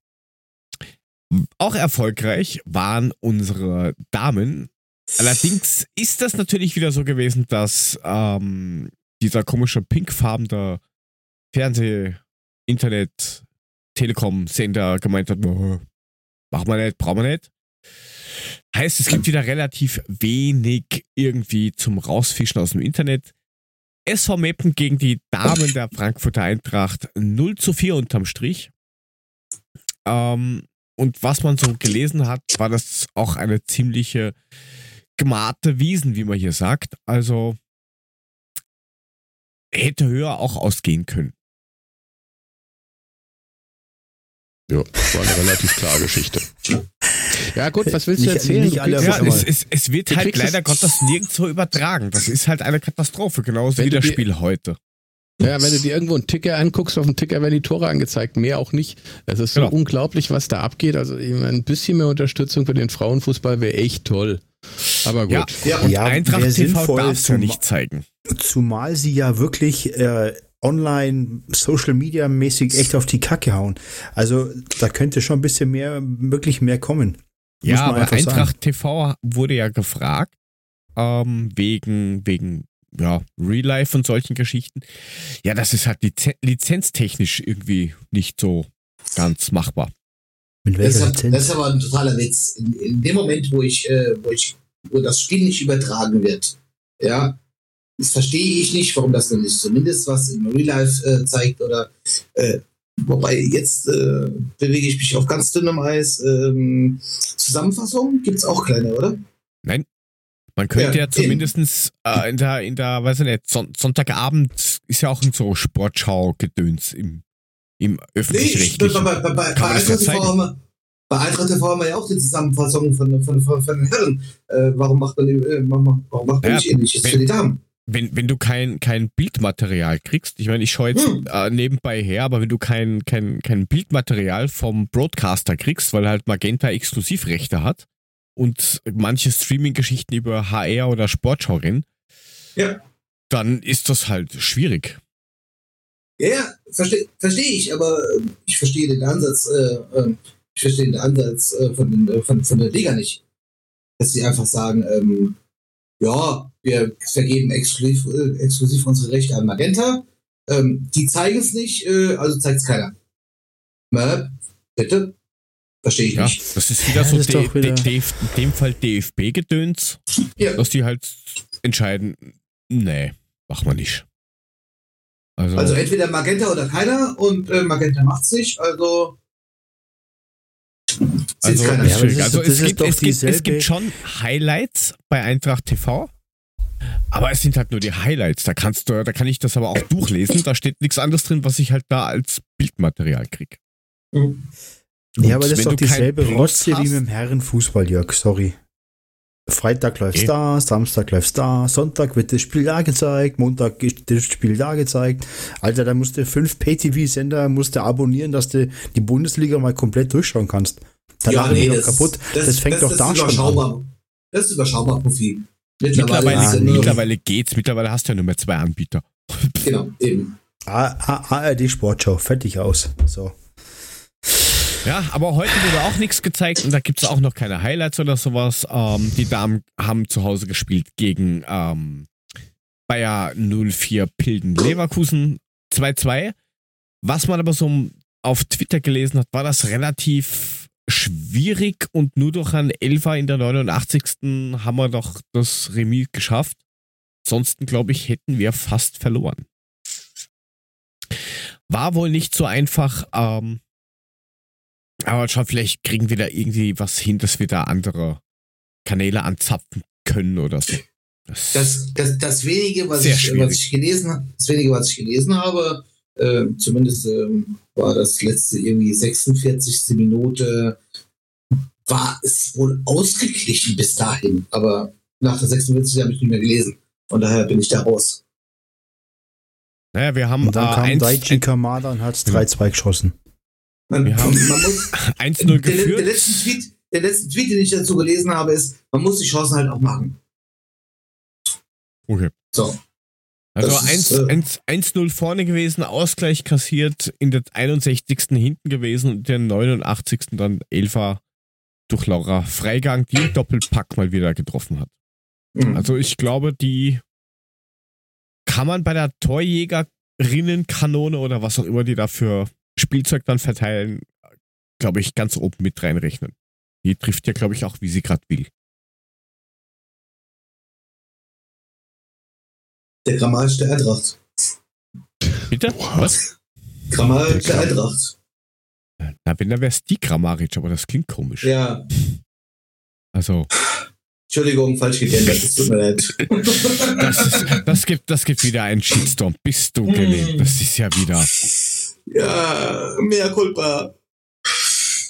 auch erfolgreich waren unsere Damen. Allerdings ist das natürlich wieder so gewesen, dass ähm, dieser komische pinkfarbene Fernseh-, Internet-, Telekom-Sender gemeint hat, "Oh, machen wir nicht, brauchen wir nicht. Heißt, es gibt wieder relativ wenig irgendwie zum Rausfischen aus dem Internet. SV Meppen gegen die Damen der Frankfurter Eintracht 0 zu 4 unterm Strich. Ähm, und was man so gelesen hat, war das auch eine ziemliche gemarte Wiesen, wie man hier sagt. Also hätte höher auch ausgehen können. Ja, war eine relativ klare Geschichte. Ja gut, was willst du Nicht- erzählen? nicht alle Ja, es, es, es wird Du halt leider es- Gottes nirgendwo übertragen. Das ist halt eine Katastrophe, genauso Wenn wie das dir- Spiel heute. Ja, wenn du dir irgendwo einen Ticker anguckst, auf dem Ticker werden die Tore angezeigt, mehr auch nicht. Es ist so Genau. unglaublich, was da abgeht. Also ich meine, ein bisschen mehr Unterstützung für den Frauenfußball wäre echt toll. Aber gut. Ja, Ja, und Ja, Eintracht wäre TV sinnvoll darfst du ja nicht zeigen. Zumal sie ja wirklich äh, online, Social Media mäßig echt auf die Kacke hauen. Also da könnte schon ein bisschen mehr, wirklich mehr kommen. Ja, aber einfach sagen. Eintracht TV wurde ja gefragt, ähm, wegen, wegen ja, Real Life und solchen Geschichten. Ja, das ist halt lizen lizenztechnisch irgendwie nicht so ganz machbar. Mit Das welcher ist, das Lizenz? ist aber ein totaler Witz. In, in dem Moment, wo ich, äh, wo ich, wo das Spiel nicht übertragen wird, ja, das verstehe ich nicht, warum das dann nicht zumindest was im Real Life äh, zeigt oder äh, wobei jetzt äh, bewege ich mich auf ganz dünnem Eis. Ähm, Zusammenfassung gibt's auch kleine, oder? Man könnte Ja, ja, zumindestens äh, in der, in der, weiß ich nicht, Son Sonntagabend ist ja auch ein so Sportschau-Gedöns im, im Nee, ich, bei, öffentlich-rechtlichen. bei, bei, bei, Eintracht TV haben wir, bei Eintracht TV haben wir ja auch die Zusammenfassung von, von, von, von den Herren. Äh, warum macht man, äh, warum warum macht man Ja, nicht ähnliches wenn- für die Damen? Wenn, wenn du kein, kein Bildmaterial kriegst, ich meine, ich schaue jetzt Hm. äh, nebenbei her, aber wenn du kein, kein, kein Bildmaterial vom Broadcaster kriegst, weil halt Magenta Exklusivrechte hat und manche Streaming-Geschichten über HR oder Sportschau rennen, Ja. dann ist das halt schwierig. Ja, ja, verstehe versteh ich, aber äh, ich verstehe den Ansatz, äh, ähm, ich verstehe den Ansatz äh, von, äh, von, von der Liga nicht. Dass sie einfach sagen, ähm, ja, wir vergeben exklusiv, äh, exklusiv unsere Rechte an Magenta. Ähm, die zeigen es nicht, äh, also zeigt es keiner. Na, bitte? Verstehe ich Ja, nicht. das ist wieder Ja, so ist wieder- in dem Fall DFB-Gedöns, Ja. dass die halt entscheiden, nee, machen wir nicht. Also, Also entweder Magenta oder keiner und äh, Magenta macht's nicht, also also, schwierig. ist- also es, gibt, doch es, gibt, es gibt schon Highlights bei Eintracht TV, aber es sind halt nur die Highlights. Da kannst du, da kann ich das aber auch durchlesen. Da steht nichts anderes drin, was ich halt da als Bildmaterial krieg. Mhm. Ja, aber das ist doch dieselbe Rotze wie mit dem Herrenfußball, Jörg, sorry. Freitag läuft's Okay. da, Samstag läuft's da, Sonntag wird das Spiel da gezeigt, Montag ist das Spiel da gezeigt. Alter, da musst du fünf Pay-TV-Sender musst du abonnieren, dass du die Bundesliga mal komplett durchschauen kannst. Da Ja, nee, das, doch kaputt. Das, fängt doch das da ist schon an. überschaubar. Das ist überschaubar, Profi. Mittlerweile, Ah, nur- mittlerweile geht's. Mittlerweile hast du ja nur mehr zwei Anbieter. Genau, eben. ARD Sportschau, fertig aus. So. Ja, aber heute wurde auch nichts gezeigt und da gibt es auch noch keine Highlights oder sowas. Ähm, die Damen haben zu Hause gespielt gegen ähm, Bayer 04 Pilden Leverkusen 2-2. Was man aber so auf Twitter gelesen hat, war das relativ schwierig und nur durch einen Elfer in der 89. haben wir doch das Remis geschafft. Ansonsten, glaube ich, hätten wir fast verloren. War wohl nicht so einfach, ähm, aber schon vielleicht kriegen wir da irgendwie was hin, dass wir da andere Kanäle anzapfen können oder so. Das, Das, das, das wenige, was ich, was ich gelesen das wenige, was ich gelesen habe, äh, zumindest ähm, war das letzte irgendwie 46. Minute, war es wohl ausgeglichen bis dahin. Aber nach der 46 habe ich nicht mehr gelesen. Von daher bin ich da raus. naja, wir haben Und dann äh, kam eins- Daichi Kamada und hat's 3-2 geschossen. Man, Wir haben- man muss, 1-0 der, der, geführt. letzte Tweet, der letzte Tweet, den ich dazu gelesen habe, ist, man muss die Chancen halt auch machen. Okay. So. Also Das ist, äh, 1 1 1-0 vorne gewesen, Ausgleich kassiert, in der 61. hinten gewesen und in der 89. dann Elfer durch Laura Freigang, die einen Doppelpack mal wieder getroffen hat. Mhm. Also ich glaube, die kann man bei der Torjägerinnenkanone oder was auch immer die da für Spielzeug dann verteilen, glaube ich, ganz oben mit reinrechnen. Die trifft ja, glaube ich, auch, wie sie gerade will. Der Grammatisch der Eintracht. Bitte? Was? Grammatisch der Eintracht. Na, wenn, dann wäre es die Grammaric, aber das klingt komisch. Ja, Also, Entschuldigung, falsch gegendert, es tut mir leid. das, ist, das, gibt, das gibt wieder einen Shitstorm. Bist du gelähmt? Das ist ja wieder. ja, mehr Culpa.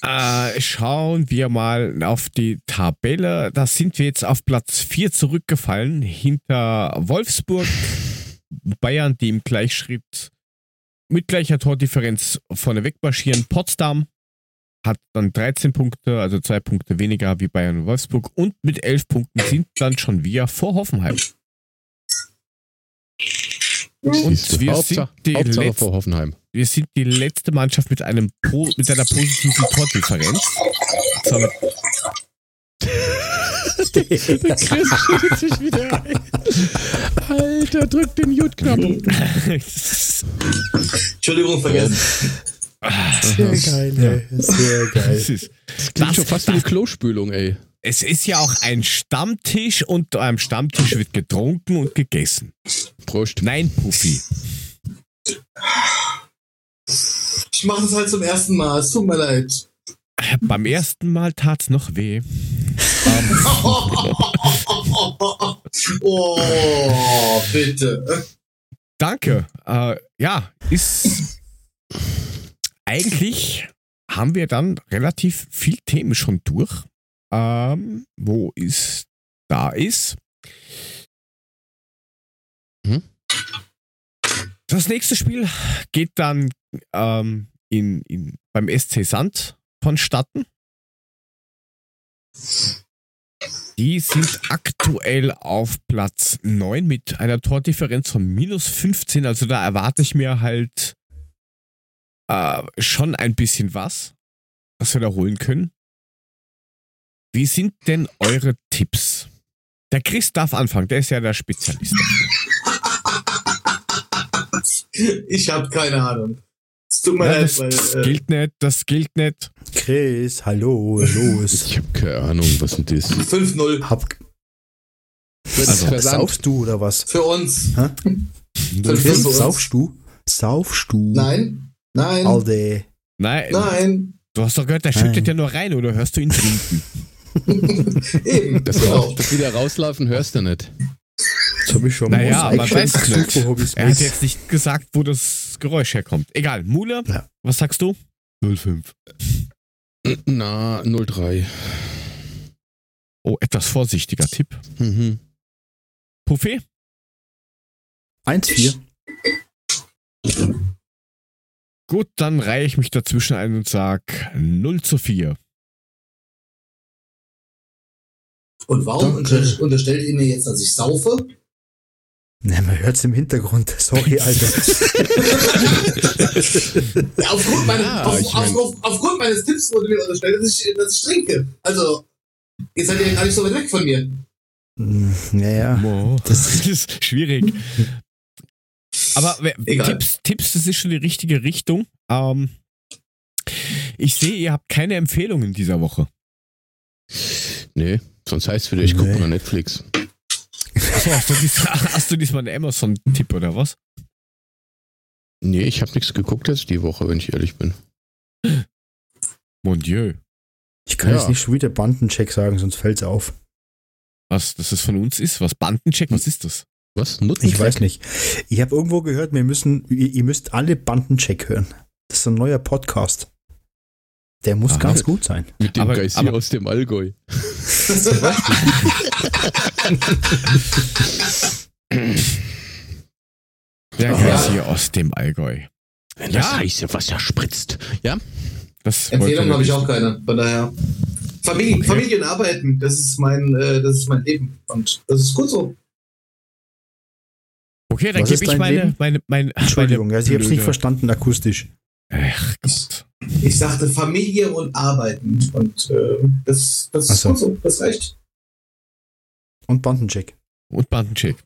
Äh, schauen wir mal auf die Tabelle. Da sind wir jetzt auf Platz 4 zurückgefallen, hinter Wolfsburg, Bayern, die im Gleichschritt mit gleicher Tordifferenz vorneweg marschieren. Potsdam hat dann 13 Punkte, also zwei Punkte weniger wie Bayern und Wolfsburg und mit 11 Punkten sind dann schon wir vor Hoffenheim. Und wir Hauptsache, sind die Hauptsache letzten vor Hoffenheim. wir sind die letzte Mannschaft mit einem po mit einer positiven Tordifferenz. So, mit Der Chris schüttet sich wieder ein. Alter, drück den Mute-Knopf. Entschuldigung, vergessen. Sehr geil, ey. Sehr geil. es, ist, Das klingt Das- schon fast wie eine Klospülung, ey. Es ist ja auch ein Stammtisch und am Stammtisch wird getrunken und gegessen. Prost. Nein, Puffi. Ich mache das halt zum ersten Mal, es tut mir leid. Beim ersten Mal tat's noch weh. oh, bitte. Danke. Äh, ja, ist eigentlich haben wir dann relativ viel Themen schon durch. Ähm, wo ist da ist? Mhm. Das nächste Spiel geht dann ähm, in, in, beim SC Sand vonstatten. Die sind aktuell auf Platz 9 mit einer Tordifferenz von minus 15. Also da erwarte ich mir halt äh, schon ein bisschen was, was wir da holen können. Wie sind denn eure Tipps? Der Chris darf anfangen, der ist ja der Spezialist. Ich habe keine Ahnung. Es tut mir Ja, leid, das weil. Äh, gilt nicht, das gilt nicht. Chris, hallo, los. Ich habe keine Ahnung, was denn das? 5-0 Hab, Also, saufst du oder was? für uns. Hä? Fünf Chris, für uns. saufst du? Saufst du? Nein, nein, Alde. Nein, nein. du hast doch gehört, der Nein. schüttet ja nur rein oder hörst du ihn trinken? Eben, Das, genau. das wieder rauslaufen hörst du nicht. Das habe ich schon Naja, mal man weiß es nicht. Er hat weiß. jetzt nicht gesagt, wo das Geräusch herkommt. Egal, Mule, Ja. was sagst du? 05. Na, 03. Oh, etwas vorsichtiger Tipp. Mhm. Puffy? 1-4. Gut, dann reihe ich mich dazwischen ein und sag 0 zu 4. Und warum Danke. unter unterstellt ihr mir jetzt, dass ich saufe? Ne, man hört's im Hintergrund. Sorry, Alter. Ja, aufgrund, meiner, Ja, auf, ich mein- auf, auf, aufgrund meines Tipps wurde mir unterstellt, dass ich, dass ich trinke. Also, ihr seid ja gar nicht so weit weg von mir. naja. Oh, Das- das ist schwierig. Aber Egal. Tipps, Tipps, das ist schon die richtige Richtung. Ähm, ich sehe, ihr habt keine Empfehlungen dieser Woche. Nee, sonst heißt es wieder, ich gucke Nee. mal Netflix. Achso, hast, du dies, hast du diesmal einen Amazon-Tipp oder was? Nee, ich habe nichts geguckt jetzt die Woche, wenn ich ehrlich bin. Mon Dieu. Ich kann Ja. jetzt nicht schon wieder Bandencheck sagen, sonst fällt's auf. Was das ist von uns ist? Was? Bandencheck? Was ist das? Was? Nutten? Ich weiß nicht. Ich habe irgendwo gehört, wir müssen, ihr, ihr müsst alle Bandencheck hören. Das ist ein neuer Podcast. Der muss Aha. ganz gut sein. Mit dem Aber- Geist aber- aus dem Allgäu. Der. Geist hier aus dem Allgäu. Wenn Ja. das heiße Wasser spritzt. Ja? Das Empfehlungen wollte- habe ich auch keine. Von daher. Familie, Okay. Familie und Arbeiten, das ist mein, äh, das ist mein Leben. Und das ist gut so. Okay, dann gebe ich meine, Leben? meine, meine, Entschuldigung, meine also ich habe es nicht verstanden akustisch. Ach Gott. Ich sagte Familie und Arbeiten. Und äh, das, das Ach ist so. so. Das reicht. Und Bandencheck. Und Bandencheck.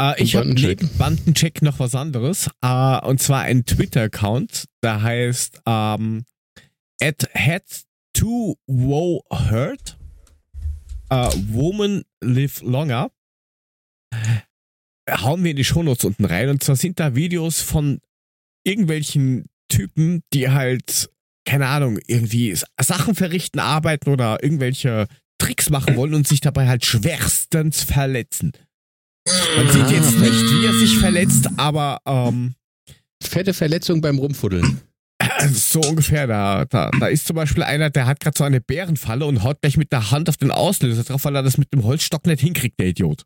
Äh, ich habe neben Bandencheck noch was anderes. Äh, und zwar ein Twitter-Account, der heißt ähm, at had to wow hurt. Äh, Woman live longer. Hauen wir in die Shownotes unten rein. Und zwar sind da Videos von irgendwelchen Typen, die halt, keine Ahnung, irgendwie Sachen verrichten, arbeiten oder irgendwelche Tricks machen wollen und sich dabei halt schwerstens verletzen. Man sieht jetzt nicht, wie er sich verletzt, aber ähm, Fette Verletzung beim Rumfuddeln. so ungefähr. Da, da, da ist zum Beispiel einer, der hat gerade so eine Bärenfalle und haut gleich mit der Hand auf den Auslöser drauf, weil er das mit dem Holzstock nicht hinkriegt, der Idiot.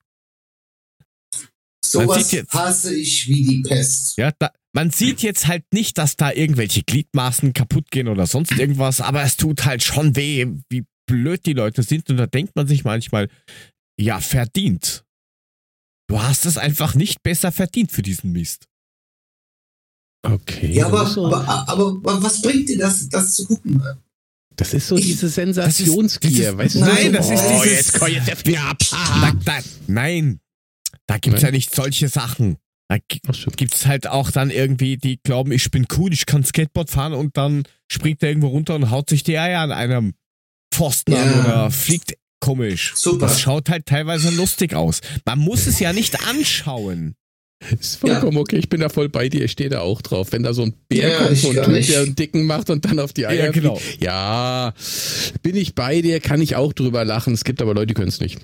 Man Sowas sieht jetzt- hasse ich wie die Pest. Ja, da, man sieht jetzt halt nicht, dass da irgendwelche Gliedmaßen kaputt gehen oder sonst irgendwas, aber es tut halt schon weh, wie blöd die Leute sind und da denkt man sich manchmal, ja, verdient. Du hast es einfach nicht besser verdient für diesen Mist. Okay. Ja, aber, ist so, aber, aber, aber was bringt dir das, das zu gucken? das ist so ich- diese Sensationsgier, ist- weißt du? Nein, das ist oh, dieses- jetzt, komm, jetzt ab. Da, da, nein, da gibt's Nein? ja nicht solche Sachen. Da gi- Ach so. gibt's halt auch dann irgendwie, die glauben, ich bin cool, ich kann Skateboard fahren und dann springt er irgendwo runter und haut sich die Eier an einem Pfosten an Ja. oder fliegt komisch. Super. Das schaut halt teilweise lustig aus. Man muss es ja nicht anschauen. Ist vollkommen okay, ich bin da voll bei dir, ich stehe da auch drauf. Wenn da so ein Bär Ja, kommt und nicht. der einen Dicken macht und dann auf die Eier Ja, genau. fliegt. Ja, bin ich bei dir, kann ich auch drüber lachen. Es gibt aber Leute, die können es nicht.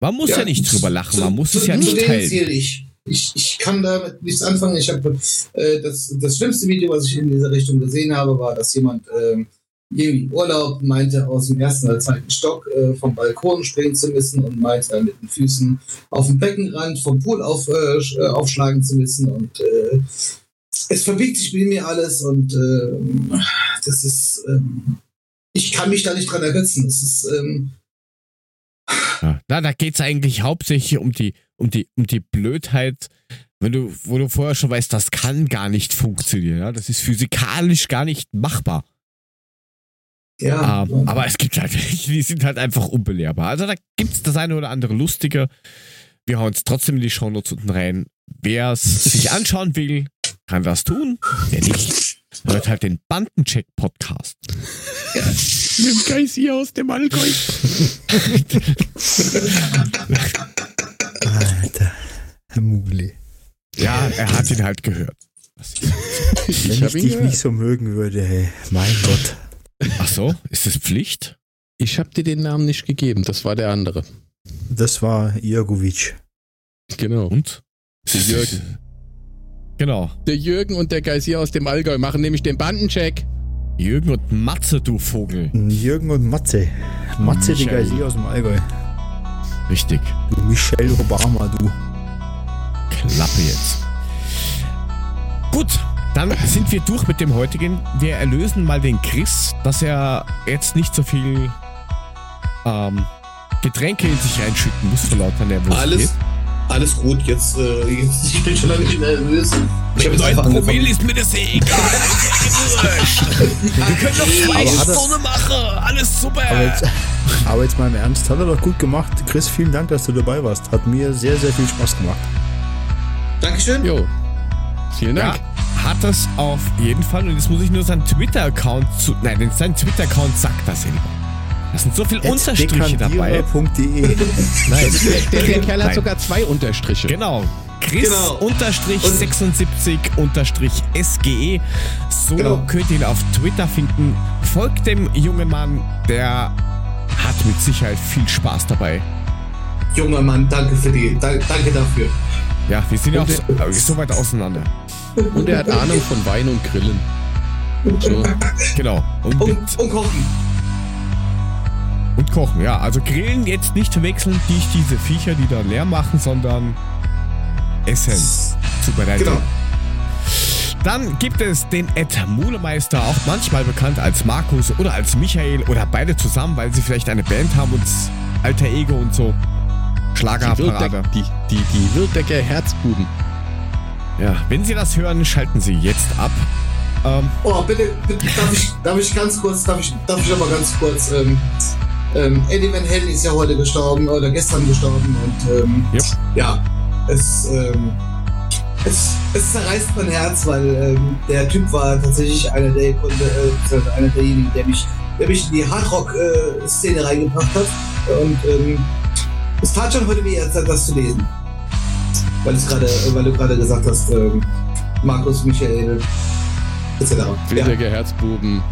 Man muss ja, nicht drüber lachen, man muss es ja nicht teilen. ich. Ich, ich kann damit nichts anfangen. Ich habe äh, das, das schlimmste Video, was ich in dieser Richtung gesehen habe, war, dass jemand ähm, irgendwie Urlaub, meinte aus dem ersten oder zweiten Stock äh, vom Balkon springen zu müssen und meinte mit den Füßen auf dem Beckenrand vom Pool auf, äh, äh, aufschlagen zu müssen und äh, es verbiegt sich mit mir alles und ähm, das ist, ähm, ich kann mich da nicht dran ergötzen. Das ist, ähm, Ja. Na, da geht's eigentlich hauptsächlich um die, um die, um die Blödheit, wenn du, wo du vorher schon weißt, das kann gar nicht funktionieren. Ja? Das ist physikalisch gar nicht machbar. ja, Ähm, aber es gibt halt welche, die sind halt einfach unbelehrbar. Also da gibt's das eine oder andere lustige. Wir hauen es trotzdem in die Shownotes unten rein. Wer es sich anschauen will, kann das tun. Wer nicht, hört halt den Bandencheck-Podcast. Mit dem Geist aus dem Allgäu. Alter, Herr Mugli. Ja, er hat ihn halt gehört. Ich- Wenn Ich dich gehört. nicht so mögen würde, hey, mein Gott. Ach so, ist das Pflicht? Ich habe dir den Namen nicht gegeben, das war der andere. Das war Irgovic. Genau. Und? Jürgen. Genau. Der Jürgen und der Geisier aus dem Allgäu machen nämlich den Bandencheck. Jürgen und Matze, du Vogel. Jürgen und Matze. Matze, die Michael. Geisier aus dem Allgäu. Richtig. Du Michelle Obama, du. Klappe jetzt. Gut, dann sind wir durch mit dem heutigen. Wir erlösen mal den Chris, dass er jetzt nicht so viel ähm, Getränke in sich reinschütten muss vor lauter Nervosität. alles, alles gut. Jetzt, äh, jetzt ich bin schon lange nicht mehr nervös. Ich habe jetzt einfach Promille angefangen. ist mir das eh egal. Wir können noch zwei Stunden machen. Alles super. Aber jetzt, aber jetzt mal im Ernst, hat er doch gut gemacht. Chris, vielen Dank, dass du dabei warst. Hat mir sehr, sehr viel Spaß gemacht. Dankeschön. Jo. Vielen Ja, Dank. hat das auf jeden Fall. Und jetzt muss ich nur seinen Twitter-Account zu. Nein, sein Twitter-Account sagt das selber. Da sind so viele Unterstriche dabei. Dekandierer.de. Nein. Der, der Kerl hat Nein. sogar zwei Unterstriche. Genau. Chris Genau. unterstrich Und- 76 unterstrich SGE. So Genau. könnt ihr ihn auf Twitter finden. Folgt dem jungen Mann, der hat mit Sicherheit viel Spaß dabei. Junger Mann, danke für die, da, danke dafür. Ja, wir sind ja auch so, so weit auseinander. Und er hat Ahnung von Wein und Grillen. So. Genau. Und, Und, und kochen. Und kochen, ja. Also grillen jetzt nicht verwechseln, nicht diese Viecher, die da leer machen, sondern essen. Zubereiten. Genau. Dann gibt es den Ed Mulemeister, auch manchmal bekannt als Markus oder als Michael oder beide zusammen, weil sie vielleicht eine Band haben und alter Ego und so. Die, Schlagerparade. Wildeck, die, die, die Wildecker Herzbuben. Ja, wenn Sie das hören, schalten Sie jetzt ab. Ähm, Oh, bitte, bitte darf, ich, darf ich ganz kurz, darf ich, darf ich aber ganz kurz, ähm, ähm, Eddie Van Halen ist ja heute gestorben oder gestern gestorben und ähm, Yep. ja, es, ähm, es, es zerreißt mein Herz, weil ähm, der Typ war tatsächlich einer der Gründe, äh, einer derjenigen, der mich, der mich in die Hardrock-Szene reingebracht hat und ähm, es tat schon heute weh, das zu lesen. Weil, es gerade, weil du gerade gesagt hast, ähm, Markus, Michael, etc. Ja. Wildecker Herzbuben.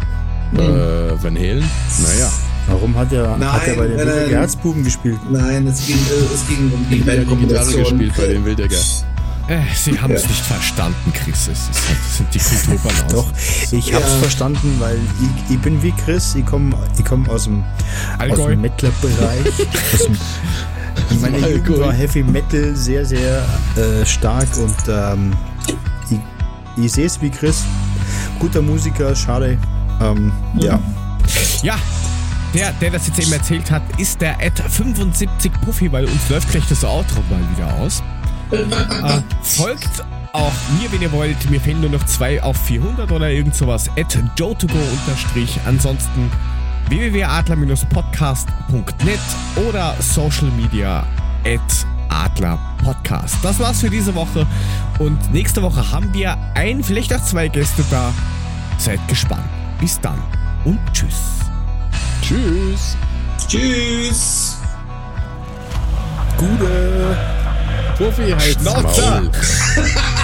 Mhm. Äh, Van Halen? Naja. Warum hat er, Nein, hat er bei den nein, gespielt? Nein, es ging, äh, es ging um die Gitarre Bandkombination. gespielt bei den Wildecker. äh, Sie haben es Ja. nicht verstanden, Chris. Es ist halt, das sind die Kulturbanausen. Doch, ich hab's Ja. verstanden, weil ich, ich bin wie Chris, ich komme ich komm aus dem, aus Allgäu. dem Mettler-Bereich. Aus dem- In meiner Jugend war Heavy Metal sehr, sehr äh, stark und ähm, ich, ich sehe es wie Chris. Guter Musiker, schade. Ähm, ja. Ja, der, der das jetzt eben erzählt hat, ist der Ed 75 Puffy, weil uns läuft gleich das Outro mal wieder aus. äh, folgt auch mir, wenn ihr wollt. Mir fehlen nur noch zwei auf 400 oder irgend sowas. At joe2go unterstrich. Ansonsten www.adler-podcast.net oder Social Media at Adler Podcast. Das war's für diese Woche und nächste Woche haben wir ein, vielleicht auch zwei Gäste da. Seid gespannt. Bis dann und tschüss. Tschüss. Tschüss! Gute. Profi heißt Schnauzer. Maul.